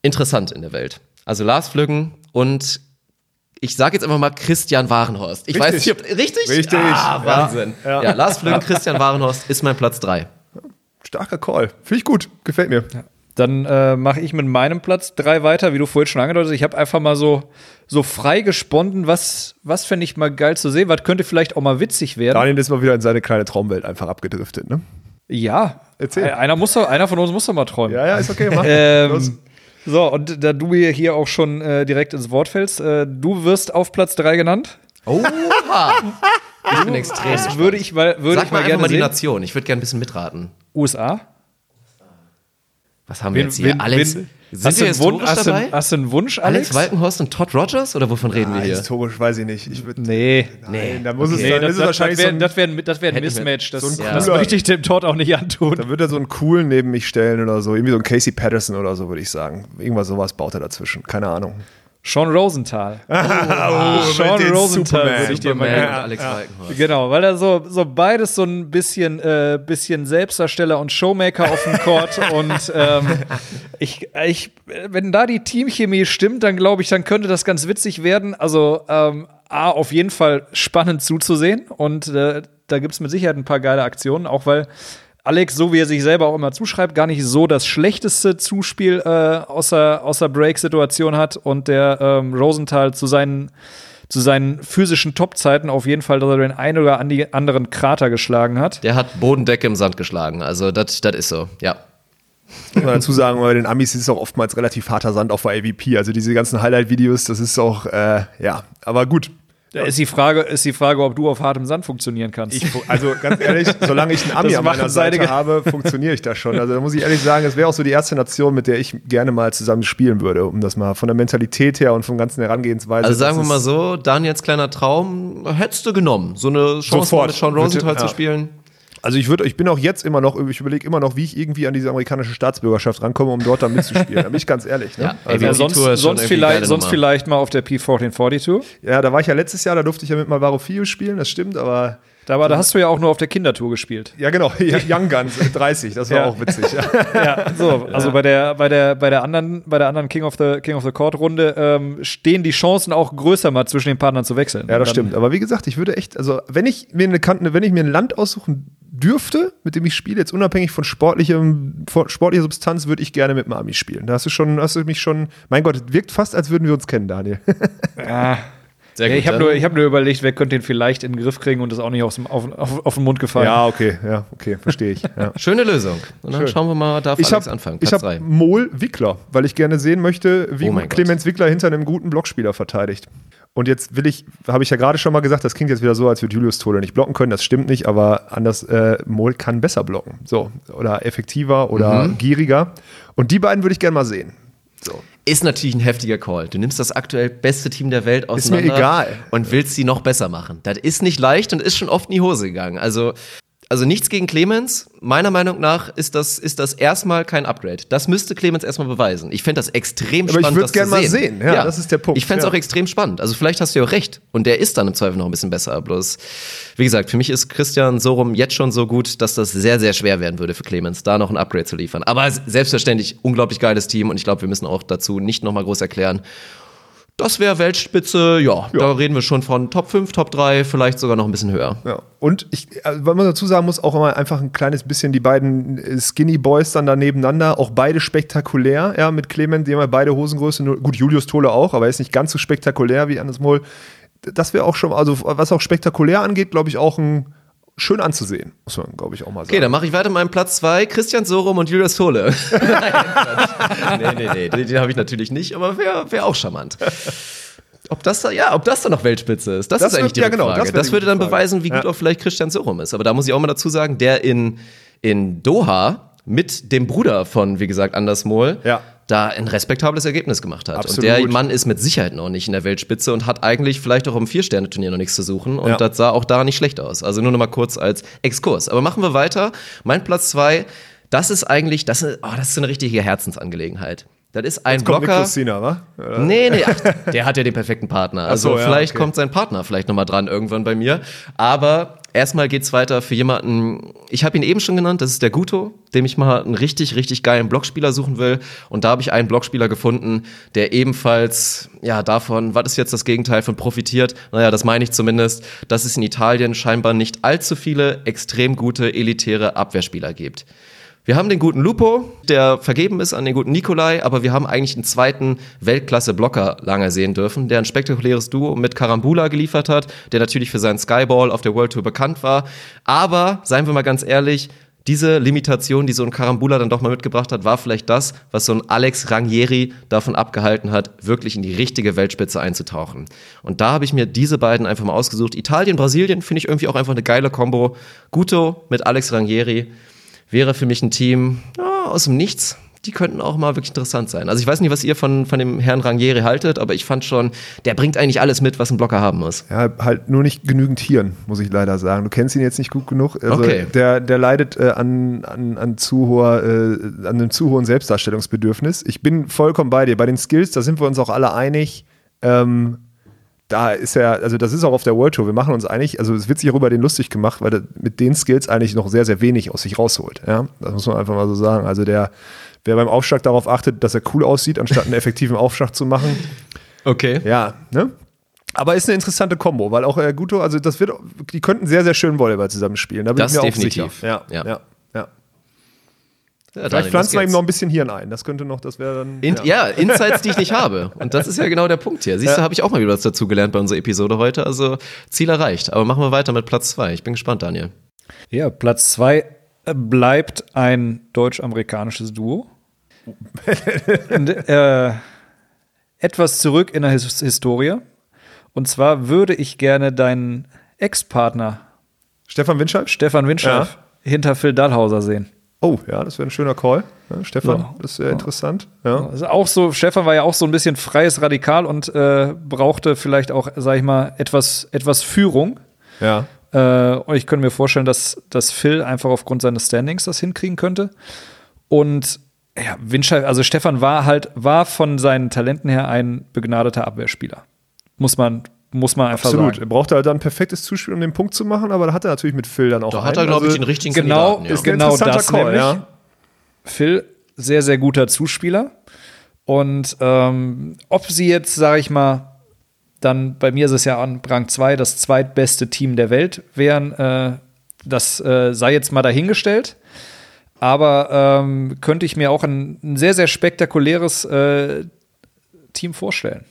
interessant in der Welt. Also Lars Flüggen und ich sage jetzt einfach mal Christian Warenhorst. Ich weiß nicht, ob, richtig? Richtig, Ah, ja. Wahnsinn. Ja, Ja. Lars Flüggen, Christian Warenhorst ist mein Platz drei. Starker Call. Finde ich gut. Gefällt mir. Dann äh, mache ich mit meinem Platz drei weiter, wie du vorhin schon angedeutet hast. Ich habe einfach mal so, so frei gesponnen, was, was fände ich mal geil zu sehen, was könnte vielleicht auch mal witzig werden. Daniel ist mal wieder in seine kleine Traumwelt einfach abgedriftet, ne? Ja, Erzähl. Äh, Einer, muss einer von uns muss doch mal träumen. Ja, ja, ist okay, mach. Los. So, und da du mir hier auch schon äh, direkt ins Wort fällst, äh, du wirst auf Platz drei genannt. Oha! Ich bin extrem. Das würde ich mal, würde Sag ich mal mal gerne mal die sehen. Nation. Ich würde gerne ein bisschen mitraten. USA. Was haben wir Wen, jetzt hier? wen, Alex, wen, sind hast, du wir einen Wunsch, historisch hast, du, dabei? hast du einen Wunsch, Alex Alex? Walkenhorst und Todd Rogers? Oder wovon reden wir Ah, hier? historisch weiß ich nicht. Ich würd, Nee. Nee, da muss es Nee, dann das, ist es das, wahrscheinlich das wäre so ein, das wär, ein- das wär ein Mismatch. Das, so ein das cooler- möchte ich dem Todd auch nicht antun. da wird er so einen coolen neben mich stellen oder so. Irgendwie so ein Casey Patterson oder so, würde ich sagen. Irgendwas sowas baut er dazwischen. Keine Ahnung. Sean Rosenthal. [LAUGHS] Oh, Sean den Rosenthal würde ich dir mal und Alex Walkenhorst. Genau, weil er so, so beides so ein bisschen, äh, bisschen Selbstdarsteller und Showmaker auf dem Court [LAUGHS] und ähm, ich, ich, wenn da die Teamchemie stimmt, dann glaube ich, dann könnte das ganz witzig werden. Also ähm, A, auf jeden Fall spannend zuzusehen und äh, da gibt es mit Sicherheit ein paar geile Aktionen, auch weil Alex, so wie er sich selber auch immer zuschreibt, gar nicht so das schlechteste Zuspiel äh, außer, außer Break-Situation hat und der ähm, Rosenthal zu seinen, zu seinen physischen Top-Zeiten auf jeden Fall, den einen oder anderen Krater geschlagen hat. Der hat Bodendecke im Sand geschlagen. Also, das das ist so, ja. Muss man dazu sagen, bei den Amis ist es auch oftmals relativ harter Sand auf der AVP. Also diese ganzen Highlight-Videos, das ist auch, äh, ja, aber gut. Da ist die Frage, ist die Frage, ob du auf hartem Sand funktionieren kannst. Ich, also ganz ehrlich, [LAUGHS] solange ich einen Ami Das an meiner Seite habe, funktioniere ich das schon. Also da muss ich ehrlich sagen, es wäre auch so die erste Nation, mit der ich gerne mal zusammen spielen würde, um das mal von der Mentalität her und vom ganzen Herangehensweise. Also sagen wir mal so, Daniels kleiner Traum hättest du genommen. So eine Chance Sofort. mit Sean Rosenthal Ja. zu spielen. Also ich würde, ich bin auch jetzt immer noch, ich überlege immer noch, wie ich irgendwie an diese amerikanische Staatsbürgerschaft rankomme, um dort dann mitzuspielen. Da bin ich ganz ehrlich. Ne? Ja, also, ja, die sonst, sonst, vielleicht, sonst Nummer. vielleicht mal auf der P1442. ja, da war ich ja letztes Jahr, da durfte ich ja mit Malvaro Fio spielen, das stimmt, aber aber da hast du ja auch nur auf der Kindertour gespielt. ja genau, [LAUGHS] Young Guns äh, 30, das war Ja. auch witzig. [LAUGHS] Ja, so, also bei der, bei der, bei der anderen, bei der anderen King of the King of the Court Runde ähm, stehen die Chancen auch größer, mal zwischen den Partnern zu wechseln. Ja, das Dann- stimmt. Aber wie gesagt, ich würde echt, also wenn ich mir eine Kante, wenn ich mir ein Land aussuchen dürfte, mit dem ich spiele, jetzt unabhängig von sportlichem, von sportlicher Substanz, würde ich gerne mit Mami spielen. Da hast du schon, hast du mich schon, mein Gott, es wirkt fast, als würden wir uns kennen, Daniel. Ja. [LAUGHS] Sehr Ja, gut, ich habe nur, ich hab nur überlegt, wer könnte den vielleicht in den Griff kriegen und ist auch nicht aus dem, auf, auf, auf den Mund gefallen. ja, okay, ja, okay, verstehe ich. Ja. [LAUGHS] Schöne Lösung. Und dann Schön. schauen wir mal, darf Ich Alex habe anfangen. ich Platz hab drei. Mol Wickler, weil ich gerne sehen möchte, wie Oh mein gut Gott. Clemens Wickler hinter einem guten Blockspieler verteidigt. Und jetzt will ich, habe ich ja gerade schon mal gesagt, das klingt jetzt wieder so, als würde Julius Tode nicht blocken können. Das stimmt nicht, aber anders, äh, Mol kann besser blocken. So, oder effektiver oder Mhm. gieriger. Und die beiden würde ich gerne mal sehen. So. Ist natürlich ein heftiger Call. Du nimmst das aktuell beste Team der Welt Ist mir auseinander egal. und willst sie noch besser machen. Das ist nicht leicht und ist schon oft in die Hose gegangen. Also, also nichts gegen Clemens. Meiner Meinung nach ist das, ist das erstmal kein Upgrade. Das müsste Clemens erstmal beweisen. Ich fände das extrem Aber ich spannend, würd's das gern zu mal sehen. sehen. Ja, das ist der Punkt. Ich fände es Ja. auch extrem spannend. Also vielleicht hast du ja auch recht. Und der ist dann im Zweifel noch ein bisschen besser. Bloß, wie gesagt, für mich ist Christian Sorum jetzt schon so gut, dass das sehr, sehr schwer werden würde für Clemens, da noch ein Upgrade zu liefern. Aber selbstverständlich unglaublich geiles Team und ich glaube, wir müssen auch dazu nicht nochmal groß erklären. Das wäre Weltspitze, ja, da reden wir schon von Top 5, Top 3, vielleicht sogar noch ein bisschen höher. Ja. Und ich, also, man dazu sagen muss, auch immer einfach ein kleines bisschen die beiden äh, Skinny Boys dann da nebeneinander, auch beide spektakulär, ja, mit Clement, die haben ja beide Hosengröße, gut, Julius Tole auch, aber er ist nicht ganz so spektakulär wie Anders Moll. Das wäre auch schon, also was auch spektakulär angeht, glaube ich, auch ein schön anzusehen, muss man, glaube ich, auch mal sagen. Okay, dann mache ich weiter mit meinem Platz 2, Christian Sorum und Julius Tole. [LAUGHS] Nee, nee, nee, den, den habe ich natürlich nicht, aber wäre wär auch charmant. Ob das da, ja, ob das dann noch Weltspitze ist, das, Das ist eigentlich die wird- ja, genau, Rückfrage. das das, die würde dann Frage. beweisen, wie gut Ja. auch vielleicht Christian Sorum ist. Aber da muss ich auch mal dazu sagen, der in, in Doha mit dem Bruder von, wie gesagt, Anders Mohl, Ja. Da ein respektables Ergebnis gemacht hat. Absolut. Und der Mann ist mit Sicherheit noch nicht in der Weltspitze und hat eigentlich vielleicht auch im Vier-Sterne-Turnier noch nichts zu suchen. Und Ja. das sah auch da nicht schlecht aus. Also nur noch mal kurz als Exkurs. Aber machen wir weiter. Mein Platz zwei, das ist eigentlich, das ist, oh, das ist eine richtige Herzensangelegenheit. Das ist ein Kommt mit Blocker. Christina, wa? Oder? Nee, nee, ach, der hat ja den perfekten Partner. Also so, ja, vielleicht okay. kommt sein Partner vielleicht nochmal dran irgendwann bei mir. Aber erstmal geht's weiter für jemanden, ich habe ihn eben schon genannt, das ist der Guto, dem ich mal einen richtig, richtig geilen Blockspieler suchen will. Und da habe ich einen Blockspieler gefunden, der ebenfalls, ja, davon, was ist jetzt das Gegenteil von profitiert? Naja, das meine ich zumindest, dass es in Italien scheinbar nicht allzu viele extrem gute, elitäre Abwehrspieler gibt. Wir haben den guten Lupo, der vergeben ist an den guten Nikolai, aber wir haben eigentlich einen zweiten Weltklasse-Blocker lange sehen dürfen, der ein spektakuläres Duo mit Karambula geliefert hat, der natürlich für seinen Skyball auf der World Tour bekannt war. Aber, seien wir mal ganz ehrlich, diese Limitation, die so ein Karambula dann doch mal mitgebracht hat, war vielleicht das, was so ein Alex Rangieri davon abgehalten hat, wirklich in die richtige Weltspitze einzutauchen. Und da habe ich mir diese beiden einfach mal ausgesucht. Italien, Brasilien finde ich irgendwie auch einfach eine geile Kombo. Guto mit Alex Rangieri wäre für mich ein Team ja, aus dem Nichts. Die könnten auch mal wirklich interessant sein. Also ich weiß nicht, was ihr von, von dem Herrn Rangieri haltet, aber ich fand schon, der bringt eigentlich alles mit, was ein Blocker haben muss. Ja, halt nur nicht genügend Hirn, muss ich leider sagen. Du kennst ihn jetzt nicht gut genug. Also Okay. Der, der leidet äh, an, an, an, zu hoher, äh, an einem zu hohen Selbstdarstellungsbedürfnis. Ich bin vollkommen bei dir. Bei den Skills, da sind wir uns auch alle einig. Ähm, da ist er, also das ist auch auf der World Tour. Wir machen uns einig, also es wird sich auch über den lustig gemacht, weil er mit den Skills eigentlich noch sehr, sehr wenig aus sich rausholt. Ja? Das muss man einfach mal so sagen. Also der, wer beim Aufschlag darauf achtet, dass er cool aussieht, anstatt einen effektiven Aufschlag zu machen, Okay. ja, ne? Aber ist eine interessante Kombo, weil auch äh, Guto, also das wird, die könnten sehr, sehr schön Volleyball zusammen Da bin Das ich mir definitiv. auch sicher. Ja, Ja. ja, ja. Ja, Vielleicht pflanzen wir ihm noch ein bisschen Hirn ein. Das könnte noch, das wäre dann. In, ja. Insights, die ich nicht habe. Und das ist ja genau der Punkt hier. Siehst du, Ja. habe ich auch mal wieder was dazu gelernt bei unserer Episode heute. Also Ziel erreicht. Aber machen wir weiter mit Platz zwei. Ich bin gespannt, Daniel. Ja, Platz zwei äh, bleibt ein deutsch-amerikanisches Duo. [LAUGHS] Und, äh, etwas zurück in der His Historie. Und zwar würde ich gerne deinen Ex-Partner Stefan Winscheid? Stefan Winscheid hinter Phil Dallhauser sehen. Oh, ja, das wäre ein schöner Call. Ja, Stefan, Ja. das ist sehr interessant. Ja. Also auch so, Stefan war ja auch so ein bisschen freies Radikal und äh, brauchte vielleicht auch, sag ich mal, etwas, etwas Führung. ja. Äh, und ich könnte mir vorstellen, dass, dass Phil einfach aufgrund seines Standings das hinkriegen könnte. Und ja, Winscheid, also Stefan war halt, war von seinen Talenten her ein begnadeter Abwehrspieler. Muss man, muss man einfach Absolut. Er sagen. brauchte halt dann ein perfektes Zuspiel, um den Punkt zu machen, aber da hat er natürlich mit Phil dann auch Da einen. hat er, glaube ich, den richtigen genau, Kandidaten. ist Ja. genau das Call, nämlich. ja. Phil, sehr, sehr guter Zuspieler. Und ähm, ob sie jetzt, sage ich mal, dann bei mir ist es ja an Rang 2 das zweitbeste Team der Welt wären, äh, das äh, sei jetzt mal dahingestellt. Aber ähm, könnte ich mir auch ein, ein sehr, sehr spektakuläres äh, Team vorstellen.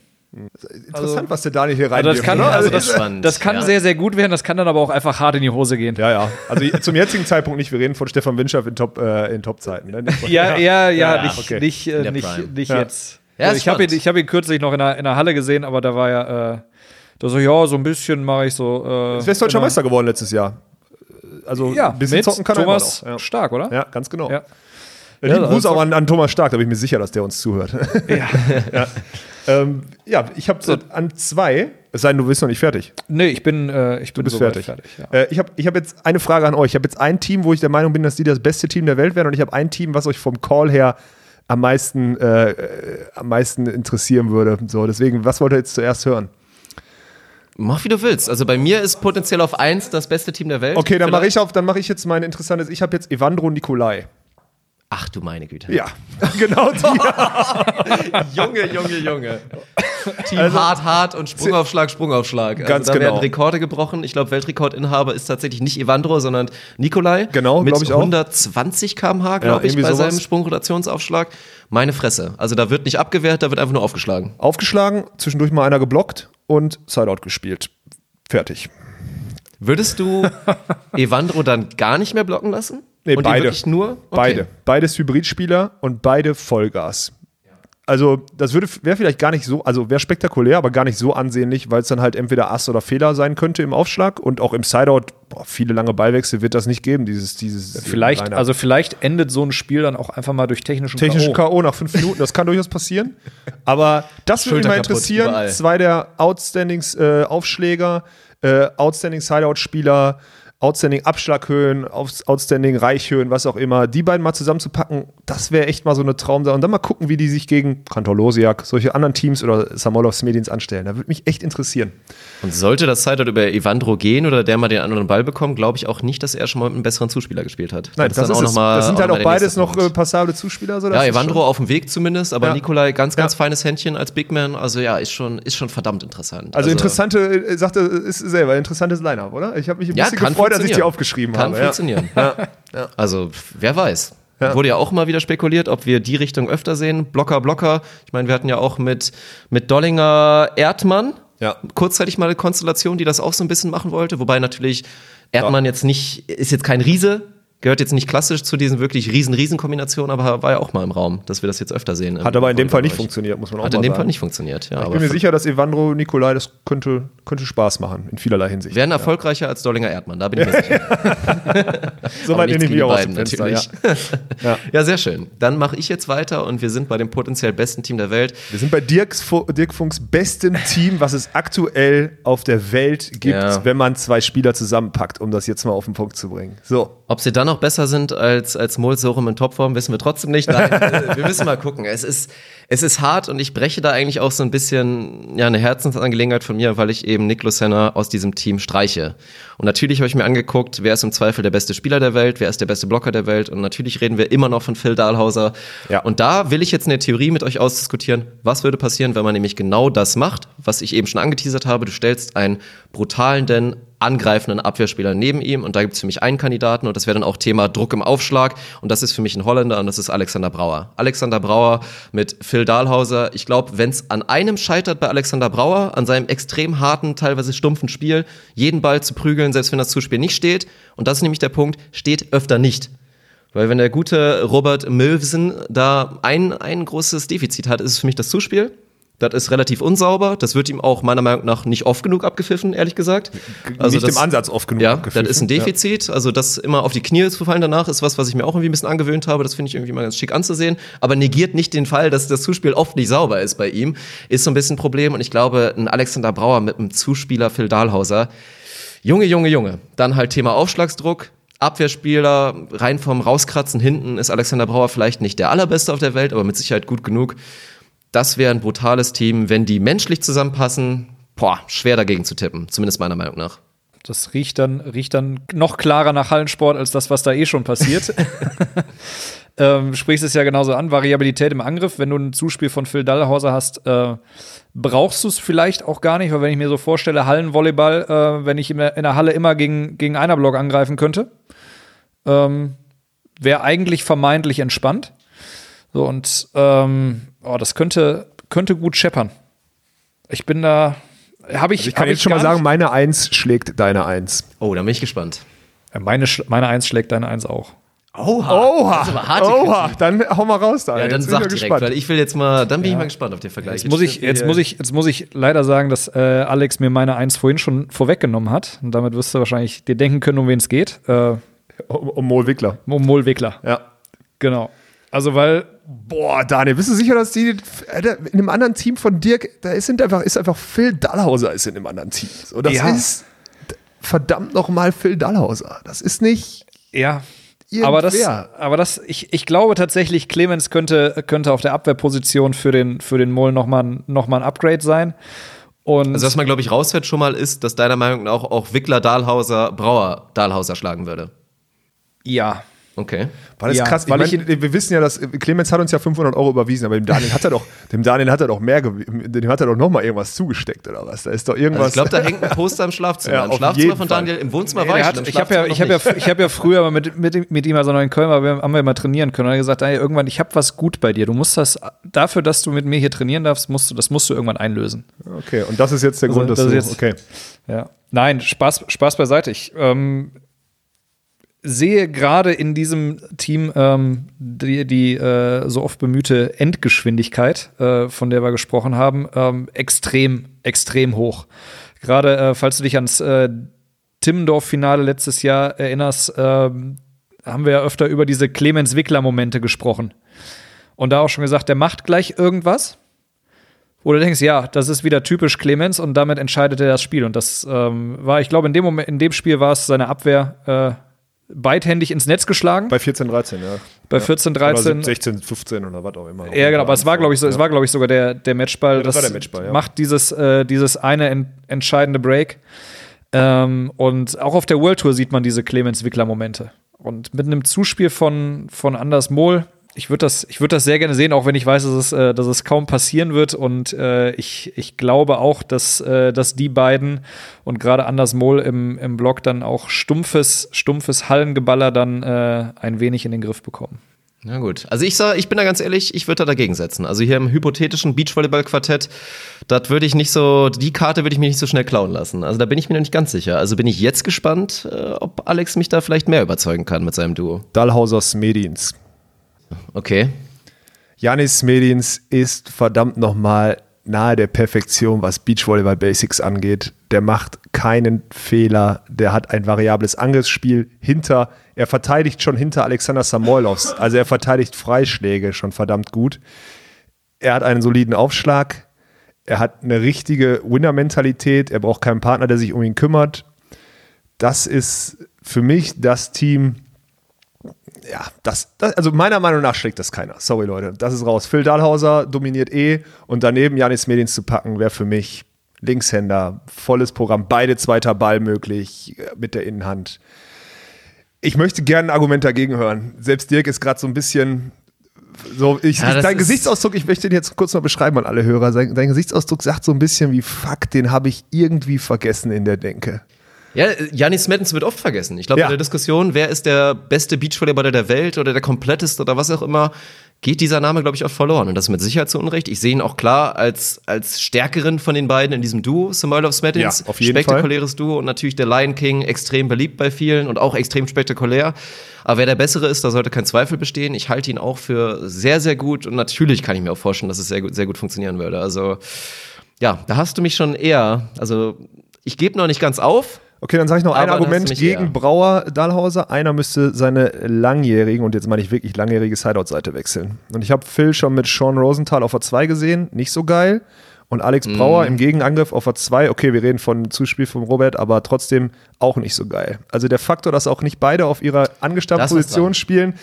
Interessant, was der Daniel hier rein Also das kann, Ja, also sehr das, spannend, das kann ja. sehr, sehr gut werden, das kann dann aber auch einfach hart in die Hose gehen. Ja, ja. Also zum jetzigen Zeitpunkt nicht. Wir reden von Stefan Winscheid in Top, äh, in Top-Zeiten. Ne? [LAUGHS] Ja, ja, ja, Ja, nicht, okay. nicht, äh, nicht, nicht Ja. jetzt. Ja, also ich habe ihn, ich hab ihn kürzlich noch in der, in der Halle gesehen, aber da war ja, äh, da so, ja, so ein bisschen mache ich so. Äh, Ist Westdeutscher der- Meister geworden letztes Jahr. Also Ja, ein bisschen mit zocken kann Thomas er immer noch. Stark, oder? Ja. ja, ganz genau. Ja. Ja, lieben Ja, Gruß also- auch an, an Thomas Stark, da bin ich mir sicher, dass der uns zuhört. Ja. [LAUGHS] ja. [LAUGHS] Ähm, ja, ich habe so an zwei, es sei denn, du bist noch nicht fertig. Nee, ich bin, äh, ich bin Du bist soweit fertig. ja. äh, ich habe ich hab jetzt eine Frage an euch. Ich habe jetzt ein Team, wo ich der Meinung bin, dass die das beste Team der Welt werden. Und ich habe ein Team, was euch vom Call her am meisten, äh, äh, am meisten interessieren würde. So, deswegen, was wollt ihr jetzt zuerst hören? Mach wie du willst. Also bei mir ist potenziell auf eins das beste Team der Welt. Okay, dann mache ich auf, dann mache ich jetzt mein interessantes. Ich habe jetzt Evandro Nikolai. Ach du meine Güte. Ja, [LAUGHS] genau die. [LAUGHS] Junge, Junge, Junge. Team hart, hart und Sprungaufschlag, Sprungaufschlag. Also Ganz da genau. werden Rekorde gebrochen. Ich glaube, Weltrekordinhaber ist tatsächlich nicht Evandro, sondern Nikolai. Genau, mit glaub ich auch. 120 km/h, glaube ich, irgendwie bei sowas. seinem Sprungrotationsaufschlag. Meine Fresse. Also da wird nicht abgewehrt, da wird einfach nur aufgeschlagen. Aufgeschlagen, zwischendurch mal einer geblockt und Sideout gespielt. Fertig. Würdest du [LAUGHS] Evandro dann gar nicht mehr blocken lassen? Nee, und beide. nur? Okay. Beide. Beides Hybridspieler und beide Vollgas. also das würde wäre vielleicht gar nicht so, also wäre spektakulär, aber gar nicht so ansehnlich, weil es dann halt entweder Ass oder Fehler sein könnte im Aufschlag und auch im Sideout, boah, viele lange Ballwechsel wird das nicht geben, dieses, dieses Vielleicht, Line-Up. also vielleicht endet so ein Spiel dann auch einfach mal durch technischen technische K.O. K.O. nach fünf Minuten, das kann durchaus passieren. [LAUGHS] Aber das würde mich mal interessieren. überall. Zwei der Outstanding äh, Aufschläger, äh, Outstanding Sideout-Spieler, Outstanding Abschlaghöhen, Outstanding Reichhöhen, was auch immer, die beiden mal zusammenzupacken, das wäre echt mal so eine Traumsache. Und dann mal gucken, wie die sich gegen Kantor Losiak, solche anderen Teams oder Samolovs Medins anstellen. Da würde mich echt interessieren. Und sollte das Sideout über Evandro gehen oder der mal den anderen Ball bekommt, glaube ich auch nicht, dass er schon mal mit einem besseren Zuspieler gespielt hat. Nein, das, dann ist auch noch mal- das sind halt noch auch beides noch Punkt. äh, passable Zuspieler. So, das Ja, Evandro auf dem Weg zumindest, aber Ja. Nikolai ganz, ganz Ja. feines Händchen als Big Man. Also ja, ist schon, ist schon verdammt interessant. Also, interessante, äh, sagte, ist selber, interessantes Line-Up, oder? Ich habe mich ein Ja, bisschen gefreut, als ich die funktionieren. aufgeschrieben Kann habe. ja. funktionieren. Also, wer weiß. Wurde ja auch mal wieder spekuliert, ob wir die Richtung öfter sehen. Blocker, Blocker. Ich meine, wir hatten ja auch mit, mit Dollinger Erdmann Ja. kurzzeitig mal eine Konstellation, die das auch so ein bisschen machen wollte. Wobei natürlich Erdmann jetzt nicht, ist jetzt kein Riese, gehört jetzt nicht klassisch zu diesen wirklich riesen riesen Kombinationen, aber war ja auch mal im Raum, dass wir das jetzt öfter sehen. Hat aber in dem Fall nicht funktioniert, muss man auch Hat mal in dem sagen. Fall nicht funktioniert, ja. Ich bin mir sicher, dass Evandro Nikolai das könnte, könnte Spaß machen, in vielerlei Hinsicht. werden erfolgreicher als Dollinger Erdmann, da bin ich mir [LAUGHS] sicher. so weit nehme ich auch aus die dem Fenster. Ja. natürlich. [LAUGHS] Ja. sehr schön. Dann mache ich jetzt weiter und wir sind bei dem potenziell besten Team der Welt. Wir sind bei Dirks, Fu- Dirk Funks bestem Team, was es aktuell auf der Welt gibt, Ja. wenn man zwei Spieler zusammenpackt, um das jetzt mal auf den Punkt zu bringen. So. Ob sie dann noch besser sind als, als Mols Sorum in Topform, wissen wir trotzdem nicht. Nein, [LAUGHS] äh, wir müssen mal gucken. Es ist, es ist hart und ich breche da eigentlich auch so ein bisschen ja, eine Herzensangelegenheit von mir, weil ich eben Niklas Senna aus diesem Team streiche. Und natürlich habe ich mir angeguckt, wer ist im Zweifel der beste Spieler der Welt, wer ist der beste Blocker der Welt und natürlich reden wir immer noch von Phil Dahlhauser. Ja. Und da will ich jetzt eine Theorie mit euch ausdiskutieren. Was würde passieren, wenn man nämlich genau das macht, was ich eben schon angeteasert habe? Du stellst einen brutalen, denn angreifenden Abwehrspieler neben ihm und da gibt es für mich einen Kandidaten und das wäre dann auch Thema Druck im Aufschlag und das ist für mich ein Holländer und das ist Alexander Brauer. Alexander Brauer mit Phil Dahlhauser. Ich glaube, wenn es an einem scheitert bei Alexander Brauer, an seinem extrem harten, teilweise stumpfen Spiel, jeden Ball zu prügeln, selbst wenn das Zuspiel nicht steht und das ist nämlich der Punkt, steht öfter nicht. Weil wenn der gute Robert Milvsen da ein, ein großes Defizit hat, ist es für mich das Zuspiel. Das ist relativ unsauber. Das wird ihm auch meiner Meinung nach nicht oft genug abgepfiffen, ehrlich gesagt. nicht Also das, im Ansatz oft genug Ja, abgepfiffen. das ist ein Defizit. Also das immer auf die Knie zu fallen danach ist was, was ich mir auch irgendwie ein bisschen angewöhnt habe. Das finde ich irgendwie mal ganz schick anzusehen. Aber negiert nicht den Fall, dass das Zuspiel oft nicht sauber ist bei ihm. Ist so ein bisschen ein Problem. Und ich glaube, ein Alexander Brauer mit einem Zuspieler Phil Dahlhauser, Junge, Junge, Junge. Dann halt Thema Aufschlagsdruck. Abwehrspieler, rein vom Rauskratzen hinten ist Alexander Brauer vielleicht nicht der allerbeste auf der Welt, aber mit Sicherheit gut genug. Das wäre ein brutales Team, wenn die menschlich zusammenpassen. Boah, schwer dagegen zu tippen, zumindest meiner Meinung nach. Das riecht dann, riecht dann noch klarer nach Hallensport als das, was da eh schon passiert. [LAUGHS] ähm, sprichst es ja genauso an. Variabilität im Angriff. Wenn du ein Zuspiel von Phil Dallhauser hast, äh, brauchst du es vielleicht auch gar nicht, weil wenn ich mir so vorstelle, Hallenvolleyball, äh, wenn ich in der, in der Halle immer gegen, gegen einer Block angreifen könnte, ähm, wäre eigentlich vermeintlich entspannt. So, und ähm, oh, das könnte, könnte gut scheppern. Ich bin da. Habe ich, Also ich kann hab jetzt schon mal sagen, meine Eins schlägt deine Eins. Oh, da bin ich gespannt. Meine, meine Eins schlägt deine Eins auch. Oha, Das ist aber harte oha, dann hau mal raus da. Ja, dann Jetzt bin sag ich mal direkt, gespannt. weil ich will jetzt mal, dann bin ich mal gespannt auf den Vergleich. Jetzt muss ich, jetzt muss ich, jetzt muss ich leider sagen, dass äh, Alex mir meine Eins vorhin schon vorweggenommen hat. Und damit wirst du wahrscheinlich dir denken können, um wen es geht. Äh, Um, um Mol Wickler. um Mohl-Wickler. Ja. Genau. Also, weil Boah, Daniel, bist du sicher, dass die Alter, in einem anderen Team von Dirk, da ist, sind einfach, ist einfach Phil Dallhauser ist in einem anderen Team. So, das Ja. ist verdammt nochmal Phil Dallhauser. Das ist nicht Ja. irgendwer. Aber das, aber das, ich, ich glaube tatsächlich, Clemens könnte, könnte auf der Abwehrposition für den, für den Mohl nochmal ein, noch mal ein Upgrade sein. Und Also was man, glaube ich, raushört schon mal ist, dass deiner Meinung nach auch, auch Wickler Dahlhauser Brauer Dahlhauser schlagen würde. ja. Okay. War das Ja, krass. Ich weil mein, ich- wir wissen ja, dass Clemens hat uns ja 500 Euro überwiesen, aber dem Daniel hat er doch, [LAUGHS] dem Daniel hat er doch mehr, dem hat er doch noch mal irgendwas zugesteckt oder was? Da ist doch irgendwas. Also ich glaube, da hängt ein Poster im [LAUGHS] Schlafzimmer. Ja, Im Schlafzimmer von Fall. Daniel, im Wohnzimmer Nee, war ich. hat, ich habe ja, ich hab ja, ich hab ja früher mit, mit, mit ihm also noch in Köln, aber wir haben wir mal trainieren können. Und er hat gesagt, ey, irgendwann, ich habe was gut bei dir. Du musst das, dafür, dass du mit mir hier trainieren darfst, musst du, das musst du irgendwann einlösen. okay, und das ist jetzt der Also, Grund, dass das du, jetzt- okay. Ja. Nein, Spaß, Spaß beiseite. Ich, ähm, sehe gerade in diesem Team ähm, die, die äh, so oft bemühte Endgeschwindigkeit, äh, von der wir gesprochen haben, ähm, extrem, extrem hoch. Gerade äh, falls du dich ans äh, Timmendorf-Finale letztes Jahr erinnerst, ähm, haben wir ja öfter über diese Clemens Wickler-Momente gesprochen. Und da auch schon gesagt, der macht gleich irgendwas. Du denkst, ja, das ist wieder typisch Clemens und damit entscheidet er das Spiel. Und das ähm, war, ich glaube, in dem Moment, in dem Spiel war es seine Abwehr äh, beidhändig ins Netz geschlagen. Bei 14, 13, ja. Bei 14, 13. Oder 16, 15 oder was auch immer. Ja, genau, aber es war, glaube ich, so, es war, glaube ich, sogar der, der Matchball. Ja, das war der Matchball, ja. macht dieses, äh, dieses eine en entscheidende Break. Ähm, und auch auf der World Tour sieht man diese Clemens Wickler-Momente. Und mit einem Zuspiel von, von Anders Mohl, ich würde das, ich würd das sehr gerne sehen, auch wenn ich weiß, dass es, äh, dass es kaum passieren wird. Und äh, ich, ich glaube auch, dass, äh, dass die beiden und gerade Anders Mohl im, im Block dann auch stumpfes, stumpfes Hallengeballer dann äh, ein wenig in den Griff bekommen. Na gut. Also ich sag, ich bin da ganz ehrlich, ich würde da dagegen setzen. Also hier im hypothetischen Beachvolleyball-Quartett, das würde ich nicht so, die Karte würde ich mir nicht so schnell klauen lassen. Also da bin ich mir noch nicht ganz sicher. Also bin ich jetzt gespannt, äh, ob Alex mich da vielleicht mehr überzeugen kann mit seinem Duo. Dahlhauser Smedins. Okay. Janis Smedins ist verdammt nochmal nahe der Perfektion, was Beachvolleyball Basics angeht. Der macht keinen Fehler. Der hat ein variables Angriffsspiel hinter. Er verteidigt schon hinter Alexander Samoilovs. Also er verteidigt Freischläge schon verdammt gut. Er hat einen soliden Aufschlag. Er hat eine richtige Winner-Mentalität. Er braucht keinen Partner, der sich um ihn kümmert. Das ist für mich das Team, ja, das, das, also meiner Meinung nach schlägt das keiner. Sorry, Leute. Das ist raus. Phil Dahlhauser dominiert eh und daneben Janis Medins zu packen, wäre für mich Linkshänder, volles Programm, beide zweiter Ball möglich äh, mit der Innenhand. Ich möchte gerne ein Argument dagegen hören. Selbst Dirk ist gerade so ein bisschen so, ich, Ja, ich, dein Gesichtsausdruck, ich möchte den jetzt kurz mal beschreiben an alle Hörer. Sein, dein Gesichtsausdruck sagt so ein bisschen wie, fuck, den habe ich irgendwie vergessen in der Denke. Ja, Janis Smettens wird oft vergessen. Ich glaube, Ja. in der Diskussion, wer ist der beste Beachvolleyballer der Welt oder der kompletteste oder was auch immer, geht dieser Name, glaube ich, oft verloren. Und das ist mit Sicherheit zu Unrecht. Ich sehe ihn auch klar als, als stärkeren von den beiden in diesem Duo, Samoilov Smettins. Ja, auf jeden Spektakuläres Duo und natürlich der Lion King, extrem beliebt bei vielen und auch extrem spektakulär. Aber wer der Bessere ist, da sollte kein Zweifel bestehen. Ich halte ihn auch für sehr, sehr gut und natürlich kann ich mir auch vorstellen, dass es sehr gut, sehr gut funktionieren würde. Also, ja, da hast du mich schon eher, also, ich gebe noch nicht ganz auf, Okay, dann sage ich noch ein Aber Argument gegen eher. Brauer Dahlhauser. Einer müsste seine langjährigen, und jetzt meine ich wirklich langjährige Sideout-Seite wechseln. Und ich habe Phil schon mit Sean Rosenthal auf der 2 gesehen, nicht so geil. Und Alex Mhm. Brauer im Gegenangriff auf der 2, okay, wir reden von Zuspiel von Robert, aber trotzdem auch nicht so geil. Also der Faktor, dass auch nicht beide auf ihrer angestammten Position spielen,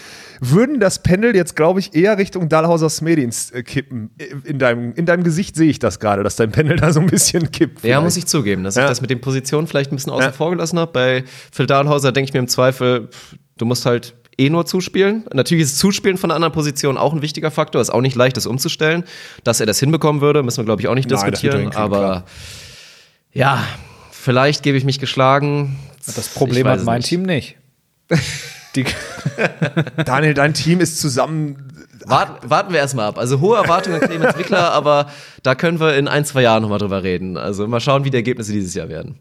würden das Pendel jetzt, glaube ich, eher Richtung Dahlhauser Smedins äh, kippen. In deinem, in deinem Gesicht sehe ich das gerade, dass dein Pendel da so ein bisschen kippt. Ja, vielleicht. muss ich zugeben, dass Ja. ich das mit den Positionen vielleicht ein bisschen außen Ja. vor gelassen habe. Bei Phil Dahlhauser denke ich mir im Zweifel, du musst halt eh nur zuspielen. Natürlich ist Zuspielen von einer anderen Position auch ein wichtiger Faktor. Ist auch nicht leicht, das umzustellen. Dass er das hinbekommen würde, müssen wir, glaube ich, auch nicht Nein, er diskutieren. Aber klar. ja, vielleicht gebe ich mich geschlagen. Das Problem hat mein nicht. Team nicht. [LAUGHS] Die, [LAUGHS] Daniel, dein Team ist zusammen Warten, warten wir erstmal ab. Also hohe Erwartungen an Clemens Wickler, aber da können wir in ein, zwei Jahren nochmal drüber reden. Also mal schauen, wie die Ergebnisse dieses Jahr werden.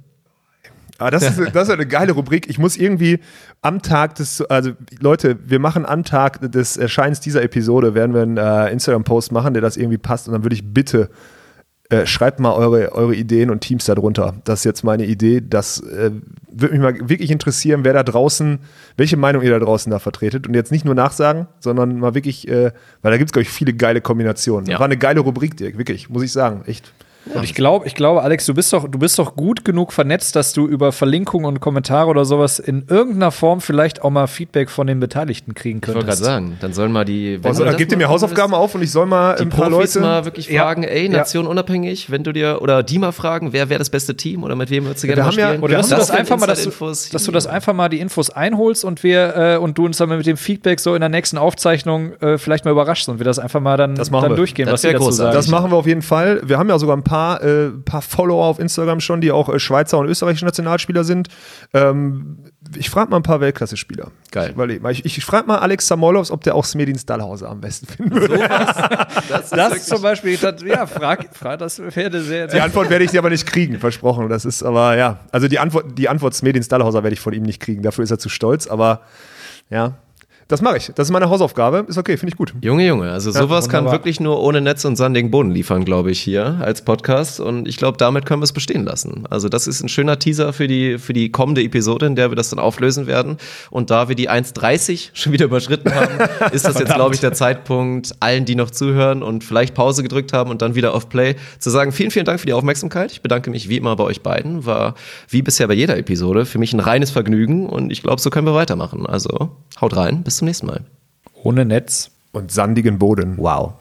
Aber das ist, das ist eine geile Rubrik. Ich muss irgendwie am Tag des, also Leute, wir machen am Tag des Erscheins dieser Episode, werden wir einen äh, Instagram-Post machen, der das irgendwie passt. Und dann würde ich bitte, äh, schreibt mal eure, eure Ideen und Teams da drunter. Das ist jetzt meine Idee. Das äh, würde mich mal wirklich interessieren, wer da draußen, welche Meinung ihr da draußen da vertretet. Und jetzt nicht nur nachsagen, sondern mal wirklich, äh, weil da gibt es, glaube ich, viele geile Kombinationen. Ja. War eine geile Rubrik, Dirk, wirklich, muss ich sagen. Echt. Und ich glaube, ich glaube, Alex, du bist doch, du bist doch gut genug vernetzt, dass du über Verlinkungen und Kommentare oder sowas in irgendeiner Form vielleicht auch mal Feedback von den Beteiligten kriegen Ich wollte gerade könntest. sagen, dann sollen mal die. wenn Also, du da das gebt ihr mir Hausaufgaben auf und ich soll mal Die ein paar Profis Leute. mal wirklich Ja. fragen, ey, Ja. Nation unabhängig, wenn du dir, oder die mal fragen, wer wäre das beste Team oder mit wem würdest du Wir gerne mal haben ja- spielen? oder Dass du haben das einfach mal, dass du, dass du das einfach mal die Infos einholst und wir äh, und du uns dann mit dem Feedback so in der nächsten Aufzeichnung äh, vielleicht mal überraschst und wir das einfach mal dann, dann wir. durchgehen, Das was wär dazu sagen. Das machen wir auf jeden Fall. Wir haben ja sogar ein paar, äh, paar Follower auf Instagram schon, die auch äh, Schweizer und österreichische Nationalspieler sind. Ähm, ich frage mal ein paar Weltklasse-Spieler. Geil. Ich, ich, ich frage mal Alex Samolovs, ob der auch Smedin Stallhauser am besten finden würde. [LAUGHS] Das, ist Das wirklich- zum Beispiel, das, ja, frag, frag, das wäre sehr. Die Antwort werde ich dir aber nicht kriegen, versprochen. Das ist aber, ja, also die Antwort, die Antwort Smedin Stallhauser werde ich von ihm nicht kriegen. Dafür ist er zu stolz, aber ja, das mache ich. Das ist meine Hausaufgabe. Ist okay, finde ich gut. Junge, Junge, also sowas kann wunderbar. wirklich nur ohne Netz und sandigen Boden liefern, glaube ich, hier als Podcast. Und ich glaube, damit können wir es bestehen lassen. Also das ist ein schöner Teaser für die, für die kommende Episode, in der wir das dann auflösen werden. Und da wir die 1.30 [LAUGHS] schon wieder überschritten haben, [LAUGHS] ist das jetzt, glaube ich, der Zeitpunkt, allen, die noch zuhören und vielleicht Pause gedrückt haben und dann wieder auf Play, zu sagen, vielen, vielen Dank für die Aufmerksamkeit. Ich bedanke mich wie immer bei euch beiden. War wie bisher bei jeder Episode für mich ein reines Vergnügen und ich glaube, so können wir weitermachen. Also haut rein, bis zum nächsten Mal. Ohne Netz. Und sandigen Boden. Wow.